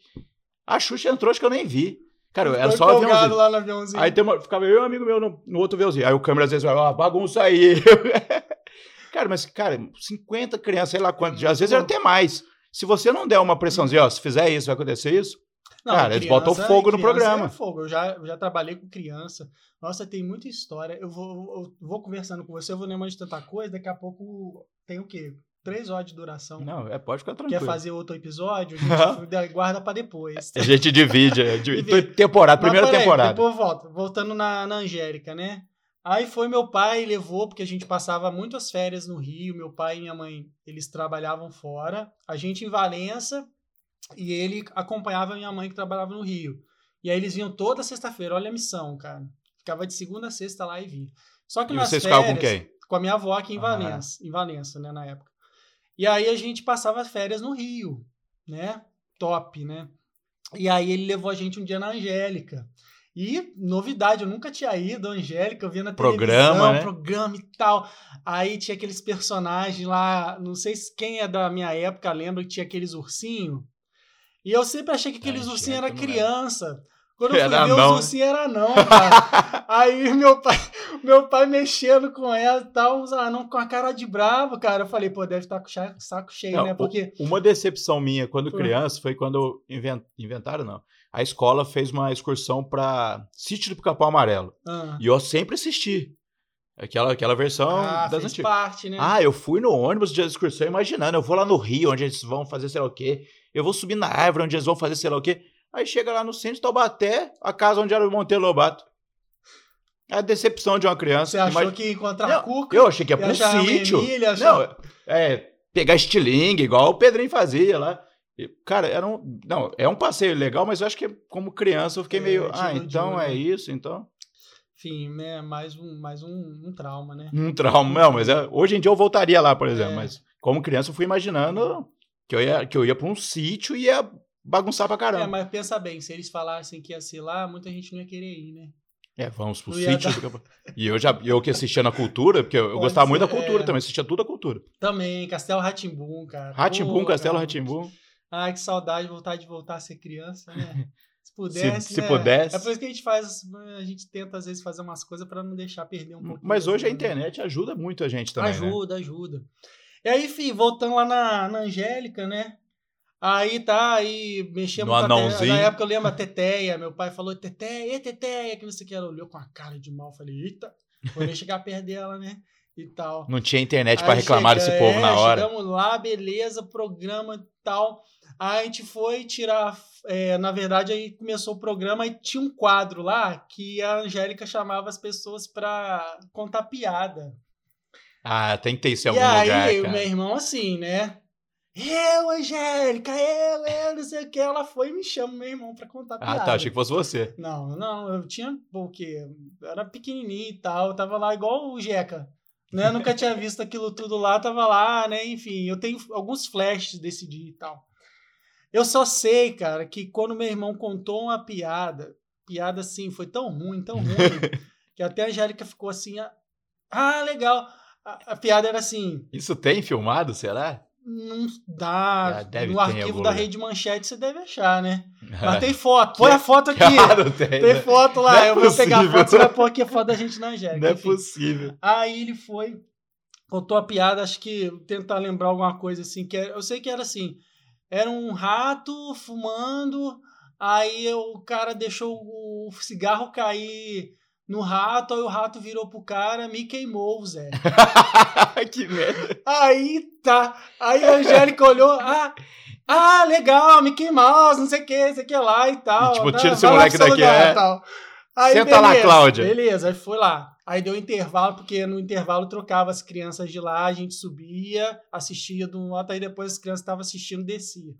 [SPEAKER 1] A Xuxa entrou, acho que eu nem vi. Cara, era só aviãozinho.
[SPEAKER 2] lá no aviãozinho.
[SPEAKER 1] Aí tem uma, ficava eu e um amigo meu no, no outro aviãozinho. Aí o câmera às vezes vai, ó, bagunça aí. cara, mas, cara, 50 crianças, sei lá quantos, às vezes era até mais. Se você não der uma pressãozinha, ó, se fizer isso, vai acontecer isso.
[SPEAKER 2] Não,
[SPEAKER 1] Cara, eles botam fogo no
[SPEAKER 2] criança
[SPEAKER 1] programa.
[SPEAKER 2] É fogo. Eu já, eu já trabalhei com criança. Nossa, tem muita história. Eu vou, eu vou conversando com você, eu vou lembrando de tanta coisa. Daqui a pouco tem o quê? Três horas de duração.
[SPEAKER 1] Não, é, pode ficar
[SPEAKER 2] Quer
[SPEAKER 1] tranquilo.
[SPEAKER 2] fazer outro episódio? A gente guarda pra depois.
[SPEAKER 1] A gente divide, é, divide. Temporada, primeira temporada.
[SPEAKER 2] Depois volta. Voltando na, na Angélica, né? Aí foi meu pai, levou, porque a gente passava muitas férias no Rio. Meu pai e minha mãe, eles trabalhavam fora. A gente em Valença e ele acompanhava minha mãe que trabalhava no Rio. E aí eles vinham toda sexta-feira. Olha a missão, cara. Ficava de segunda a sexta lá e vinha. Só que
[SPEAKER 1] E
[SPEAKER 2] nas
[SPEAKER 1] vocês
[SPEAKER 2] férias,
[SPEAKER 1] com quem?
[SPEAKER 2] com a minha avó aqui em
[SPEAKER 1] Ah.
[SPEAKER 2] Valença, em Valença, né, na época. E aí a gente passava férias no Rio, né? Top, né? E aí ele levou a gente um dia na Angélica. E novidade, eu nunca tinha ido, a Angélica, eu vi na
[SPEAKER 1] Programa,
[SPEAKER 2] televisão,
[SPEAKER 1] né?
[SPEAKER 2] programa e tal. Aí tinha aqueles personagens lá, não sei se quem é da minha época lembra que tinha aqueles ursinhos. E eu sempre achei que aqueles ursinhos era
[SPEAKER 1] não
[SPEAKER 2] criança. Quando eu fui
[SPEAKER 1] Era
[SPEAKER 2] ver
[SPEAKER 1] não.
[SPEAKER 2] os ursinhos era não, cara. Aí meu pai, meu pai mexendo com ela e tal, uns anão com a cara de bravo, cara. Eu falei, pô, deve estar com o saco cheio,
[SPEAKER 1] Não,
[SPEAKER 2] né? Porque
[SPEAKER 1] Uma decepção minha quando criança foi quando inven- inventaram, não. A escola fez uma excursão para Sítio do Pica-Pau Amarelo.
[SPEAKER 2] ah,
[SPEAKER 1] E eu sempre assisti. Aquela, aquela versão
[SPEAKER 2] ah,
[SPEAKER 1] das antigas.
[SPEAKER 2] parte, né?
[SPEAKER 1] Ah, eu fui no ônibus de excursão imaginando, eu vou lá no Rio, onde eles vão fazer sei lá o quê. Eu vou subir na árvore, onde eles vão fazer sei lá o quê. Aí chega lá no centro de Taubaté, a casa onde era o Monteiro Lobato. É a decepção de uma criança.
[SPEAKER 2] Você achou que ia encontrar
[SPEAKER 1] Não,
[SPEAKER 2] Cuca?
[SPEAKER 1] Eu achei que ia
[SPEAKER 2] uma
[SPEAKER 1] sítio.
[SPEAKER 2] Emília,
[SPEAKER 1] Não, é, pegar estilingue, igual o Pedrinho fazia lá. Cara, era um. Não, é um passeio legal, mas eu acho que como criança eu fiquei
[SPEAKER 2] É,
[SPEAKER 1] meio. Ah, então é
[SPEAKER 2] né?
[SPEAKER 1] isso, então.
[SPEAKER 2] Enfim, né? Mais um, mais um, um trauma, né?
[SPEAKER 1] Um trauma. Não, mas é- hoje em dia eu voltaria lá, por exemplo.
[SPEAKER 2] É.
[SPEAKER 1] Mas como criança eu fui imaginando que eu ia, que eu ia pra um sítio e ia bagunçar pra
[SPEAKER 2] É,
[SPEAKER 1] caramba.
[SPEAKER 2] mas pensa bem, se eles falassem que ia ser lá, muita gente não ia querer ir, né?
[SPEAKER 1] É, vamos pro
[SPEAKER 2] Não ia
[SPEAKER 1] sítio. Capa- E eu já eu que assistia na cultura, porque eu,
[SPEAKER 2] Pode
[SPEAKER 1] gostava muito da
[SPEAKER 2] ser,
[SPEAKER 1] cultura
[SPEAKER 2] é.
[SPEAKER 1] também, assistia tudo a cultura.
[SPEAKER 2] Também, Castelo Ratimbum, cara.
[SPEAKER 1] Ratimbum, Castelo. Ratimbum.
[SPEAKER 2] Ai, que saudade, vontade de voltar a ser criança, né? Se pudesse,
[SPEAKER 1] se
[SPEAKER 2] né?
[SPEAKER 1] pudesse.
[SPEAKER 2] É por isso que a gente faz, a gente tenta às vezes fazer umas coisas pra não deixar perder um pouquinho.
[SPEAKER 1] Mas hoje a
[SPEAKER 2] né?
[SPEAKER 1] internet ajuda muito a gente também. né?
[SPEAKER 2] ajuda, ajuda. E aí, enfim, voltando lá na, na Angélica, né? Aí tá, aí mexemos
[SPEAKER 1] No
[SPEAKER 2] com a Te-. Na época eu lembro a Teteia, meu pai falou, Teteia, e Teteia, que não sei o que. Ela olhou com a cara de mal, falei, eita, vou nem chegar perto dela, né? E tal.
[SPEAKER 1] Não tinha internet pra
[SPEAKER 2] Aí
[SPEAKER 1] reclamar
[SPEAKER 2] chega-
[SPEAKER 1] desse povo
[SPEAKER 2] é,
[SPEAKER 1] na hora.
[SPEAKER 2] Chegamos lá, beleza, programa e tal. Aí a gente foi tirar. é, na verdade, aí começou o programa e tinha um quadro lá que a Angélica chamava as pessoas pra contar piada.
[SPEAKER 1] Ah, tem que ter isso em
[SPEAKER 2] e
[SPEAKER 1] algum
[SPEAKER 2] aí,
[SPEAKER 1] lugar,
[SPEAKER 2] o
[SPEAKER 1] cara.
[SPEAKER 2] meu irmão, assim, né? Eu, Angélica, eu, eu, não sei o que. Ela foi e me chama meu irmão pra contar piada.
[SPEAKER 1] Ah, tá, achei que fosse você.
[SPEAKER 2] Não, não, eu tinha porque era pequenininho e tal, eu tava lá igual o Jeca. Né? Nunca tinha visto aquilo tudo lá, tava lá, né? Enfim, eu tenho alguns flashes desse dia e tal. Eu só sei, cara, que quando meu irmão contou uma piada, piada assim, foi tão ruim, tão ruim, que até a Angélica ficou assim, ah, ah, legal. A, a piada era assim,
[SPEAKER 1] Isso tem filmado, será?
[SPEAKER 2] não dá,
[SPEAKER 1] Ah,
[SPEAKER 2] no arquivo da. Rede Manchete você deve achar, né? Mas tem foto, põe a foto aqui.
[SPEAKER 1] Claro, tem.
[SPEAKER 2] Tem
[SPEAKER 1] né?
[SPEAKER 2] foto lá,
[SPEAKER 1] é
[SPEAKER 2] eu vou pegar a
[SPEAKER 1] possível.
[SPEAKER 2] foto, você vai pôr aqui a foto da gente na Angélica.
[SPEAKER 1] Não é
[SPEAKER 2] enfim.
[SPEAKER 1] possível.
[SPEAKER 2] Aí ele foi, contou a piada, acho que tentar lembrar alguma coisa assim, que era- eu sei que era assim, era um rato fumando, aí o cara deixou o cigarro cair no rato, aí o rato virou pro cara, me queimou, Zé.
[SPEAKER 1] que merda.
[SPEAKER 2] Aí tá, aí a Angélica olhou, ah... Ah, legal, Mickey Mouse, não sei o que, não sei o que lá e tal.
[SPEAKER 1] E, tipo,
[SPEAKER 2] tá,
[SPEAKER 1] tira esse
[SPEAKER 2] lá
[SPEAKER 1] moleque daqui,
[SPEAKER 2] lugar
[SPEAKER 1] é.
[SPEAKER 2] tal. Aí,
[SPEAKER 1] Senta lá, Cláudia.
[SPEAKER 2] Beleza, aí foi lá. Aí deu intervalo, porque no intervalo trocava as crianças de lá, a gente subia, assistia do outro, aí depois as crianças estavam assistindo, descia.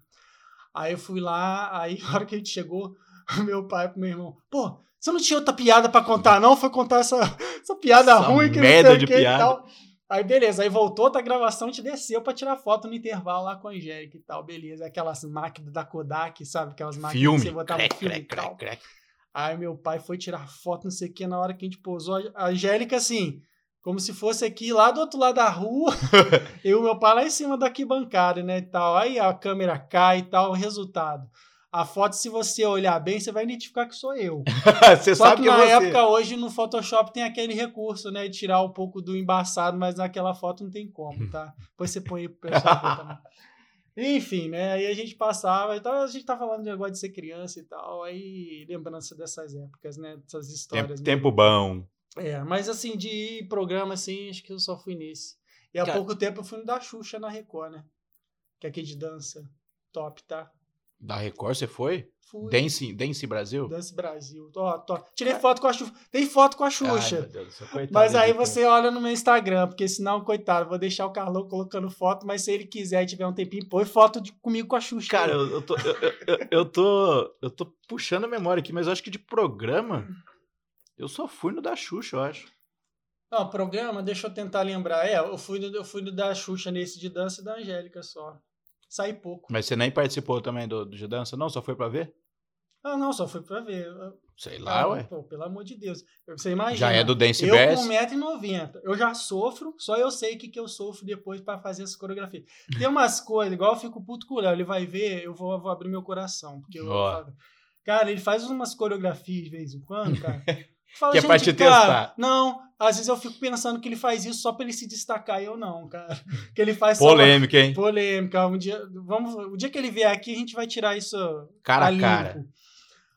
[SPEAKER 2] Aí eu fui lá, aí na hora que a gente chegou, meu pai pro meu irmão, pô, você não tinha outra piada pra contar, não? Foi contar essa, essa piada
[SPEAKER 1] Essa
[SPEAKER 2] ruim que
[SPEAKER 1] merda
[SPEAKER 2] não sei
[SPEAKER 1] de
[SPEAKER 2] que e
[SPEAKER 1] piada.
[SPEAKER 2] tal. Aí beleza, aí voltou outra gravação, a gente desceu pra tirar foto no intervalo lá com a Angélica e tal, beleza. Aquelas máquinas da Kodak, sabe? Aquelas máquinas
[SPEAKER 1] Filme.
[SPEAKER 2] que você botava
[SPEAKER 1] Crec,
[SPEAKER 2] filme
[SPEAKER 1] crec,
[SPEAKER 2] e tal.
[SPEAKER 1] crec, crec.
[SPEAKER 2] Aí meu pai foi tirar foto, não sei o que, na hora que a gente pousou, a Angélica assim, como se fosse aqui lá do outro lado da rua, e o meu pai lá em cima da arquibancada, né, e tal. Aí a câmera cai e tal, o resultado. A foto, se você olhar bem, você vai identificar que sou eu.
[SPEAKER 1] você
[SPEAKER 2] Só
[SPEAKER 1] sabe
[SPEAKER 2] que
[SPEAKER 1] que é
[SPEAKER 2] na
[SPEAKER 1] você.
[SPEAKER 2] época, hoje, no Photoshop tem aquele recurso, né, de tirar um pouco do embaçado, mas naquela foto não tem como, tá? Depois você põe aí pro pessoal ver também. Enfim, né? Aí a gente passava, então a gente tá falando de negócio de ser criança e tal, aí lembrança dessas épocas, né? Dessas histórias.
[SPEAKER 1] Tempo,
[SPEAKER 2] né?
[SPEAKER 1] tempo bom.
[SPEAKER 2] É, mas assim, de programa assim, acho que eu só fui nesse. E há
[SPEAKER 1] Cara-
[SPEAKER 2] pouco tempo eu fui no da Xuxa na Record, né? Que é aqui de dança. Top, tá?
[SPEAKER 1] Da Record você foi?
[SPEAKER 2] Fui.
[SPEAKER 1] Dance, Dance Brasil?
[SPEAKER 2] Dance Brasil. Ó, tô- Tirei foto com a Xuxa. Tem foto com a
[SPEAKER 1] Ai,
[SPEAKER 2] Xuxa.
[SPEAKER 1] meu Deus
[SPEAKER 2] Mas aí você olha no meu Instagram, porque senão, coitado, vou deixar o Carlão colocando foto, mas se ele quiser e tiver um tempinho, põe foto de, comigo com a Xuxa.
[SPEAKER 1] Cara, eu, eu tô, eu, eu- eu tô. Eu tô puxando a memória aqui, mas eu acho que de programa. Eu só fui no da Xuxa, eu acho.
[SPEAKER 2] Não, programa, deixa eu tentar lembrar. É, eu fui, no, eu fui no da Xuxa nesse de dança e da Angélica só. Saí pouco.
[SPEAKER 1] Mas você nem participou também do, do de dança? Não, só foi pra ver?
[SPEAKER 2] Ah, não, só foi pra ver.
[SPEAKER 1] Sei lá,
[SPEAKER 2] Ah,
[SPEAKER 1] ué.
[SPEAKER 2] Pô, pelo amor de Deus. Você imagina.
[SPEAKER 1] Já é do Dance
[SPEAKER 2] Eu
[SPEAKER 1] Bears.
[SPEAKER 2] com 1,90m, eu já sofro, só eu sei o que, que eu sofro depois pra fazer essa coreografia. Tem umas coisas, igual eu fico puto com o Léo, ele vai ver, eu vou, vou abrir meu coração. Porque eu, cara, ele faz umas coreografias de vez em quando, cara. Fala,
[SPEAKER 1] Que é pra
[SPEAKER 2] "Gente,
[SPEAKER 1] te
[SPEAKER 2] cara,
[SPEAKER 1] testar."
[SPEAKER 2] Não, às vezes eu fico pensando que ele faz isso só pra ele se destacar e eu não, cara. Que ele faz pra-
[SPEAKER 1] Polêmica, hein?
[SPEAKER 2] Polêmica. Um dia, vamos, o dia que ele vier aqui, a gente vai tirar isso
[SPEAKER 1] Cara a
[SPEAKER 2] limpo.
[SPEAKER 1] cara.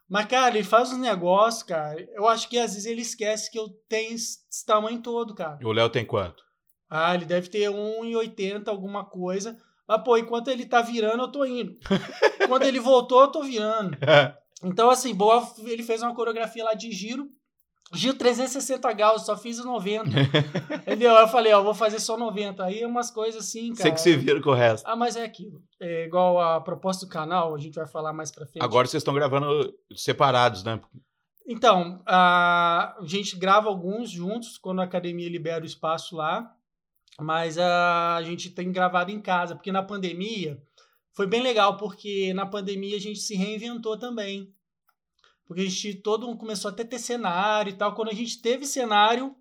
[SPEAKER 2] Mas, cara, ele faz uns negócios, cara. Eu acho que às vezes ele esquece que eu tenho esse tamanho todo, cara.
[SPEAKER 1] O Léo tem quanto?
[SPEAKER 2] Ah, ele deve ter 1,80, alguma coisa. Mas, pô, enquanto ele tá virando, eu tô indo. Quando ele voltou, eu tô virando. Então, assim, boa, ele fez uma coreografia lá de giro. Giro 360 graus, só fiz o 90. Entendeu? Eu falei, ó, vou fazer só 90. Aí é umas coisas assim, cara.
[SPEAKER 1] Você que se vira com o resto.
[SPEAKER 2] Ah, mas é aquilo. É igual a proposta do canal, a gente vai falar mais pra frente.
[SPEAKER 1] Agora vocês estão gravando separados, né?
[SPEAKER 2] Então, a gente grava alguns juntos quando a academia libera o espaço lá, mas a gente tem gravado em casa, porque na pandemia foi bem legal, porque na pandemia a gente se reinventou também. Porque a gente todo mundo começou a ter, ter cenário e tal. Quando a gente teve cenário,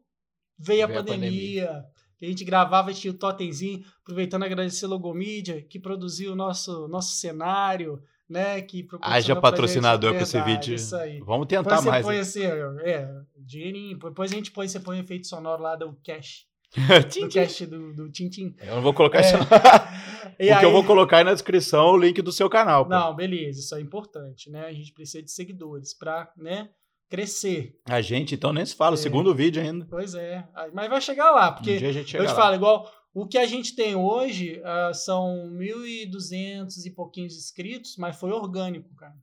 [SPEAKER 2] veio, a,
[SPEAKER 1] Veio a
[SPEAKER 2] pandemia. A gente gravava, tinha o totemzinho, aproveitando agradecer a Logomídia, que produziu o nosso, nosso cenário, né? Que
[SPEAKER 1] Haja patrocinador com esse vídeo.
[SPEAKER 2] Isso aí.
[SPEAKER 1] Vamos tentar mais.
[SPEAKER 2] põe assim, é, dinheirinho. Depois a gente põe, você põe o efeito sonoro lá do cash. Do cash do, do Tintin.
[SPEAKER 1] Eu não vou colocar
[SPEAKER 2] É.
[SPEAKER 1] isso.
[SPEAKER 2] E
[SPEAKER 1] Porque
[SPEAKER 2] aí-
[SPEAKER 1] eu vou colocar aí na descrição o link do seu canal. pô.
[SPEAKER 2] Não, beleza, isso é importante, né? A gente precisa de seguidores pra, né, crescer.
[SPEAKER 1] A gente, então, nem se fala.
[SPEAKER 2] É.
[SPEAKER 1] segundo vídeo ainda.
[SPEAKER 2] Pois é. Mas vai chegar lá, porque
[SPEAKER 1] um dia a gente chega
[SPEAKER 2] eu te
[SPEAKER 1] lá.
[SPEAKER 2] falo, igual o que a gente tem hoje ah, são 1.200 e pouquinhos inscritos, mas foi orgânico, cara.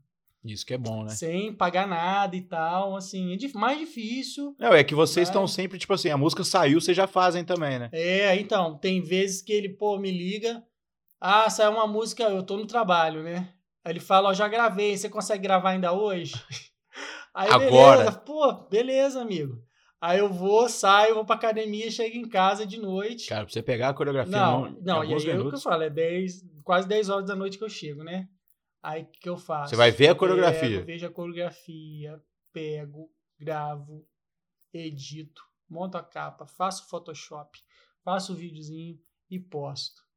[SPEAKER 1] Isso que é bom, né?
[SPEAKER 2] Sem pagar nada e tal, assim, é mais difícil.
[SPEAKER 1] Não, é que vocês estão sempre, tipo assim, a música saiu, vocês já fazem também, né?
[SPEAKER 2] É, então, tem vezes que ele, pô, me liga. Ah, saiu uma música, eu tô no trabalho, né? Aí ele fala, ó, já gravei, você consegue gravar ainda hoje? Aí
[SPEAKER 1] Agora.
[SPEAKER 2] beleza, pô, beleza, amigo. Aí eu vou, saio, vou pra academia, chego em casa de noite.
[SPEAKER 1] Cara, pra você pegar a coreografia
[SPEAKER 2] não,
[SPEAKER 1] em
[SPEAKER 2] não, e aí é o que eu falo, é 10, quase 10 horas da noite que eu chego, né? Aí o que, eu faço?
[SPEAKER 1] Você vai ver a
[SPEAKER 2] Pego,
[SPEAKER 1] coreografia.
[SPEAKER 2] vejo a coreografia, pego, gravo, edito, monto a capa, faço Photoshop, faço o videozinho e posto.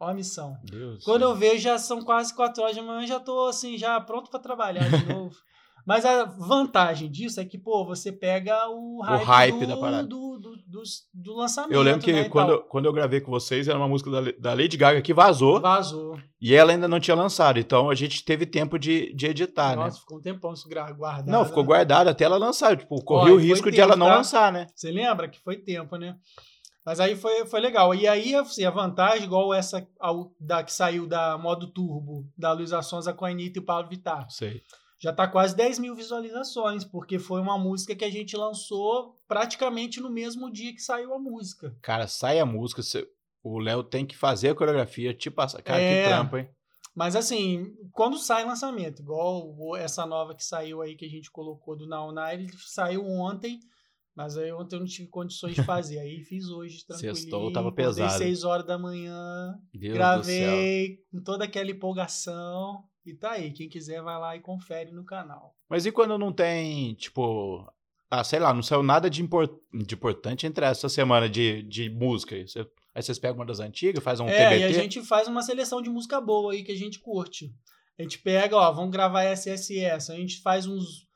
[SPEAKER 2] Ó a missão.
[SPEAKER 1] Deus
[SPEAKER 2] Quando
[SPEAKER 1] do
[SPEAKER 2] eu vejo, já são quase 4 horas da manhã, já tô assim, já pronto pra trabalhar de novo. Mas a vantagem disso é que, pô, você pega o hype,
[SPEAKER 1] hype
[SPEAKER 2] do,
[SPEAKER 1] da parada.
[SPEAKER 2] do, do, do, do lançamento.
[SPEAKER 1] Eu lembro que
[SPEAKER 2] né,
[SPEAKER 1] quando, eu- quando eu gravei com vocês, era uma música da, da Lady Gaga que vazou
[SPEAKER 2] Vazou.
[SPEAKER 1] e ela ainda não tinha lançado. Então a gente teve tempo de, de editar, né?
[SPEAKER 2] Nossa, ficou um tempão isso guardado.
[SPEAKER 1] Não, ficou
[SPEAKER 2] né?
[SPEAKER 1] guardado até ela lançar. Tipo, o risco de
[SPEAKER 2] tempo,
[SPEAKER 1] ela não
[SPEAKER 2] tá?
[SPEAKER 1] lançar, né?
[SPEAKER 2] Você lembra que foi tempo, né? Mas aí foi, foi legal. E aí, assim, a vantagem, igual essa ao- da, que saiu da modo turbo, da Luísa Sonza com a Anitta e o Paulo Vittar.
[SPEAKER 1] Sei.
[SPEAKER 2] Já tá quase 10 mil visualizações, porque foi uma música que a gente lançou praticamente no mesmo dia que saiu a música.
[SPEAKER 1] Cara, sai a música, o Léo tem que fazer a coreografia, te passar. Cara,
[SPEAKER 2] É.
[SPEAKER 1] que trampo, hein?
[SPEAKER 2] Mas assim, quando sai lançamento, igual essa nova que saiu aí, que a gente colocou do Now Night, saiu ontem, mas aí ontem eu não tive condições de fazer. Aí fiz hoje, tranquilo.
[SPEAKER 1] Sextou, tava pesado.
[SPEAKER 2] 6 horas da manhã,
[SPEAKER 1] Deus
[SPEAKER 2] gravei com toda aquela empolgação. E tá aí, quem quiser vai lá e confere no canal.
[SPEAKER 1] Mas e quando não tem, tipo. Ah, sei lá, não saiu nada de, impor- de importante entre essa semana de, de música. aí? Você- aí vocês pegam uma das antigas, faz um
[SPEAKER 2] é,
[SPEAKER 1] TBT.
[SPEAKER 2] e a gente faz uma seleção de música boa aí que a gente curte. A gente pega, ó, vamos gravar SSS. A gente faz uns,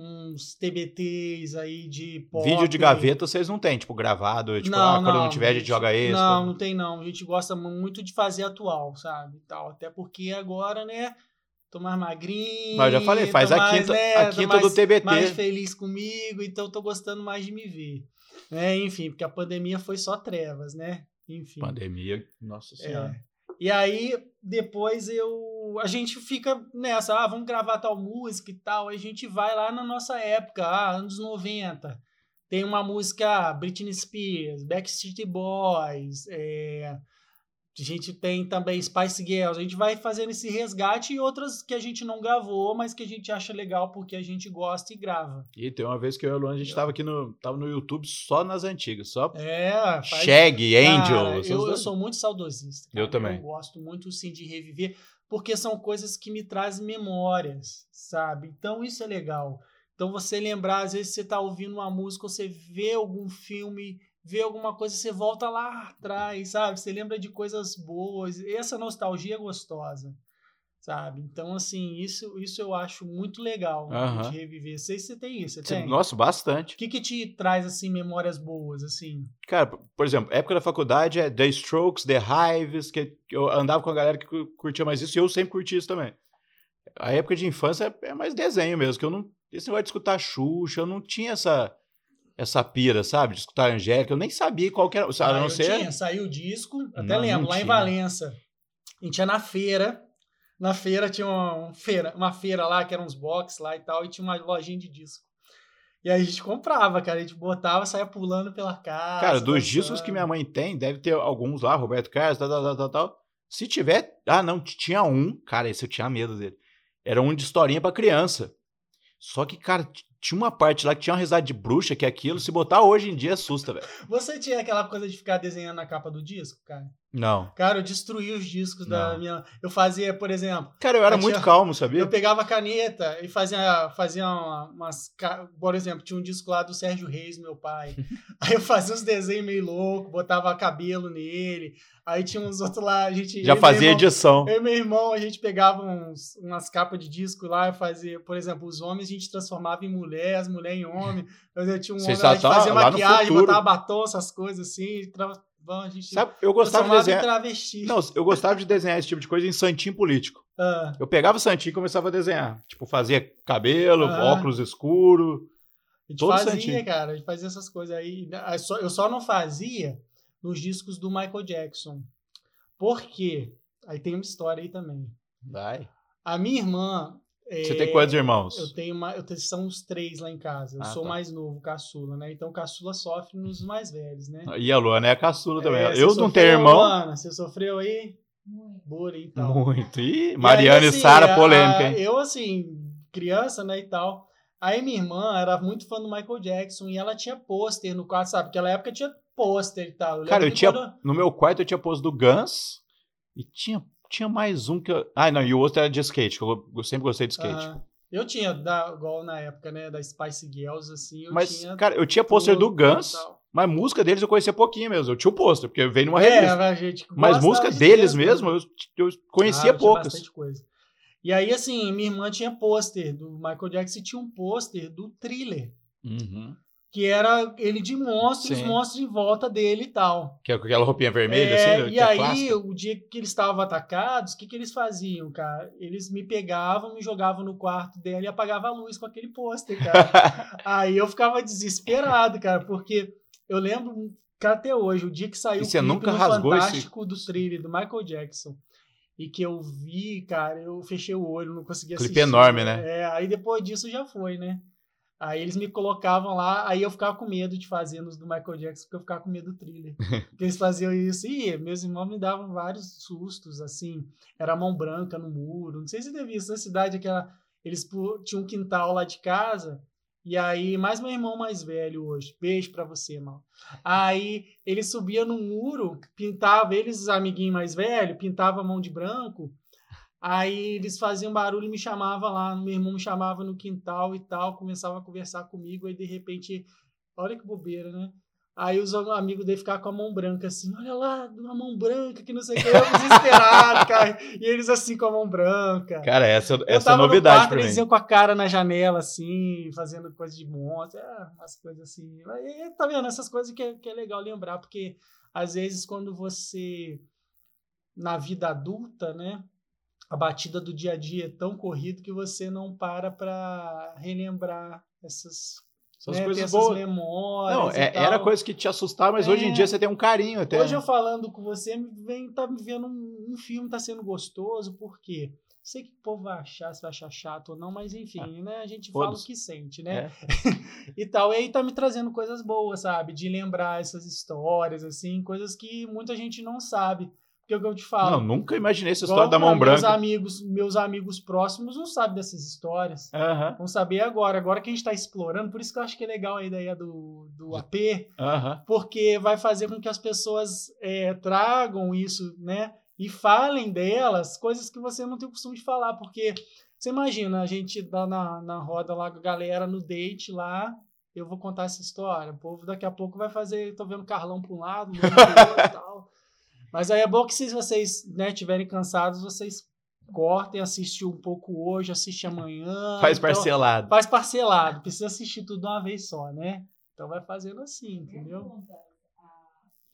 [SPEAKER 2] uns TBTs aí de pop.
[SPEAKER 1] Vídeo de gaveta vocês não tem, tipo, gravado. Tipo, ah, quando não tiver, a gente joga esse.
[SPEAKER 2] Não, não tem não. A gente gosta muito de fazer atual, sabe? Tal. Até porque agora, né? Tô mais magrinho.
[SPEAKER 1] Mas eu já falei, faz
[SPEAKER 2] tô
[SPEAKER 1] a
[SPEAKER 2] mais,
[SPEAKER 1] quinta,
[SPEAKER 2] né,
[SPEAKER 1] a quinta do
[SPEAKER 2] mais-
[SPEAKER 1] TBT.
[SPEAKER 2] mais feliz comigo, então tô gostando mais de me ver. Né? Enfim, porque a pandemia foi só trevas, né? Enfim.
[SPEAKER 1] Pandemia, nossa senhora.
[SPEAKER 2] É. E aí, depois eu. A gente fica nessa, ah, vamos gravar tal música e tal. Aí a gente vai lá na nossa época, ah, anos 90. Tem uma música Britney Spears, Backstreet Boys, é, a gente tem também Spice Girls. A gente vai fazendo esse resgate e outras que a gente não gravou, mas que a gente acha legal porque a gente gosta e grava.
[SPEAKER 1] E tem uma vez que eu e o Luan, a gente tava aqui no, tava no YouTube só nas antigas, só
[SPEAKER 2] É, faz-
[SPEAKER 1] Shag, Angel.
[SPEAKER 2] Cara, eu, eu sou muito saudosista.
[SPEAKER 1] Eu
[SPEAKER 2] cara.
[SPEAKER 1] também.
[SPEAKER 2] Eu gosto muito, sim, de reviver. porque são coisas que me trazem memórias, sabe? Então isso é legal. Então você lembrar, às vezes você está ouvindo uma música, você vê algum filme, vê alguma coisa, você volta lá atrás, sabe? Você lembra de coisas boas. Essa nostalgia é gostosa sabe? Então, assim, isso, isso eu acho muito legal
[SPEAKER 1] Aham.
[SPEAKER 2] de reviver. Sei se você tem isso, você tem?
[SPEAKER 1] Nossa, bastante.
[SPEAKER 2] O que que te traz, assim, memórias boas, assim?
[SPEAKER 1] Cara, por exemplo, época da faculdade é The Strokes, The Hives, que eu andava com a galera que cu- curtia mais isso e eu sempre curti isso também. A época de infância é é mais desenho mesmo, que eu não. Esse negócio de escutar Xuxa, eu não tinha essa, essa pira, sabe? De escutar Angélica, eu nem sabia qual que era. A
[SPEAKER 2] Ah,
[SPEAKER 1] não ser.
[SPEAKER 2] tinha, saiu o disco, até
[SPEAKER 1] Não,
[SPEAKER 2] lembro,
[SPEAKER 1] não
[SPEAKER 2] lá em
[SPEAKER 1] tinha.
[SPEAKER 2] Valença. A gente ia na feira, na feira tinha uma, feira, uma feira lá, que eram uns box lá e tal, e tinha uma lojinha de disco. E aí a gente comprava, cara, a gente botava, saía pulando pela casa.
[SPEAKER 1] Cara, dos discos que minha mãe tem, deve ter alguns lá, Roberto Carlos, tal, tal, tal, tal. Se tiver. Ah, não, tinha um. Cara, esse eu tinha medo dele. Era um de historinha pra criança. Só que, cara, tinha uma parte lá que tinha uma risada de bruxa, que aquilo, se botar hoje em dia, assusta, velho.
[SPEAKER 2] Você tinha aquela coisa de ficar desenhando na capa do disco, cara?
[SPEAKER 1] Não.
[SPEAKER 2] Cara, eu destruí os discos da
[SPEAKER 1] Não.
[SPEAKER 2] minha. Eu fazia, por exemplo,
[SPEAKER 1] Cara, eu era
[SPEAKER 2] Aí
[SPEAKER 1] muito
[SPEAKER 2] tinha-
[SPEAKER 1] calmo, sabia?
[SPEAKER 2] eu pegava a caneta e fazia, fazia uma- umas. Por exemplo, tinha um disco lá do Sérgio Reis, meu pai. Aí eu fazia uns desenhos meio loucos, botava cabelo nele. Aí tinha uns outros lá, a gente.
[SPEAKER 1] Já fazia
[SPEAKER 2] irmão-
[SPEAKER 1] edição.
[SPEAKER 2] Eu e meu irmão, a gente pegava uns, umas capas de disco lá e fazia, por exemplo, os homens a gente transformava em mulher, as mulheres em homem. Eu tinha um
[SPEAKER 1] Vocês
[SPEAKER 2] homem lá, a gente
[SPEAKER 1] já tá
[SPEAKER 2] fazia maquiagem, botava batom, essas coisas assim. Tra... A gente
[SPEAKER 1] Sabe, eu gostava de desenhar.
[SPEAKER 2] travesti.
[SPEAKER 1] Não, eu gostava de desenhar esse tipo de coisa em santinho político.
[SPEAKER 2] Ah,
[SPEAKER 1] Eu pegava santinho e começava a desenhar. Tipo, fazia cabelo,
[SPEAKER 2] Ah.
[SPEAKER 1] óculos escuro.
[SPEAKER 2] a gente
[SPEAKER 1] Todo
[SPEAKER 2] fazia,
[SPEAKER 1] santinho.
[SPEAKER 2] cara, a gente fazia essas coisas aí. Eu só não fazia nos discos do Michael Jackson. Por quê? Aí tem uma história aí também.
[SPEAKER 1] Vai.
[SPEAKER 2] A minha irmã.
[SPEAKER 1] Você
[SPEAKER 2] é,
[SPEAKER 1] tem quantos irmãos?
[SPEAKER 2] Eu tenho uma, eu tenho, são os três lá em casa. Eu
[SPEAKER 1] Ah,
[SPEAKER 2] sou
[SPEAKER 1] tá.
[SPEAKER 2] mais novo, caçula, né? Então caçula sofre nos mais velhos, né?
[SPEAKER 1] E a Luana é a caçula também.
[SPEAKER 2] É, você
[SPEAKER 1] eu não tenho irmão.
[SPEAKER 2] Ana, você sofreu aí? Bullying e tal.
[SPEAKER 1] Muito. Ih,
[SPEAKER 2] E
[SPEAKER 1] Mariana e
[SPEAKER 2] assim,
[SPEAKER 1] Sara,
[SPEAKER 2] a-
[SPEAKER 1] polêmica, hein?
[SPEAKER 2] Eu, assim, criança, né, e tal. Aí minha irmã era muito fã do Michael Jackson e ela tinha pôster no quarto, sabe? Naquela época tinha pôster e tal.
[SPEAKER 1] Cara,
[SPEAKER 2] lembro
[SPEAKER 1] eu tinha.
[SPEAKER 2] quando-
[SPEAKER 1] No meu quarto eu tinha pôs do Guns. E tinha, tinha mais um que eu. Ah, não, e o outro era de skate, que eu, eu sempre gostei de skate.
[SPEAKER 2] Aham. Eu tinha, da, igual na época, né, da Spice Girls, assim, eu
[SPEAKER 1] mas,
[SPEAKER 2] tinha...
[SPEAKER 1] cara, eu tinha pôster do Guns, mas música deles eu conhecia pouquinho mesmo. Eu tinha o pôster, porque veio numa
[SPEAKER 2] É,
[SPEAKER 1] revista.
[SPEAKER 2] gente
[SPEAKER 1] mas música
[SPEAKER 2] de
[SPEAKER 1] deles mesmo,
[SPEAKER 2] né?
[SPEAKER 1] eu, eu
[SPEAKER 2] Ah,
[SPEAKER 1] conhecia
[SPEAKER 2] eu tinha
[SPEAKER 1] poucas.
[SPEAKER 2] bastante coisa. E aí, assim, minha irmã tinha pôster do Michael Jackson e tinha um pôster do Thriller,
[SPEAKER 1] Uhum.
[SPEAKER 2] Que era ele de monstros,
[SPEAKER 1] Sim.
[SPEAKER 2] monstros em volta dele e tal.
[SPEAKER 1] Que é com aquela roupinha vermelha,
[SPEAKER 2] É,
[SPEAKER 1] assim,
[SPEAKER 2] e
[SPEAKER 1] é
[SPEAKER 2] aí, o dia que eles estavam atacados, o que, que eles faziam, cara? Eles me pegavam, me jogavam no quarto dela e apagavam a luz com aquele pôster, cara. aí eu ficava desesperado, cara, porque eu lembro que até hoje, o dia que saiu
[SPEAKER 1] E
[SPEAKER 2] o clipe
[SPEAKER 1] nunca rasgou esse-
[SPEAKER 2] Fantástico do thriller do Michael Jackson. E que eu vi, cara, eu fechei o olho, não conseguia
[SPEAKER 1] Clipe
[SPEAKER 2] assistir.
[SPEAKER 1] enorme, né?
[SPEAKER 2] É, aí depois disso já foi, né? Aí eles me colocavam lá, aí eu ficava com medo de fazer nos do Michael Jackson, porque eu ficava com medo do thriller. porque eles faziam isso. E meus irmãos me davam vários sustos, assim. Era mão branca no muro. Não sei se teve isso na cidade, aquela. Eles tinham um quintal lá de casa. E aí, mais meu irmão mais velho hoje. Beijo pra você, irmão. Aí ele subia no muro, pintava, eles, os amiguinhos mais velhos, pintava a mão de branco. Aí eles faziam barulho e me chamavam lá. Meu irmão me chamava no quintal e tal, começava a conversar comigo. Aí de repente, olha que bobeira, né? Aí os amigos dele ficavam com a mão branca assim, olha lá, uma mão branca, que não sei o que, eu desesperado, cara. E eles assim com a mão branca.
[SPEAKER 1] Cara, essa,
[SPEAKER 2] Eu
[SPEAKER 1] essa é novidade
[SPEAKER 2] quarto,
[SPEAKER 1] pra mim.
[SPEAKER 2] eles iam com a cara na janela, assim, fazendo coisa de monstro, é, umas coisas assim. Aí, tá vendo? Essas coisas que é, que é legal lembrar, porque às vezes quando você, na vida adulta, né, a batida do dia a dia é tão corrido que você não para pra relembrar essas,
[SPEAKER 1] Essas
[SPEAKER 2] né,
[SPEAKER 1] coisas
[SPEAKER 2] essas
[SPEAKER 1] boas.
[SPEAKER 2] memórias.
[SPEAKER 1] Não, é- era coisa que te assustava, mas hoje em
[SPEAKER 2] É.
[SPEAKER 1] dia você tem um carinho até.
[SPEAKER 2] Hoje eu falando com você, me vem, tá me vendo um, um filme, tá sendo gostoso, por quê? Sei que o povo vai achar, se vai achar chato ou não, mas enfim, né? A gente fala o que sente, né?
[SPEAKER 1] É.
[SPEAKER 2] E tal. E aí tá me trazendo coisas boas, sabe? De lembrar essas histórias, assim, coisas que muita gente não sabe. Porque é o que eu te falo.
[SPEAKER 1] Não, nunca imaginei essa história da mão
[SPEAKER 2] cara, Meus
[SPEAKER 1] branca.
[SPEAKER 2] amigos, meus amigos próximos não sabem dessas histórias.
[SPEAKER 1] Aham,
[SPEAKER 2] Vão saber agora. Agora que a gente tá explorando, por isso que eu acho que é legal a ideia do, do AP,
[SPEAKER 1] aham.
[SPEAKER 2] porque vai fazer com que as pessoas é, tragam isso, né? e falem delas coisas que você não tem o costume de falar, porque você imagina, a gente dá na, na roda lá com a galera no date lá, eu vou contar essa história. O povo daqui a pouco vai fazer, tô vendo Carlão para um lado, e tal. Mas aí é bom que se vocês né, tiverem cansados, vocês cortem, assistem um pouco hoje, assiste amanhã.
[SPEAKER 1] Faz
[SPEAKER 2] então,
[SPEAKER 1] parcelado.
[SPEAKER 2] Faz parcelado, precisa assistir tudo de uma vez só, né? Então vai fazendo assim, entendeu?
[SPEAKER 3] Ah,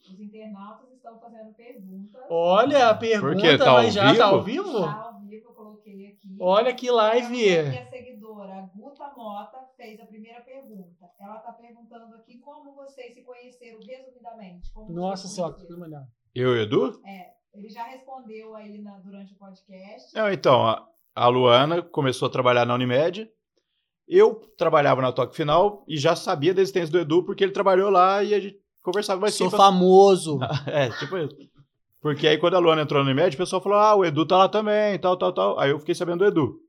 [SPEAKER 3] Os internautas estão fazendo perguntas.
[SPEAKER 2] Olha a pergunta,
[SPEAKER 1] quê? Tá
[SPEAKER 2] mas já tá ao
[SPEAKER 1] vivo?
[SPEAKER 2] vivo?
[SPEAKER 3] Tá ao vivo, eu coloquei aqui.
[SPEAKER 2] Olha que live.
[SPEAKER 3] E a seguidora, a Guta Mota, fez a primeira pergunta. Ela está perguntando aqui como vocês se conheceram resumidamente. Como
[SPEAKER 2] Nossa senhora, que melhor.
[SPEAKER 1] Eu e o Edu?
[SPEAKER 3] É, ele já respondeu aí na- durante o podcast.
[SPEAKER 1] Não, então, a, a Luana começou a trabalhar na Unimed. Eu trabalhava na Toque Final e já sabia da existência do Edu porque ele trabalhou lá e a gente conversava mais
[SPEAKER 2] Sou famoso.
[SPEAKER 1] É, tipo isso. Porque aí quando a Luana entrou na Unimed, o pessoal falou: ah, o Edu tá lá também, tal, tal, tal. Aí eu fiquei sabendo do Edu.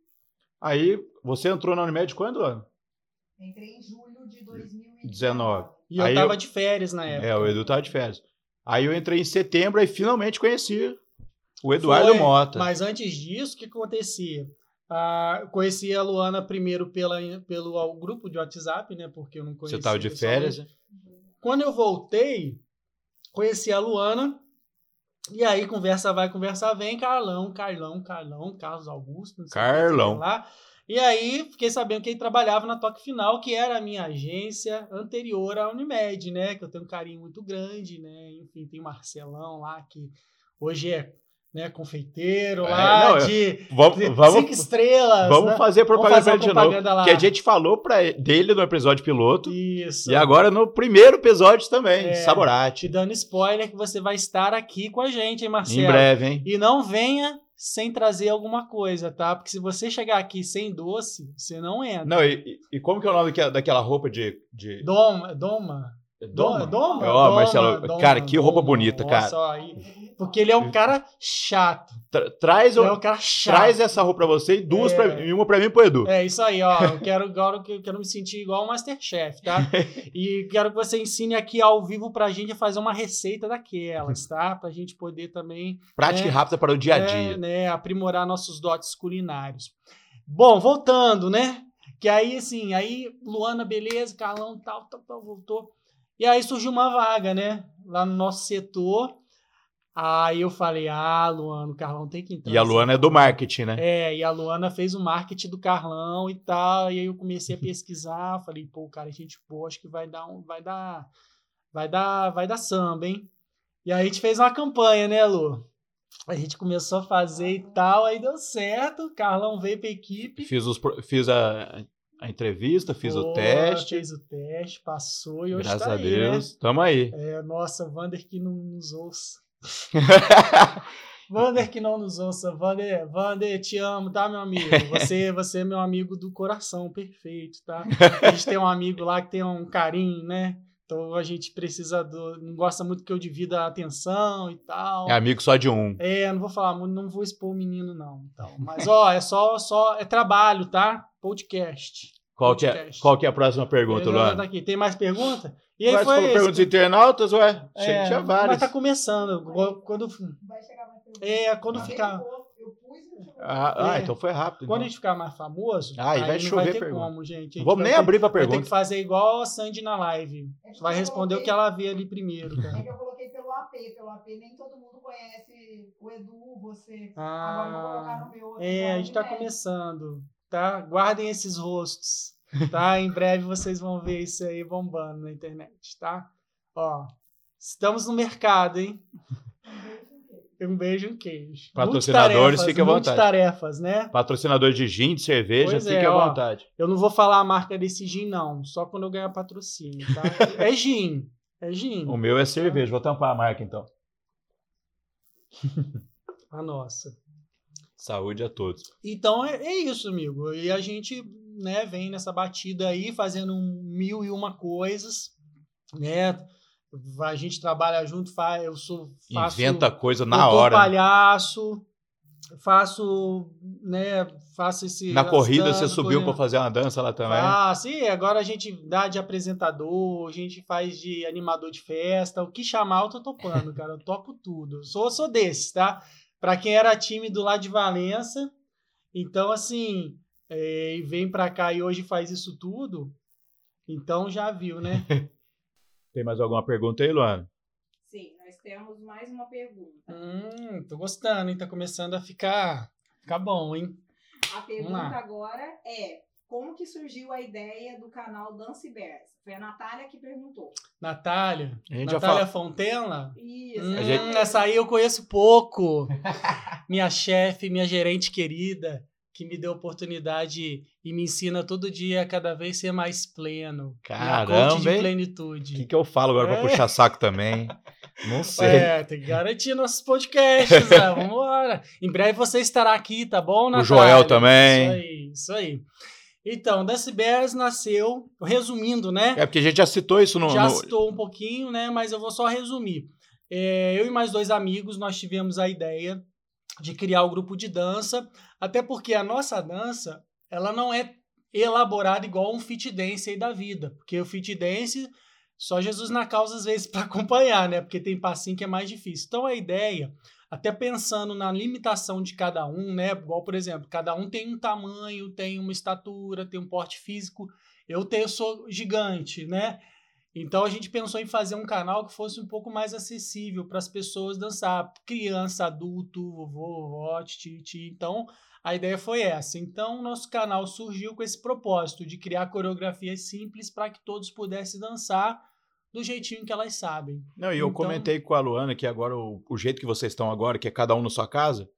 [SPEAKER 1] Aí você entrou na Unimed quando, Luana?
[SPEAKER 3] Entrei em julho de 2019.
[SPEAKER 1] 19.
[SPEAKER 2] E eu
[SPEAKER 1] Aí
[SPEAKER 2] tava
[SPEAKER 1] eu-
[SPEAKER 2] de férias na época.
[SPEAKER 1] É, o Edu tava de férias. Aí eu entrei em setembro e finalmente conheci o Eduardo
[SPEAKER 2] Foi,
[SPEAKER 1] Mota.
[SPEAKER 2] Mas antes disso, o que acontecia? Ah, conheci a Luana primeiro pela, pelo grupo de WhatsApp, né? Porque eu não conhecia.
[SPEAKER 1] Você tava de férias, né?
[SPEAKER 2] Quando eu voltei, conheci a Luana. E aí, conversa vai, conversa vem. Carlão, Carlão, Carlão, Carlos Augusto. não sei
[SPEAKER 1] Carlão.
[SPEAKER 2] lá. E aí, fiquei sabendo que ele trabalhava na Toque Final, que era a minha agência anterior à Unimed, né? Que eu tenho um carinho muito grande, né? Enfim, tem o Marcelão lá, que hoje é né, confeiteiro
[SPEAKER 1] É,
[SPEAKER 2] lá,
[SPEAKER 1] não,
[SPEAKER 2] de,
[SPEAKER 1] Vamos,
[SPEAKER 2] de
[SPEAKER 1] vamos,
[SPEAKER 2] cinco estrelas.
[SPEAKER 1] vamos
[SPEAKER 2] né?
[SPEAKER 1] fazer propaganda
[SPEAKER 2] fazer
[SPEAKER 1] pra
[SPEAKER 2] a
[SPEAKER 1] ele de novo.
[SPEAKER 2] propaganda lá.
[SPEAKER 1] Que a gente falou pra, dele no episódio piloto.
[SPEAKER 2] Isso.
[SPEAKER 1] E agora no primeiro episódio também,
[SPEAKER 2] É.
[SPEAKER 1] Saborate.
[SPEAKER 2] Te dando spoiler que você vai estar aqui com a gente, hein, Marcelo?
[SPEAKER 1] Em breve, hein?
[SPEAKER 2] E não venha sem trazer alguma coisa, tá? Porque se você chegar aqui sem doce, você não entra.
[SPEAKER 1] Não, e, e- como que é o nome daquela, daquela roupa de. de...
[SPEAKER 2] Doma, doma.
[SPEAKER 1] Doma?
[SPEAKER 2] Doma?
[SPEAKER 1] Ó,
[SPEAKER 2] Doma,
[SPEAKER 1] Marcelo,
[SPEAKER 2] doma,
[SPEAKER 1] cara, que roupa
[SPEAKER 2] doma.
[SPEAKER 1] bonita, cara.
[SPEAKER 2] Nossa, ó, aí- porque ele é um cara chato.
[SPEAKER 1] Tra- traz,
[SPEAKER 2] Ele
[SPEAKER 1] o-
[SPEAKER 2] é um cara chato.
[SPEAKER 1] traz essa roupa pra você e duas
[SPEAKER 2] É.
[SPEAKER 1] pra mim, e uma pra mim e pro Edu.
[SPEAKER 2] É isso aí, ó. Eu quero agora que eu quero me sentir igual o Masterchef, tá? E quero que você ensine aqui ao vivo pra gente a fazer uma receita daquelas, tá? Pra gente poder também
[SPEAKER 1] Prática
[SPEAKER 2] É.
[SPEAKER 1] e rápida para o dia a
[SPEAKER 2] é,
[SPEAKER 1] dia.
[SPEAKER 2] né, aprimorar nossos dotes culinários. Bom, voltando, né? Que aí, assim, aí Luana, beleza, Carlão, tal, tal, tal, voltou. E aí surgiu uma vaga, né? Lá no nosso setor. Aí eu falei, ah, Luana, o Carlão tem que entrar.
[SPEAKER 1] E a Luana é do marketing, né?
[SPEAKER 2] é, e a Luana fez o marketing do Carlão e tal, e aí eu comecei a pesquisar, falei, pô, cara, gente boa, acho que vai dar um, vai dar, vai dar, vai dar samba, hein? E aí a gente fez uma campanha, né, Lu? A gente começou a fazer e tal, aí deu certo, o Carlão veio pra equipe.
[SPEAKER 1] Fiz, os, fiz a, a entrevista, fiz o teste.
[SPEAKER 2] Fez o teste, passou e hoje
[SPEAKER 1] Graças
[SPEAKER 2] tá
[SPEAKER 1] a
[SPEAKER 2] aí,
[SPEAKER 1] Deus. Tamo aí.
[SPEAKER 2] né? É, nossa, Vander que não nos ouça. Vander que não nos ouça, Vander, Vander, te amo, tá, meu amigo? Você, você é meu amigo do coração, perfeito, tá? A gente tem um amigo lá que tem um carinho, né? Então a gente precisa do. Não gosta muito que eu divida a atenção e tal.
[SPEAKER 1] É amigo só de um.
[SPEAKER 2] É, não vou falar não vou expor o menino, não. Então, mas, ó, é só, só. É trabalho, tá? Podcast.
[SPEAKER 1] Qual que, é,
[SPEAKER 2] Podcast.
[SPEAKER 1] qual que é a próxima pergunta,
[SPEAKER 2] já tá. Tem mais pergunta? E aí
[SPEAKER 1] Mas
[SPEAKER 2] foi.
[SPEAKER 1] falou
[SPEAKER 2] esse-
[SPEAKER 1] perguntas internautas, ué?
[SPEAKER 2] É,
[SPEAKER 1] tinha
[SPEAKER 2] mas
[SPEAKER 1] várias.
[SPEAKER 2] tá começando. Quando,
[SPEAKER 3] Vai chegar mais perguntas.
[SPEAKER 2] é, quando
[SPEAKER 1] Ah.
[SPEAKER 2] ficar.
[SPEAKER 1] Ah, ah,
[SPEAKER 2] É.
[SPEAKER 1] então foi rápido.
[SPEAKER 2] Quando a
[SPEAKER 1] então.
[SPEAKER 2] gente ficar mais famoso,
[SPEAKER 1] Ah,
[SPEAKER 2] aí
[SPEAKER 1] vai
[SPEAKER 2] não
[SPEAKER 1] chover
[SPEAKER 2] vai ter
[SPEAKER 1] pergunta.
[SPEAKER 2] como, gente.
[SPEAKER 1] Não vamos nem
[SPEAKER 2] ter-
[SPEAKER 1] abrir pra
[SPEAKER 2] Vai ter
[SPEAKER 1] pergunta.
[SPEAKER 2] que fazer igual a Sandy na live.
[SPEAKER 3] É
[SPEAKER 2] Vai responder o
[SPEAKER 3] coloquei-
[SPEAKER 2] que ela vê ali primeiro,
[SPEAKER 3] É
[SPEAKER 2] cara.
[SPEAKER 3] que eu coloquei pelo AP, pelo AP nem todo mundo conhece o Edu, você. Agora eu vou colocar
[SPEAKER 2] Ah,
[SPEAKER 3] no meu outro.
[SPEAKER 2] é, a gente tá começando, tá? Guardem esses rostos, tá? Em breve vocês vão ver isso aí bombando na internet, tá? Ó, estamos no mercado, hein? Um beijo, um queijo.
[SPEAKER 1] Patrocinadores, fiquem à vontade.
[SPEAKER 2] multitarefas, né?
[SPEAKER 1] Patrocinador de gin, de cerveja,
[SPEAKER 2] Pois
[SPEAKER 1] fique
[SPEAKER 2] é,
[SPEAKER 1] à
[SPEAKER 2] ó.
[SPEAKER 1] vontade.
[SPEAKER 2] Eu não vou falar a marca desse gin, não. Só quando eu ganhar patrocínio, tá? É gin. É gin.
[SPEAKER 1] O meu é cerveja. Vou tampar a marca, então.
[SPEAKER 2] A nossa.
[SPEAKER 1] Saúde a todos.
[SPEAKER 2] Então é, é isso, amigo. E a gente né, vem nessa batida aí, fazendo mil e uma coisas, né? A gente trabalha junto, eu sou faço,
[SPEAKER 1] Inventa coisa na hora. né?
[SPEAKER 2] palhaço, faço, né, faço esse
[SPEAKER 1] Na corrida você subiu pra fazer uma dança lá também.
[SPEAKER 2] Ah, sim, agora a gente dá de apresentador, a gente faz de animador de festa, o que chamar eu tô topando, cara, eu topo tudo. Sou, sou desses, tá? Para quem era tímido lá de Valença. Então, assim, é, vem para cá e hoje faz isso tudo. Então já viu, né?
[SPEAKER 1] Tem mais alguma pergunta aí, Luana?
[SPEAKER 3] Sim, nós temos mais uma pergunta.
[SPEAKER 2] Hum, tô gostando, hein? Tá começando a ficar, ficar bom, hein?
[SPEAKER 3] A pergunta agora é: como que surgiu a ideia do canal Dance Bears? Foi a Natália que perguntou.
[SPEAKER 2] Natália.
[SPEAKER 1] A gente já
[SPEAKER 2] Natália
[SPEAKER 1] fala-
[SPEAKER 2] Fontela?
[SPEAKER 3] Isso.
[SPEAKER 2] Hum,
[SPEAKER 1] A gente-
[SPEAKER 2] Essa aí eu conheço pouco. minha chefe, minha gerente querida, que me deu oportunidade e me ensina todo dia a cada vez ser mais pleno. Coach
[SPEAKER 1] Caramba,
[SPEAKER 2] de
[SPEAKER 1] hein? O
[SPEAKER 2] plenitude.
[SPEAKER 1] que, que eu falo agora
[SPEAKER 2] É.
[SPEAKER 1] puxar saco também? Não sei.
[SPEAKER 2] É, tem que garantir nossos podcasts, né? Vambora. Em breve você estará aqui, tá bom, Natália?
[SPEAKER 1] Joel também.
[SPEAKER 2] Isso aí, isso aí. Então, Dance Bears nasceu, resumindo, né?
[SPEAKER 1] É porque a gente já citou isso no.
[SPEAKER 2] Já
[SPEAKER 1] no-
[SPEAKER 2] citou um pouquinho, né? Mas eu vou só resumir. É, eu e mais dois amigos, nós tivemos a ideia de criar o grupo de dança, até porque a nossa dança, ela não é elaborada igual um fit dance aí da vida, porque o fit dance só Jesus na causa às vezes para acompanhar, né? Porque tem passinho que é mais difícil. Então a ideia, até pensando na limitação de cada um, né? Igual, por exemplo, cada um tem um tamanho, tem uma estatura, tem um porte físico. Eu tenho, sou gigante, né? Então a gente pensou em fazer um canal que fosse um pouco mais acessível para as pessoas dançar, criança, adulto, vovô, vovó, titi. Então a ideia foi essa. Então nosso canal surgiu com esse propósito de criar coreografias simples para que todos pudessem dançar do jeitinho que elas sabem.
[SPEAKER 1] Não, e eu
[SPEAKER 2] Então-
[SPEAKER 1] comentei com a Luana que agora o, o jeito que vocês estão agora, que é cada um na sua casa,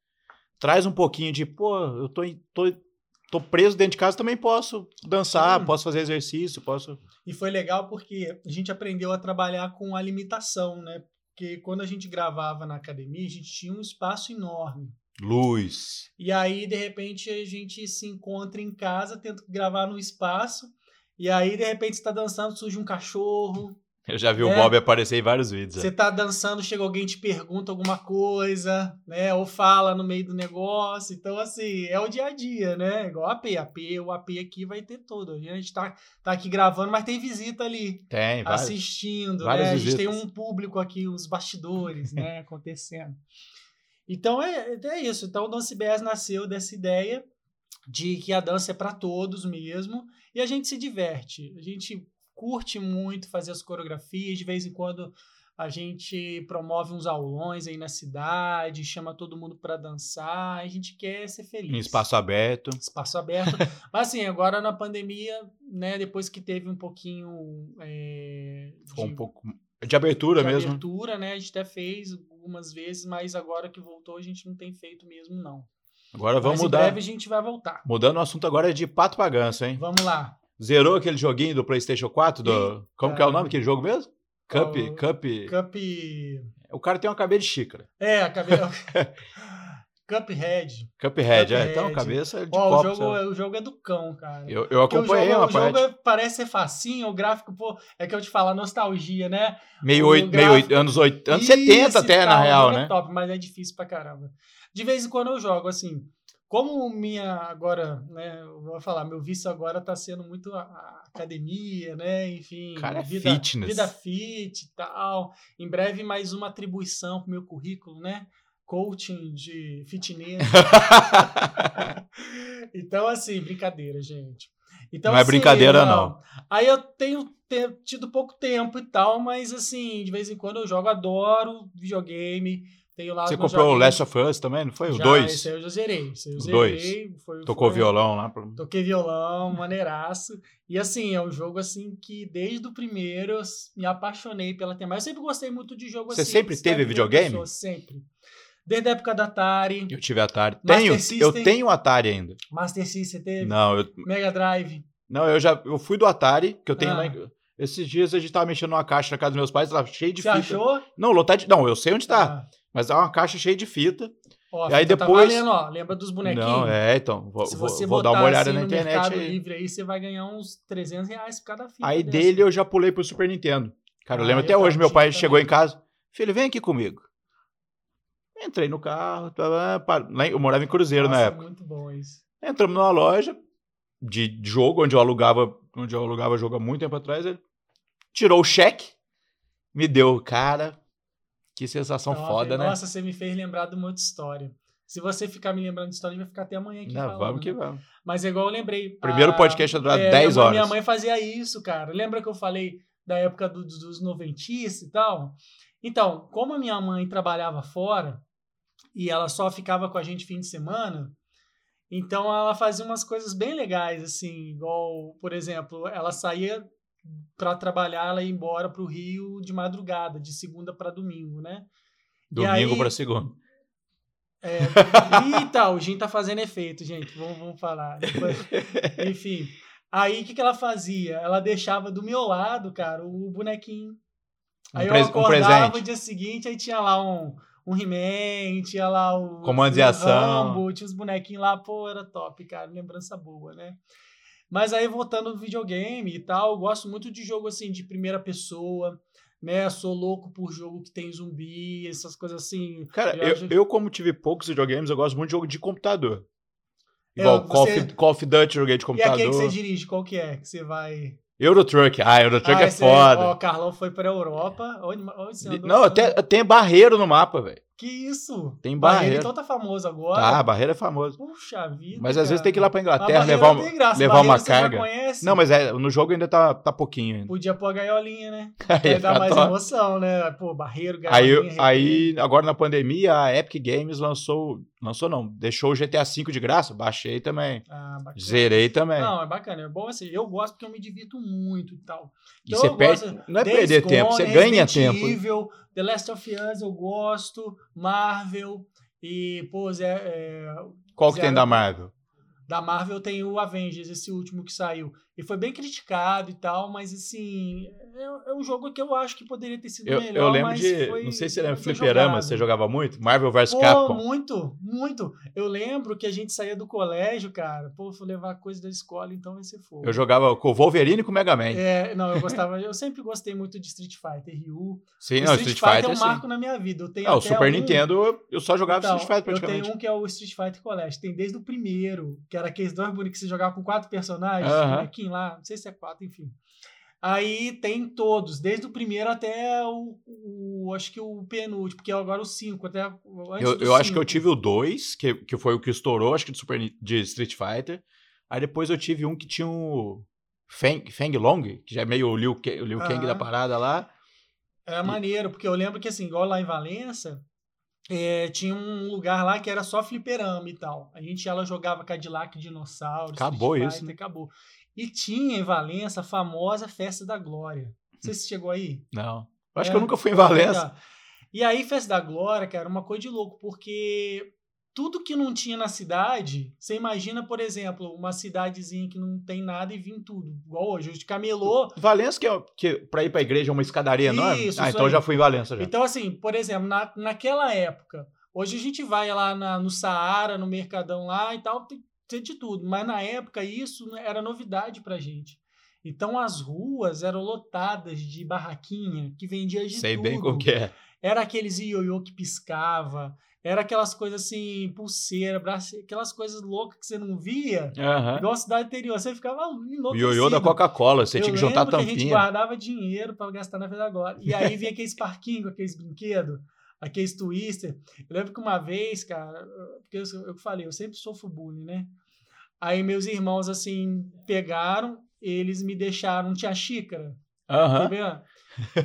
[SPEAKER 1] traz um pouquinho de, pô, eu tô, tô, tô preso dentro de casa, também posso dançar,
[SPEAKER 2] Sim.
[SPEAKER 1] posso fazer exercício, posso.
[SPEAKER 2] E foi legal porque a gente aprendeu a trabalhar com a limitação, né? Porque quando a gente gravava na academia, a gente tinha um espaço enorme.
[SPEAKER 1] Luz.
[SPEAKER 2] E aí, de repente, a gente se encontra em casa, tenta gravar no espaço. E aí, de repente, você tá dançando, surge um cachorro.
[SPEAKER 1] Eu já vi o
[SPEAKER 2] É.
[SPEAKER 1] Bob aparecer em vários vídeos. é.
[SPEAKER 2] Você tá dançando, chega alguém te pergunta alguma coisa, né? Ou fala no meio do negócio. Então, assim, é o dia a dia, né? Igual AP. AP, o AP aqui vai ter todo. A gente tá, tá aqui gravando, mas tem visita ali
[SPEAKER 1] Tem, vários.
[SPEAKER 2] assistindo,
[SPEAKER 1] várias
[SPEAKER 2] né? A gente tem
[SPEAKER 1] visitas.
[SPEAKER 2] um público aqui, os bastidores, né, acontecendo. Então é, é isso. Então o Dance Bears nasceu dessa ideia de que a dança é para todos mesmo e a gente se diverte. A gente curte muito fazer as coreografias, de vez em quando a gente promove uns aulões aí na cidade, chama todo mundo para dançar, a gente quer ser feliz
[SPEAKER 1] Em espaço aberto.
[SPEAKER 2] espaço aberto. Mas assim, agora na pandemia, né, depois que teve um pouquinho é,
[SPEAKER 1] Ficou
[SPEAKER 2] de,
[SPEAKER 1] um pouco. De abertura
[SPEAKER 2] de
[SPEAKER 1] mesmo.
[SPEAKER 2] abertura, né, a gente até fez algumas vezes, mas agora que voltou a gente não tem feito mesmo não.
[SPEAKER 1] Agora vamos
[SPEAKER 2] mas
[SPEAKER 1] mudar.
[SPEAKER 2] em breve a gente vai voltar.
[SPEAKER 1] Mudando o assunto agora é de pato pra ganso, hein?
[SPEAKER 2] Vamos lá.
[SPEAKER 1] Zerou aquele joguinho do PlayStation 4? Do... Como que é o nome daquele jogo mesmo? Cup,
[SPEAKER 2] Qual-
[SPEAKER 1] Cup.
[SPEAKER 2] Cup
[SPEAKER 1] O cara tem uma cabeça de xícara.
[SPEAKER 2] É, a cabeça Cuphead.
[SPEAKER 1] Cuphead, é.
[SPEAKER 2] Cuphead.
[SPEAKER 1] Então, cabeça de
[SPEAKER 2] Ó, o
[SPEAKER 1] copo.
[SPEAKER 2] jogo,
[SPEAKER 1] sabe?
[SPEAKER 2] o jogo é do cão, cara.
[SPEAKER 1] Eu, eu
[SPEAKER 2] o
[SPEAKER 1] acompanhei
[SPEAKER 2] jogo,
[SPEAKER 1] uma
[SPEAKER 2] o jogo
[SPEAKER 1] parte.
[SPEAKER 2] é- parece ser facinho, o gráfico, pô, é que eu te falo, a nostalgia, né?
[SPEAKER 1] Meio,
[SPEAKER 2] o
[SPEAKER 1] oito, meio oito- anos, oito, anos
[SPEAKER 2] Isso
[SPEAKER 1] 70 até, na
[SPEAKER 2] tal, o
[SPEAKER 1] real,
[SPEAKER 2] é
[SPEAKER 1] né?
[SPEAKER 2] top, mas é difícil pra caramba. De vez em quando eu jogo, assim. Como minha agora, né? Eu vou falar, meu vício agora tá sendo muito a, a academia, né? Enfim,
[SPEAKER 1] Cara, é
[SPEAKER 2] vida,
[SPEAKER 1] fitness.
[SPEAKER 2] vida fit e tal. Em breve, mais uma atribuição pro meu currículo, né? Coaching de fitness. então, assim, brincadeira, gente. Então,
[SPEAKER 1] Não é
[SPEAKER 2] assim,
[SPEAKER 1] brincadeira, não.
[SPEAKER 2] Aí eu tenho te- tido pouco tempo e tal, mas assim, de vez em quando eu jogo, adoro videogame. Tenho lá os
[SPEAKER 1] Você comprou o. Last of Us também, não foi? O
[SPEAKER 2] Já,
[SPEAKER 1] 2?
[SPEAKER 2] Esse aí eu já zerei. Esse eu
[SPEAKER 1] O
[SPEAKER 2] zerei. Foi,
[SPEAKER 1] Tocou
[SPEAKER 2] foi-
[SPEAKER 1] violão lá. pra-
[SPEAKER 2] Toquei violão, maneiraço. E assim, é um jogo assim que desde o primeiro eu me apaixonei pela temática. Eu sempre gostei muito de jogo
[SPEAKER 1] Você
[SPEAKER 2] assim.
[SPEAKER 1] sempre
[SPEAKER 2] de
[SPEAKER 1] teve videogame?
[SPEAKER 2] pessoa, sempre. Desde a época da Atari,
[SPEAKER 1] Eu tive Atari. Tenho, eu
[SPEAKER 2] System.
[SPEAKER 1] tenho Atari ainda.
[SPEAKER 2] Master System você teve,
[SPEAKER 1] Não, eu,
[SPEAKER 2] Mega Drive.
[SPEAKER 1] não, eu já eu fui do Atari, que eu tenho
[SPEAKER 2] Ah.
[SPEAKER 1] lá em- Esses dias a gente tava mexendo numa caixa na casa dos meus pais, tava cheio de
[SPEAKER 2] Você
[SPEAKER 1] fita.
[SPEAKER 2] achou?
[SPEAKER 1] Não, lotado de. Não, eu sei onde tá.
[SPEAKER 2] Ah.
[SPEAKER 1] Mas é uma caixa cheia de fita.
[SPEAKER 2] Ó,
[SPEAKER 1] E aí
[SPEAKER 2] tá
[SPEAKER 1] depois-
[SPEAKER 2] valendo, ó. Lembra dos bonequinhos?
[SPEAKER 1] Não, é, então. Vou,
[SPEAKER 2] Se você
[SPEAKER 1] vou
[SPEAKER 2] botar
[SPEAKER 1] dar uma olhada
[SPEAKER 2] assim
[SPEAKER 1] na internet
[SPEAKER 2] Mercado
[SPEAKER 1] aí.
[SPEAKER 2] Livre aí, você vai ganhar uns 300 reais por cada fita.
[SPEAKER 1] Aí
[SPEAKER 2] dessa.
[SPEAKER 1] dele eu já pulei pro Super Nintendo. Cara, eu
[SPEAKER 2] Ah,
[SPEAKER 1] lembro
[SPEAKER 2] eu
[SPEAKER 1] até hoje, meu pai chegou
[SPEAKER 2] também.
[SPEAKER 1] em casa. Filho, vem aqui comigo. Entrei no carro, tava, pa- lá eu morava em Cruzeiro na
[SPEAKER 2] Nossa,
[SPEAKER 1] época.
[SPEAKER 2] muito bom isso.
[SPEAKER 1] Entramos numa loja de jogo, onde eu alugava, onde eu alugava jogo há muito tempo atrás. Ele tirou o cheque, me deu, cara. Que sensação
[SPEAKER 2] Top.
[SPEAKER 1] foda, né?
[SPEAKER 2] Nossa, você me fez lembrar de uma outra história. Se você ficar me lembrando de história, a vai ficar até amanhã aqui
[SPEAKER 1] Não,
[SPEAKER 2] falando,
[SPEAKER 1] vamos que
[SPEAKER 2] né?
[SPEAKER 1] vamos.
[SPEAKER 2] Mas é igual eu lembrei.
[SPEAKER 1] Primeiro
[SPEAKER 2] a-
[SPEAKER 1] podcast ia durar
[SPEAKER 2] é,
[SPEAKER 1] 10
[SPEAKER 2] minha-
[SPEAKER 1] horas.
[SPEAKER 2] Minha mãe fazia isso, cara. Lembra que eu falei da época do- dos, dos noventistas e tal? Então, como a minha mãe trabalhava fora e ela só ficava com a gente fim de semana, então ela fazia umas coisas bem legais, assim, igual, por exemplo, ela saía para trabalhar, ela ia embora pro Rio de madrugada, de segunda para domingo, né?
[SPEAKER 1] Domingo pra segunda.
[SPEAKER 2] É, eita, o Gin tá fazendo efeito, gente. Vamos, vamos falar. Depois- Enfim. Aí o que, que ela fazia? Ela deixava do meu lado, cara, o bonequinho.
[SPEAKER 1] Um
[SPEAKER 2] Aí
[SPEAKER 1] pres-
[SPEAKER 2] eu
[SPEAKER 1] um
[SPEAKER 2] acordava
[SPEAKER 1] presente.
[SPEAKER 2] o dia seguinte, aí tinha lá um, um He-Man, tinha lá o.
[SPEAKER 1] Comandos
[SPEAKER 2] o
[SPEAKER 1] em ação.
[SPEAKER 2] Rambo, tinha os bonequinhos lá, pô, era top, cara. Lembrança boa, né? Mas aí voltando no videogame e tal, eu gosto muito de jogo assim, de primeira pessoa, né? Sou louco por jogo que tem zumbi, essas coisas assim.
[SPEAKER 1] Cara,
[SPEAKER 2] Eu
[SPEAKER 1] eu, eu, como tive poucos videogames, eu gosto muito de jogo de computador.
[SPEAKER 2] É,
[SPEAKER 1] Igual Call,
[SPEAKER 2] você-
[SPEAKER 1] of, Call of Duty eu joguei de
[SPEAKER 2] E
[SPEAKER 1] computador.
[SPEAKER 2] aquele que você dirige, qual que é? Que você vai.
[SPEAKER 1] Eurotruck. Ah, Eurotruck
[SPEAKER 2] Ah,
[SPEAKER 1] é foda.
[SPEAKER 2] Ó, o Carlão foi pra Europa. Onde, onde você andou?
[SPEAKER 1] Não, até tem barreiro no mapa, velho.
[SPEAKER 2] Que isso?
[SPEAKER 1] Tem
[SPEAKER 2] Barreiro,
[SPEAKER 1] barreiro.
[SPEAKER 2] Então tá famoso agora.
[SPEAKER 1] Tá, barreiro é famoso.
[SPEAKER 2] Puxa vida.
[SPEAKER 1] Mas às vezes tem que ir lá pra Inglaterra levar, levar
[SPEAKER 2] Barreiro
[SPEAKER 1] uma
[SPEAKER 2] você
[SPEAKER 1] carga. Não, mas é, no jogo ainda tá, tá pouquinho ainda.
[SPEAKER 2] Podia pôr a gaiolinha, né?
[SPEAKER 1] Aí, fica
[SPEAKER 2] mais
[SPEAKER 1] top.
[SPEAKER 2] emoção, né? Pô, barreiro,
[SPEAKER 1] aí,
[SPEAKER 2] gaiolinha.
[SPEAKER 1] aí, agora na pandemia, a Epic Games lançou. Lançou não, deixou o GTA V de graça. Baixei também.
[SPEAKER 2] Ah, bacana.
[SPEAKER 1] Zerei também.
[SPEAKER 2] Não, é bacana. É bom assim. Eu gosto porque eu me divirto muito e tal.
[SPEAKER 1] e
[SPEAKER 2] então
[SPEAKER 1] você
[SPEAKER 2] eu
[SPEAKER 1] perde.
[SPEAKER 2] gosto-
[SPEAKER 1] Não é perder tempo, você ganha tempo.
[SPEAKER 2] The Last of Us eu gosto, Marvel e, pô, Zé, é,
[SPEAKER 1] Qual que
[SPEAKER 2] Zero.
[SPEAKER 1] tem da Marvel?
[SPEAKER 2] da Marvel tem o Avengers, esse último que saiu. E foi bem criticado e tal, mas assim, é, é um jogo que eu acho que poderia ter sido
[SPEAKER 1] Eu,
[SPEAKER 2] melhor,
[SPEAKER 1] eu lembro
[SPEAKER 2] mas
[SPEAKER 1] de.
[SPEAKER 2] foi-
[SPEAKER 1] não sei se você lembra, Fliperama, você jogava muito? Marvel vs
[SPEAKER 2] Pô,
[SPEAKER 1] Capcom.
[SPEAKER 2] muito, muito. Eu lembro que a gente saía do colégio, cara, pô, fui levar coisa da escola, então vai ser fogo.
[SPEAKER 1] Eu jogava com o Wolverine e com o Mega Man.
[SPEAKER 2] É, não, eu gostava, eu sempre gostei muito de Street Fighter, Ryu.
[SPEAKER 1] Sim,
[SPEAKER 2] O
[SPEAKER 1] não,
[SPEAKER 2] Street,
[SPEAKER 1] Street
[SPEAKER 2] Fighter, é um
[SPEAKER 1] sim.
[SPEAKER 2] marco na minha vida. Eu tenho
[SPEAKER 1] Ah, o Super
[SPEAKER 2] um-
[SPEAKER 1] Nintendo, eu só jogava
[SPEAKER 2] Então,
[SPEAKER 1] Street Fighter
[SPEAKER 2] eu
[SPEAKER 1] praticamente.
[SPEAKER 2] tenho um que é o Street Fighter Collection. Tem desde o primeiro, que era aqueles dois bonecos que você jogava com quatro personagens,
[SPEAKER 1] Aham.
[SPEAKER 2] Bonequinho lá, não sei se é quatro, enfim. Aí tem todos, desde o primeiro até o, o- acho que o penúltimo, porque agora o 5, até o-
[SPEAKER 1] Eu, eu acho que eu
[SPEAKER 2] cinco.
[SPEAKER 1] tive o 2, que, que foi o que estourou, acho que de, Super, de Street Fighter. Aí depois eu tive um que tinha um Feng, Feng Long, que já é meio o Liu, o Liu Kang da parada lá.
[SPEAKER 2] Era maneiro, porque eu lembro que assim, igual lá em Valença, é, tinha um lugar lá que era só fliperama e tal. A gente ela jogava Cadillac Dinossauro,
[SPEAKER 1] Acabou
[SPEAKER 2] Street
[SPEAKER 1] isso,
[SPEAKER 2] Fighter,
[SPEAKER 1] né?
[SPEAKER 2] acabou. E tinha em Valença a famosa Festa da Glória. Não sei se chegou aí.
[SPEAKER 1] Não. Eu acho
[SPEAKER 2] É,
[SPEAKER 1] que eu nunca fui em Valença.
[SPEAKER 2] E aí, Festa da Glória, cara, uma coisa de louco, porque tudo que não tinha na cidade, você imagina, por exemplo, uma cidadezinha que não tem nada e vir tudo. Igual hoje, hoje de camelô.
[SPEAKER 1] Valença, que, é, que pra ir pra igreja é uma escadaria enorme?
[SPEAKER 2] Isso,
[SPEAKER 1] ah,
[SPEAKER 2] isso
[SPEAKER 1] então eu
[SPEAKER 2] aí.
[SPEAKER 1] já fui em Valença já.
[SPEAKER 2] Então, assim, por exemplo, na, naquela época, hoje a gente vai lá na- no Saara, no Mercadão lá e tal, tem, tem de tudo. Mas na época isso era novidade pra gente. Então as ruas eram lotadas de barraquinha que vendia de
[SPEAKER 1] Sei
[SPEAKER 2] tudo.
[SPEAKER 1] bem qual que é.
[SPEAKER 2] Era aqueles ioiô que piscava, era aquelas coisas assim, pulseira, braço, aquelas coisas loucas que você não via.
[SPEAKER 1] Aham.
[SPEAKER 2] Igual a cidade interior, você ficava
[SPEAKER 1] O
[SPEAKER 2] enlouquecido.
[SPEAKER 1] ioiô da Coca-Cola, você
[SPEAKER 2] Eu
[SPEAKER 1] tinha que juntar a
[SPEAKER 2] que a gente
[SPEAKER 1] tampinha.
[SPEAKER 2] guardava dinheiro pra gastar na vida agora. E aí vinha aqueles parquinhos, com aqueles brinquedos, aqueles twister. Eu lembro que uma vez, cara, porque eu, eu falei, eu sempre sofro bullying, né? Aí meus irmãos, assim, pegaram, eles me deixaram, tinha xícara, tá
[SPEAKER 1] Aham.
[SPEAKER 2] vendo?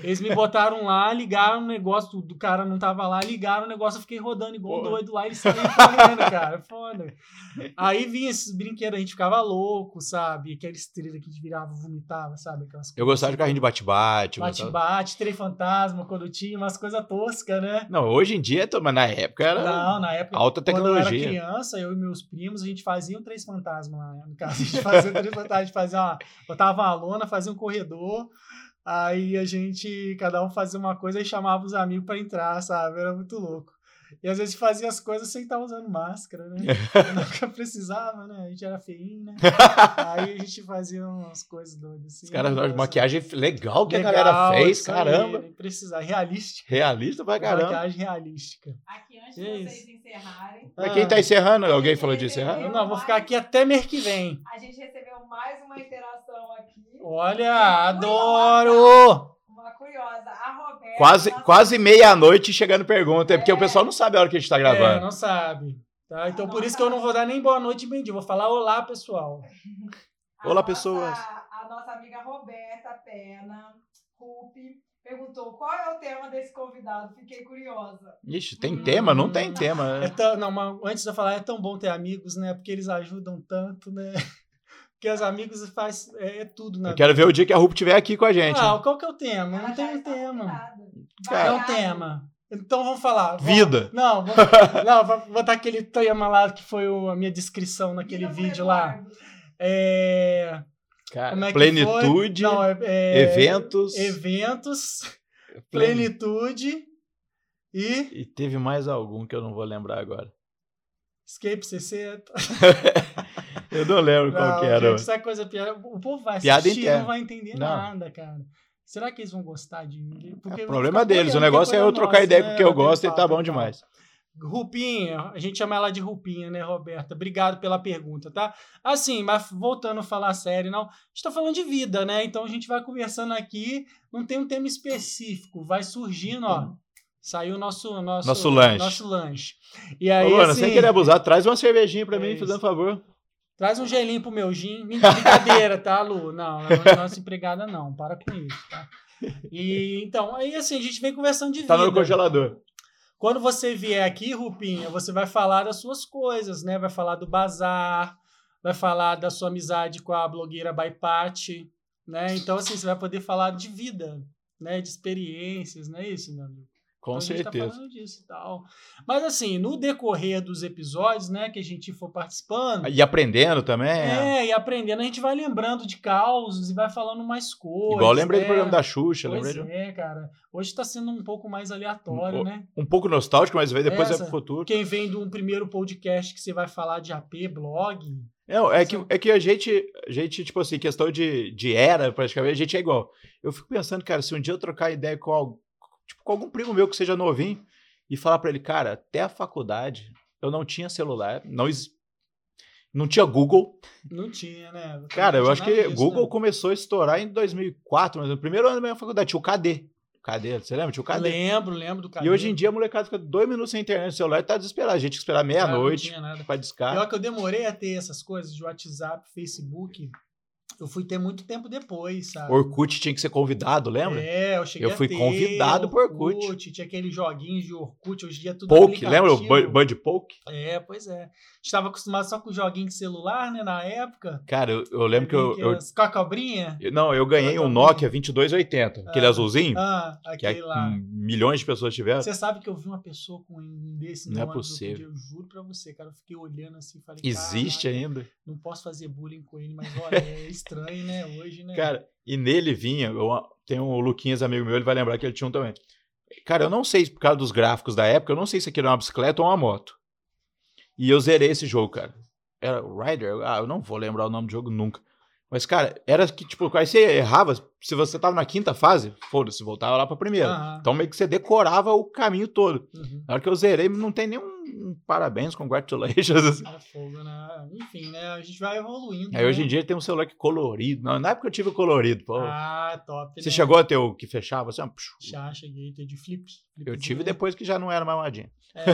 [SPEAKER 2] Eles me botaram lá, ligaram o negócio, do, cara não tava lá, ligaram o negócio, eu fiquei rodando igual
[SPEAKER 1] Pô.
[SPEAKER 2] doido lá, eles saíram correndo, cara, foda. Aí vinha esses brinquedos, a gente ficava louco, sabe? Aquela estrela que a gente virava, vomitava, sabe? Aquelas
[SPEAKER 1] Eu gostava de carrinho de bate-bate.
[SPEAKER 2] Bate-bate, trem fantasma, quando tinha umas coisas toscas, né?
[SPEAKER 1] Não, hoje em dia, to- mas na época era
[SPEAKER 2] Não, na época,
[SPEAKER 1] alta
[SPEAKER 2] quando eu era
[SPEAKER 1] tecnologia.
[SPEAKER 2] criança, eu e meus primos, a gente fazia um três fantasmas lá. né? No caso, a gente fazia um três fantasmas, a gente fazia uma, botava uma lona, fazia um corredor, aí a gente, cada um fazia uma coisa e chamava os amigos pra entrar, sabe? Era muito louco. E às vezes fazia as coisas sem estar usando máscara, né? Nunca precisava, né? A gente era feinho, né? Aí a gente fazia umas coisas doidas assim.
[SPEAKER 1] Os caras,
[SPEAKER 2] Nossa.
[SPEAKER 1] maquiagem legal que
[SPEAKER 2] Legal,
[SPEAKER 1] a galera fez,
[SPEAKER 2] isso aí,
[SPEAKER 1] caramba.
[SPEAKER 2] nem precisava. Realística.
[SPEAKER 1] Realista pra caramba.
[SPEAKER 2] Maquiagem realística.
[SPEAKER 3] Aqui, antes de vocês
[SPEAKER 2] isso?
[SPEAKER 3] encerrarem,
[SPEAKER 1] Mas quem tá encerrando? Alguém falou de encerrar?
[SPEAKER 2] não, vou ficar aqui até mês que vem.
[SPEAKER 3] a gente recebeu mais uma interação.
[SPEAKER 2] Olha, adoro!
[SPEAKER 3] Uma curiosa. A Roberta
[SPEAKER 1] Quase,
[SPEAKER 3] nossa-
[SPEAKER 1] quase meia-noite chegando pergunta. É porque o pessoal não sabe a hora que a gente tá
[SPEAKER 2] É,
[SPEAKER 1] gravando.
[SPEAKER 2] não sabe. Tá? Então por isso que eu não vou dar nem boa noite e bem dia. Vou falar olá, pessoal.
[SPEAKER 3] A
[SPEAKER 1] Olá,
[SPEAKER 3] nossa-
[SPEAKER 1] pessoas.
[SPEAKER 3] A nossa amiga Roberta Pena, Rupi, perguntou qual é o tema desse convidado. Fiquei curiosa.
[SPEAKER 1] Ixi, tem tema? Não tem
[SPEAKER 2] Hum.
[SPEAKER 1] tema.
[SPEAKER 2] É tão, não, mas antes de eu falar, é tão bom ter amigos, né? Porque eles ajudam tanto, né? Porque os amigos faz é, é tudo na
[SPEAKER 1] Eu quero ver o dia que a Rup estiver aqui com a gente.
[SPEAKER 2] Ah, qual que é o tema?
[SPEAKER 3] Ela
[SPEAKER 2] Não tem um
[SPEAKER 3] está
[SPEAKER 2] tema.
[SPEAKER 1] Cara,
[SPEAKER 2] É um
[SPEAKER 3] Variado.
[SPEAKER 2] tema. Então vamos falar. Vamos-
[SPEAKER 1] Vida.
[SPEAKER 2] Não, vamos, não, vou botar aquele tema lá que foi o- a minha descrição naquele
[SPEAKER 3] Vida
[SPEAKER 2] vídeo lá. É,
[SPEAKER 1] Cara,
[SPEAKER 2] como é que
[SPEAKER 1] plenitude,
[SPEAKER 2] foi? Não, é, é,
[SPEAKER 1] eventos.
[SPEAKER 2] Eventos,
[SPEAKER 1] plen-
[SPEAKER 2] plenitude e
[SPEAKER 1] E teve mais algum que eu não vou lembrar agora.
[SPEAKER 2] Escape 60.
[SPEAKER 1] Eu não lembro qual
[SPEAKER 2] Não,
[SPEAKER 1] que era.
[SPEAKER 2] gente, essa coisa piada. O povo vai
[SPEAKER 1] Piada
[SPEAKER 2] assistir e
[SPEAKER 1] interna.
[SPEAKER 2] não vai entender
[SPEAKER 1] Não.
[SPEAKER 2] nada, cara. Será que eles vão gostar de mim? Porque
[SPEAKER 1] É
[SPEAKER 2] eu vou
[SPEAKER 1] problema deles. O negócio
[SPEAKER 2] que
[SPEAKER 1] é eu
[SPEAKER 2] coisa
[SPEAKER 1] trocar
[SPEAKER 2] nossa,
[SPEAKER 1] ideia
[SPEAKER 2] né?
[SPEAKER 1] com o que eu
[SPEAKER 2] Bater
[SPEAKER 1] gosto e tá bom demais.
[SPEAKER 2] Rupinha, a gente chama ela de Rupinha, né, Roberta? Obrigado pela pergunta, tá? Assim, mas voltando a falar sério, não. A gente tá falando de vida, né? Então a gente vai conversando aqui, não tem um tema específico, vai surgindo, ó. Saiu o nosso, nosso,
[SPEAKER 1] Nosso lanche.
[SPEAKER 2] Nosso lanche. E aí,
[SPEAKER 1] Ô, Luana,
[SPEAKER 2] assim,
[SPEAKER 1] sem querer abusar, traz uma cervejinha pra
[SPEAKER 2] É
[SPEAKER 1] mim, fazendo favor.
[SPEAKER 2] Traz um gelinho pro meu gin. Brincadeira, tá, Lu? Não, não é nossa empregada, não. Para com isso, tá? E então, aí assim, a gente vem conversando de
[SPEAKER 1] Tá
[SPEAKER 2] vida.
[SPEAKER 1] no congelador.
[SPEAKER 2] Quando você vier aqui, Rupinha, você vai falar das suas coisas, né? Vai falar do bazar, vai falar da sua amizade com a blogueira Baipati, né? Então, assim, você vai poder falar de vida, né? De experiências, não é isso, meu amigo?
[SPEAKER 1] Com
[SPEAKER 2] Então, A gente
[SPEAKER 1] certeza.
[SPEAKER 2] tá falando disso e tal. Mas, assim, no decorrer dos episódios, né, que a gente for participando,
[SPEAKER 1] E aprendendo também.
[SPEAKER 2] é, e aprendendo, a gente vai lembrando de causos e vai falando mais coisas.
[SPEAKER 1] Igual eu lembrei do
[SPEAKER 2] né?
[SPEAKER 1] programa da Xuxa,
[SPEAKER 2] Pois
[SPEAKER 1] lembrei de
[SPEAKER 2] é, cara. Hoje tá sendo um pouco mais aleatório,
[SPEAKER 1] Um-
[SPEAKER 2] né?
[SPEAKER 1] um pouco nostálgico, mas depois é
[SPEAKER 2] Essa-
[SPEAKER 1] pro futuro.
[SPEAKER 2] Quem vem de um primeiro podcast que você vai falar de AP, blog.
[SPEAKER 1] Não, é que, é que a gente, a gente, tipo assim, questão de, de era, praticamente, a gente é igual. Eu fico pensando, cara, se um dia eu trocar ideia com, tipo, com algum primo meu que seja novinho e falar pra ele, cara, até a faculdade eu não tinha celular, não, não tinha Google.
[SPEAKER 2] Não tinha, né?
[SPEAKER 1] Cara, eu acho que
[SPEAKER 2] disso,
[SPEAKER 1] Google
[SPEAKER 2] né?
[SPEAKER 1] começou a estourar em 2004, mas no primeiro ano da minha faculdade tinha o KD. KD, você lembra? Tinha o KD.
[SPEAKER 2] Lembro, lembro do cara.
[SPEAKER 1] E hoje em dia a molecada fica dois minutos sem internet no celular e tá desesperado. A gente tem que esperar meia-noite pra discar.
[SPEAKER 2] Pior que eu demorei a ter essas coisas de WhatsApp, Facebook. Eu fui ter muito tempo depois, sabe?
[SPEAKER 1] Orkut tinha que ser convidado, lembra?
[SPEAKER 2] É, eu cheguei
[SPEAKER 1] Eu
[SPEAKER 2] a
[SPEAKER 1] fui convidado por Orkut.
[SPEAKER 2] Tinha aqueles joguinhos de Orkut, hoje em dia é tudo
[SPEAKER 1] Poke, lembra o Bud Poke?
[SPEAKER 2] É, pois é. Estava acostumado só com joguinho de celular, né, na época.
[SPEAKER 1] Cara, eu, eu lembro que eu, eu-
[SPEAKER 2] Aquelas- Com a cobrinha?
[SPEAKER 1] eu- Não, eu ganhei um Nokia 2280, aquele
[SPEAKER 2] Ah.
[SPEAKER 1] azulzinho,
[SPEAKER 2] Ah,
[SPEAKER 1] que é,
[SPEAKER 2] aquele lá.
[SPEAKER 1] milhões de pessoas tiveram.
[SPEAKER 2] Você sabe que eu vi uma pessoa com um desse
[SPEAKER 1] Não é possível.
[SPEAKER 2] Eu juro pra você, cara. Eu fiquei olhando assim e falei.
[SPEAKER 1] Existe
[SPEAKER 2] "Caraca,
[SPEAKER 1] ainda.
[SPEAKER 2] Não posso fazer bullying com ele, mas olha, é estranho, né? Hoje, né?
[SPEAKER 1] Cara, e nele vinha, eu, tem um Luquinhas, amigo meu, ele vai lembrar que ele tinha um também. Cara, eu não sei, por causa dos gráficos da época, eu não sei se aquilo era uma bicicleta ou uma moto. E eu zerei esse jogo, cara. Era Rider? Ah, eu não vou lembrar o nome do jogo nunca. Mas, cara, era que, tipo, aí você errava, se você tava na quinta fase, foda-se, voltava lá pra primeira.
[SPEAKER 2] Aham.
[SPEAKER 1] Então meio que você decorava o caminho todo.
[SPEAKER 2] Uhum.
[SPEAKER 1] Na hora que eu zerei, não tem nenhum um parabéns, congratulations. assim.
[SPEAKER 2] É fogo, né? Enfim, né? A gente vai evoluindo.
[SPEAKER 1] Aí hoje
[SPEAKER 2] né?
[SPEAKER 1] em dia tem um celular que é colorido. Na na época eu tive o colorido, pô.
[SPEAKER 2] Ah, top.
[SPEAKER 1] você
[SPEAKER 2] né?
[SPEAKER 1] chegou a ter o que fechava assim? ó,
[SPEAKER 2] Já cheguei, ter de flip.
[SPEAKER 1] Eu
[SPEAKER 2] flipzinho,
[SPEAKER 1] tive
[SPEAKER 2] né?
[SPEAKER 1] depois que já não era mais modinha.
[SPEAKER 2] É.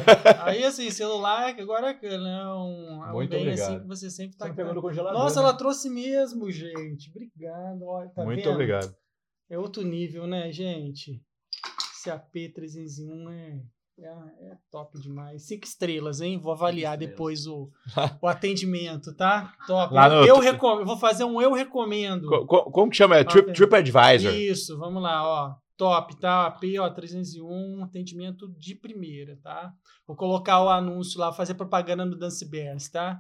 [SPEAKER 2] Aí, assim, celular, agora é né, um, um
[SPEAKER 1] Muito
[SPEAKER 2] bem
[SPEAKER 1] obrigado.
[SPEAKER 2] assim que você sempre tá.
[SPEAKER 1] No congelador,
[SPEAKER 2] Nossa,
[SPEAKER 1] né?
[SPEAKER 2] ela trouxe mesmo, gente. Obrigado. Olha, tá
[SPEAKER 1] Muito
[SPEAKER 2] vendo?
[SPEAKER 1] obrigado.
[SPEAKER 2] É outro nível, né, gente? Esse AP301 é, é, é top demais. Cinco estrelas, hein? Vou avaliar depois o, o atendimento, tá? Top.
[SPEAKER 1] Lá no-
[SPEAKER 2] eu, recomendo, eu vou fazer um eu recomendo.
[SPEAKER 1] Co- co- como que chama? É Trip. TripAdvisor.
[SPEAKER 2] Isso, vamos lá, ó. Top, tá? AP, ó, 301, atendimento de primeira, tá? Vou colocar o anúncio lá, fazer propaganda no Dance Bears, tá?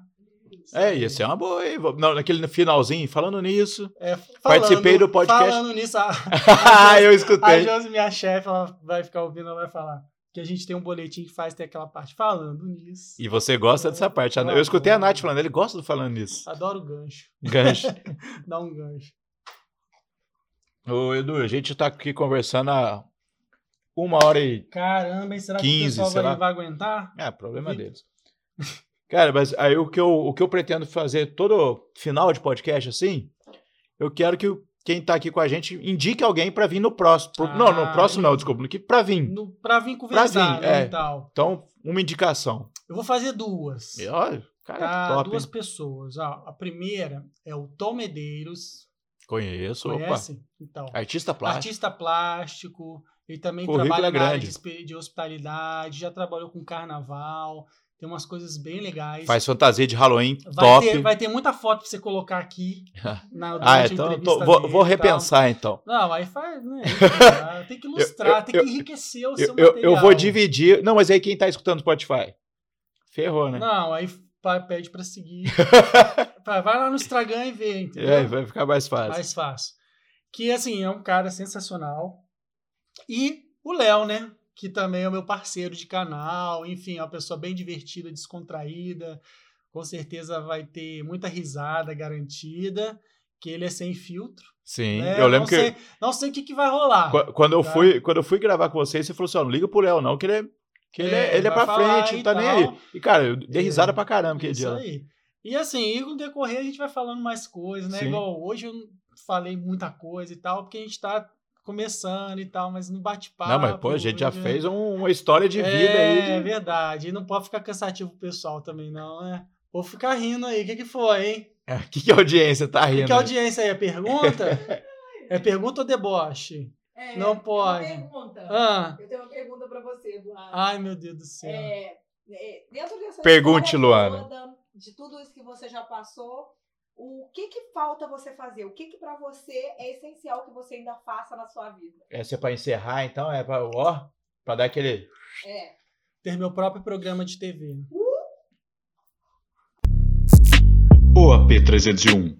[SPEAKER 1] É, ia ser uma boa, hein? Naquele finalzinho, falando nisso.
[SPEAKER 2] É,
[SPEAKER 1] Participei do podcast.
[SPEAKER 2] Falando nisso, a,
[SPEAKER 1] ah, eu
[SPEAKER 2] a
[SPEAKER 1] escutei.
[SPEAKER 2] Josi, minha chefe, ela vai ficar ouvindo, ela vai falar que a gente tem um boletim que faz ter aquela parte falando nisso.
[SPEAKER 1] E você gosta dessa parte. A- Eu escutei a Nath falando, ele gosta do falando nisso.
[SPEAKER 2] Adoro gancho.
[SPEAKER 1] Gancho.
[SPEAKER 2] Dá um gancho.
[SPEAKER 1] Ô, Edu, a gente tá aqui conversando há uma hora e.
[SPEAKER 2] Caramba, hein? será que
[SPEAKER 1] 15,
[SPEAKER 2] o pessoal vai, vai aguentar?
[SPEAKER 1] É, problema
[SPEAKER 2] Vi-
[SPEAKER 1] deles. Cara, mas aí o que, eu, o que eu pretendo fazer todo final de podcast assim, eu quero que quem tá aqui com a gente indique alguém pra vir no próximo. Pro-
[SPEAKER 2] Ah,
[SPEAKER 1] não, no próximo não, desculpa, no que pra vir.
[SPEAKER 2] No, pra vir conversar,
[SPEAKER 1] vir,
[SPEAKER 2] né,
[SPEAKER 1] é.
[SPEAKER 2] e tal.
[SPEAKER 1] Então, uma indicação.
[SPEAKER 2] Eu vou fazer duas.
[SPEAKER 1] E, Olha, cara,
[SPEAKER 2] Tá,
[SPEAKER 1] top,
[SPEAKER 2] duas
[SPEAKER 1] hein?
[SPEAKER 2] pessoas. Ó, a primeira é o Tom Medeiros.
[SPEAKER 1] Conheço,
[SPEAKER 2] Conhece? Então,
[SPEAKER 1] opa. Artista plástico.
[SPEAKER 2] artista plástico. Ele também
[SPEAKER 1] Currículo
[SPEAKER 2] trabalha
[SPEAKER 1] é
[SPEAKER 2] na área
[SPEAKER 1] grande.
[SPEAKER 2] de, hospitalidade, já trabalhou com carnaval. Tem umas coisas bem legais.
[SPEAKER 1] Faz fantasia de Halloween,
[SPEAKER 2] vai,
[SPEAKER 1] top.
[SPEAKER 2] ter, vai ter muita foto pra você colocar aqui. Na,
[SPEAKER 1] ah, então
[SPEAKER 2] entrevista
[SPEAKER 1] tô- vou, vou repensar então.
[SPEAKER 2] Não, aí faz, né? enfim, Tem que ilustrar,
[SPEAKER 1] eu-
[SPEAKER 2] tem que enriquecer o
[SPEAKER 1] Eu,
[SPEAKER 2] seu
[SPEAKER 1] eu,
[SPEAKER 2] material.
[SPEAKER 1] eu vou dividir. Não, mas aí quem tá escutando Spotify? Ferrou, né?
[SPEAKER 2] Não, aí pede pra seguir. vai lá no Instagram e vê, entendeu?
[SPEAKER 1] É, vai ficar mais fácil.
[SPEAKER 2] Mais fácil. Que, assim, é um cara sensacional. E o Léo, né? Que também é o meu parceiro de canal. Enfim, é uma pessoa bem divertida, descontraída. Com certeza vai ter muita risada garantida. Que ele é sem filtro.
[SPEAKER 1] Sim,
[SPEAKER 2] né?
[SPEAKER 1] eu lembro
[SPEAKER 2] não
[SPEAKER 1] que
[SPEAKER 2] Sei, não sei o que, que vai rolar.
[SPEAKER 1] qu- quando eu,
[SPEAKER 2] tá?
[SPEAKER 1] fui, quando eu fui gravar com vocês, você falou assim: ó, não liga pro Léo, não, que ele é, que ele é,
[SPEAKER 2] É,
[SPEAKER 1] ele é pra frente,
[SPEAKER 2] e
[SPEAKER 1] não tá nem
[SPEAKER 2] tal.
[SPEAKER 1] aí. E, cara, eu dei
[SPEAKER 2] É,
[SPEAKER 1] risada pra caramba aquele
[SPEAKER 2] Isso
[SPEAKER 1] dia. lá.
[SPEAKER 2] aí. E assim, e com o decorrer a gente vai falando mais coisas, né?
[SPEAKER 1] Sim.
[SPEAKER 2] Igual hoje eu não falei muita coisa e tal, porque a gente tá começando e tal, mas no bate-papo.
[SPEAKER 1] Não, mas pô, a gente já
[SPEAKER 2] hoje,
[SPEAKER 1] fez um- uma história de vida
[SPEAKER 2] é,
[SPEAKER 1] aí.
[SPEAKER 2] É
[SPEAKER 1] de-
[SPEAKER 2] verdade. E não pode ficar cansativo pro pessoal também, não, né? Vou ficar rindo aí. O que, que foi, hein?
[SPEAKER 1] O que, que a audiência tá
[SPEAKER 2] O que,
[SPEAKER 1] rindo?
[SPEAKER 2] que a audiência aí? É pergunta? é pergunta ou deboche?
[SPEAKER 3] É,
[SPEAKER 2] Não pode.
[SPEAKER 3] Uma pergunta.
[SPEAKER 2] Ah,
[SPEAKER 3] Eu tenho uma pergunta pra você, Eduardo.
[SPEAKER 2] ai, meu Deus do céu.
[SPEAKER 3] É, é, dentro dessa
[SPEAKER 1] Pergunte, Luana.
[SPEAKER 3] toda, de tudo isso que você já passou, o que que falta você fazer? O que que pra você é essencial que você ainda faça na sua vida?
[SPEAKER 1] Essa é pra encerrar, então? É pra, ó, pra dar aquele.
[SPEAKER 3] É.
[SPEAKER 2] Ter meu próprio programa de TV.
[SPEAKER 4] O AP301